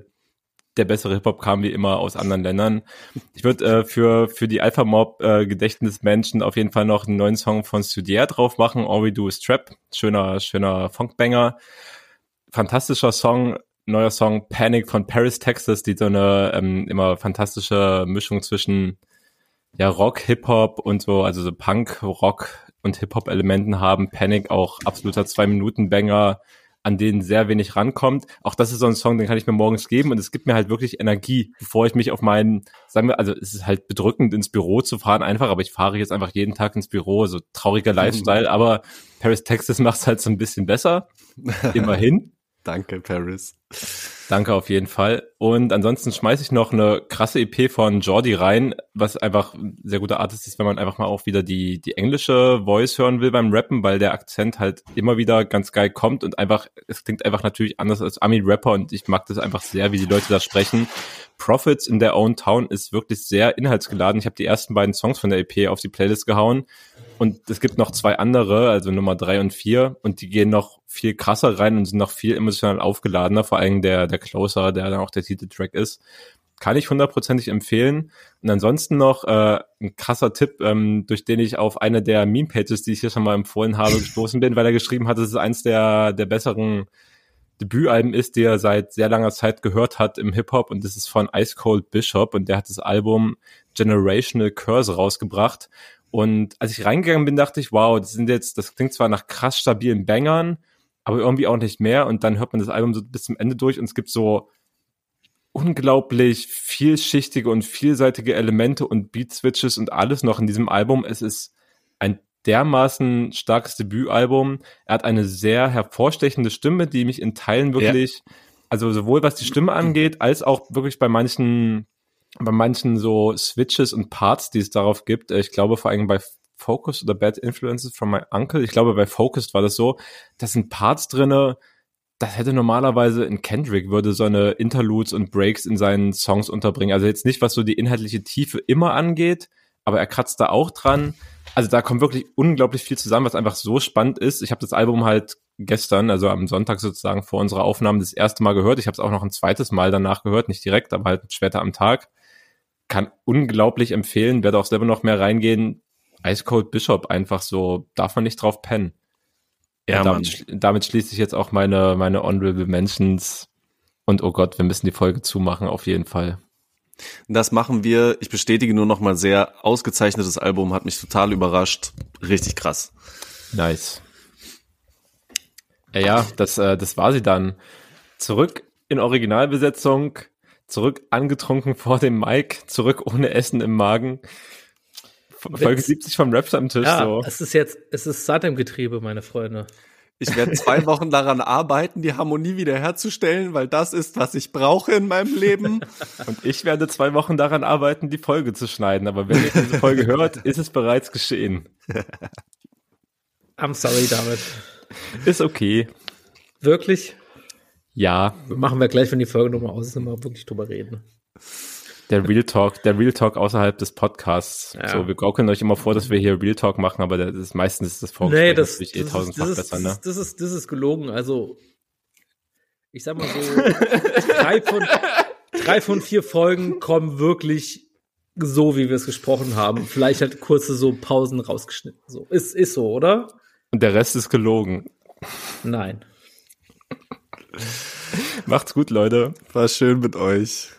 B: der bessere Hip-Hop kam wie immer aus anderen Ländern. Ich würde äh, für, für die Alpha Mob äh, Gedächtnismenschen auf jeden Fall noch einen neuen Song von Studier drauf machen. All We Do Is Trap. Schöner, schöner Funkbanger. Fantastischer Song. Neuer Song Panic von Paris, Texas, die so eine ähm, immer fantastische Mischung zwischen ja, Rock, Hip-Hop und so, also so Punk, Rock und Hip-Hop-Elementen haben. Panic auch absoluter Zwei-Minuten-Banger an denen sehr wenig rankommt. Auch das ist so ein Song, den kann ich mir morgens geben und es gibt mir halt wirklich Energie, bevor ich mich auf meinen, sagen wir, also es ist halt bedrückend ins Büro zu fahren einfach, aber ich fahre jetzt einfach jeden Tag ins Büro, so trauriger Lifestyle, aber Paris, Texas macht es halt so ein bisschen besser. Immerhin.
D: Danke, Paris.
B: Danke auf jeden Fall. Und ansonsten schmeiße ich noch eine krasse EP von Jordi rein, was einfach ein sehr guter Artist ist, wenn man einfach mal auch wieder die, die englische Voice hören will beim Rappen, weil der Akzent halt immer wieder ganz geil kommt und einfach, es klingt einfach natürlich anders als Ami-Rapper und ich mag das einfach sehr, wie die Leute da sprechen. Profits in their own town ist wirklich sehr inhaltsgeladen. Ich habe die ersten beiden Songs von der EP auf die Playlist gehauen und es gibt noch zwei andere, also Nummer drei und vier, und die gehen noch viel krasser rein und sind noch viel emotional aufgeladener, vor allem der, der Closer, der dann auch der Titeltrack ist. Kann ich hundertprozentig empfehlen. Und ansonsten noch äh, ein krasser Tipp, ähm, durch den ich auf eine der Meme-Pages, die ich hier schon mal empfohlen habe, gestoßen bin, weil er geschrieben hat, dass es eins der, der besseren Debütalben ist, die er seit sehr langer Zeit gehört hat im Hip-Hop. Und das ist von Ice Cold Bishop. Und der hat das Album Generational Curse rausgebracht und als ich reingegangen bin, dachte ich, wow, das sind jetzt, das klingt zwar nach krass stabilen Bangern, aber irgendwie auch nicht mehr. Und dann hört man das Album so bis zum Ende durch und es gibt so unglaublich vielschichtige und vielseitige Elemente und Beat-Switches und alles noch in diesem Album. Es ist ein dermaßen starkes Debütalbum. Er hat eine sehr hervorstechende Stimme, die mich in Teilen wirklich, ja. also sowohl was die Stimme angeht, als auch wirklich bei manchen bei manchen so Switches und Parts, die es darauf gibt, äh, ich glaube vor allem bei Focus oder Bad Influences from My Uncle, ich glaube bei Focused war das so, das sind Parts drinne, das hätte normalerweise in Kendrick würde so eine Interludes und Breaks in seinen Songs unterbringen. Also jetzt nicht, was so die inhaltliche Tiefe immer angeht, aber er kratzt da auch dran. Also da kommt wirklich unglaublich viel zusammen, was einfach so spannend ist. Ich habe das Album halt gestern, also am Sonntag sozusagen vor unserer Aufnahme das erste Mal gehört. Ich habe es auch noch ein zweites Mal danach gehört, nicht direkt, aber halt später am Tag kann unglaublich empfehlen, werde auch selber noch mehr reingehen. Ice Cold Bishop einfach so, darf man nicht drauf pennen. Ja, damit, damit schließe ich jetzt auch meine, meine Honorable Mentions. Und oh Gott, wir müssen die Folge zumachen, auf jeden Fall.
D: Das machen wir. Ich bestätige nur noch mal sehr ausgezeichnetes Album, hat mich total überrascht. Richtig krass.
B: Nice. Ja, ja das, äh, das war sie dann. Zurück in Originalbesetzung zurück angetrunken vor dem Mic, zurück ohne Essen im Magen. Folge 70 vom Raps am Tisch.
C: Ja,
B: so.
C: es ist jetzt, es ist satt im Getriebe, meine Freunde.
D: Ich werde zwei Wochen daran arbeiten, die Harmonie wiederherzustellen, weil das ist, was ich brauche in meinem Leben.
B: Und ich werde zwei Wochen daran arbeiten, die Folge zu schneiden. Aber wenn ihr diese Folge hört, ist es bereits geschehen.
C: I'm sorry, David.
B: Ist okay.
C: Wirklich?
B: Ja.
C: Machen wir gleich, wenn die Folge nochmal aus ist, immer wirklich drüber reden.
B: Der Real Talk, der Real Talk außerhalb des Podcasts. Ja. So, wir gaukeln euch immer vor, dass wir hier Real Talk machen, aber das ist meistens das
C: Vorgespräch nee, das, natürlich eh tausendfach ist, besser, ne? Das ist, das ist gelogen. Also, ich sag mal so, drei, von, drei von vier Folgen kommen wirklich so, wie wir es gesprochen haben. Vielleicht halt kurze so Pausen rausgeschnitten. So, ist, ist so, oder?
B: Und der Rest ist gelogen.
C: Nein.
B: Macht's gut, Leute.
D: War schön mit euch.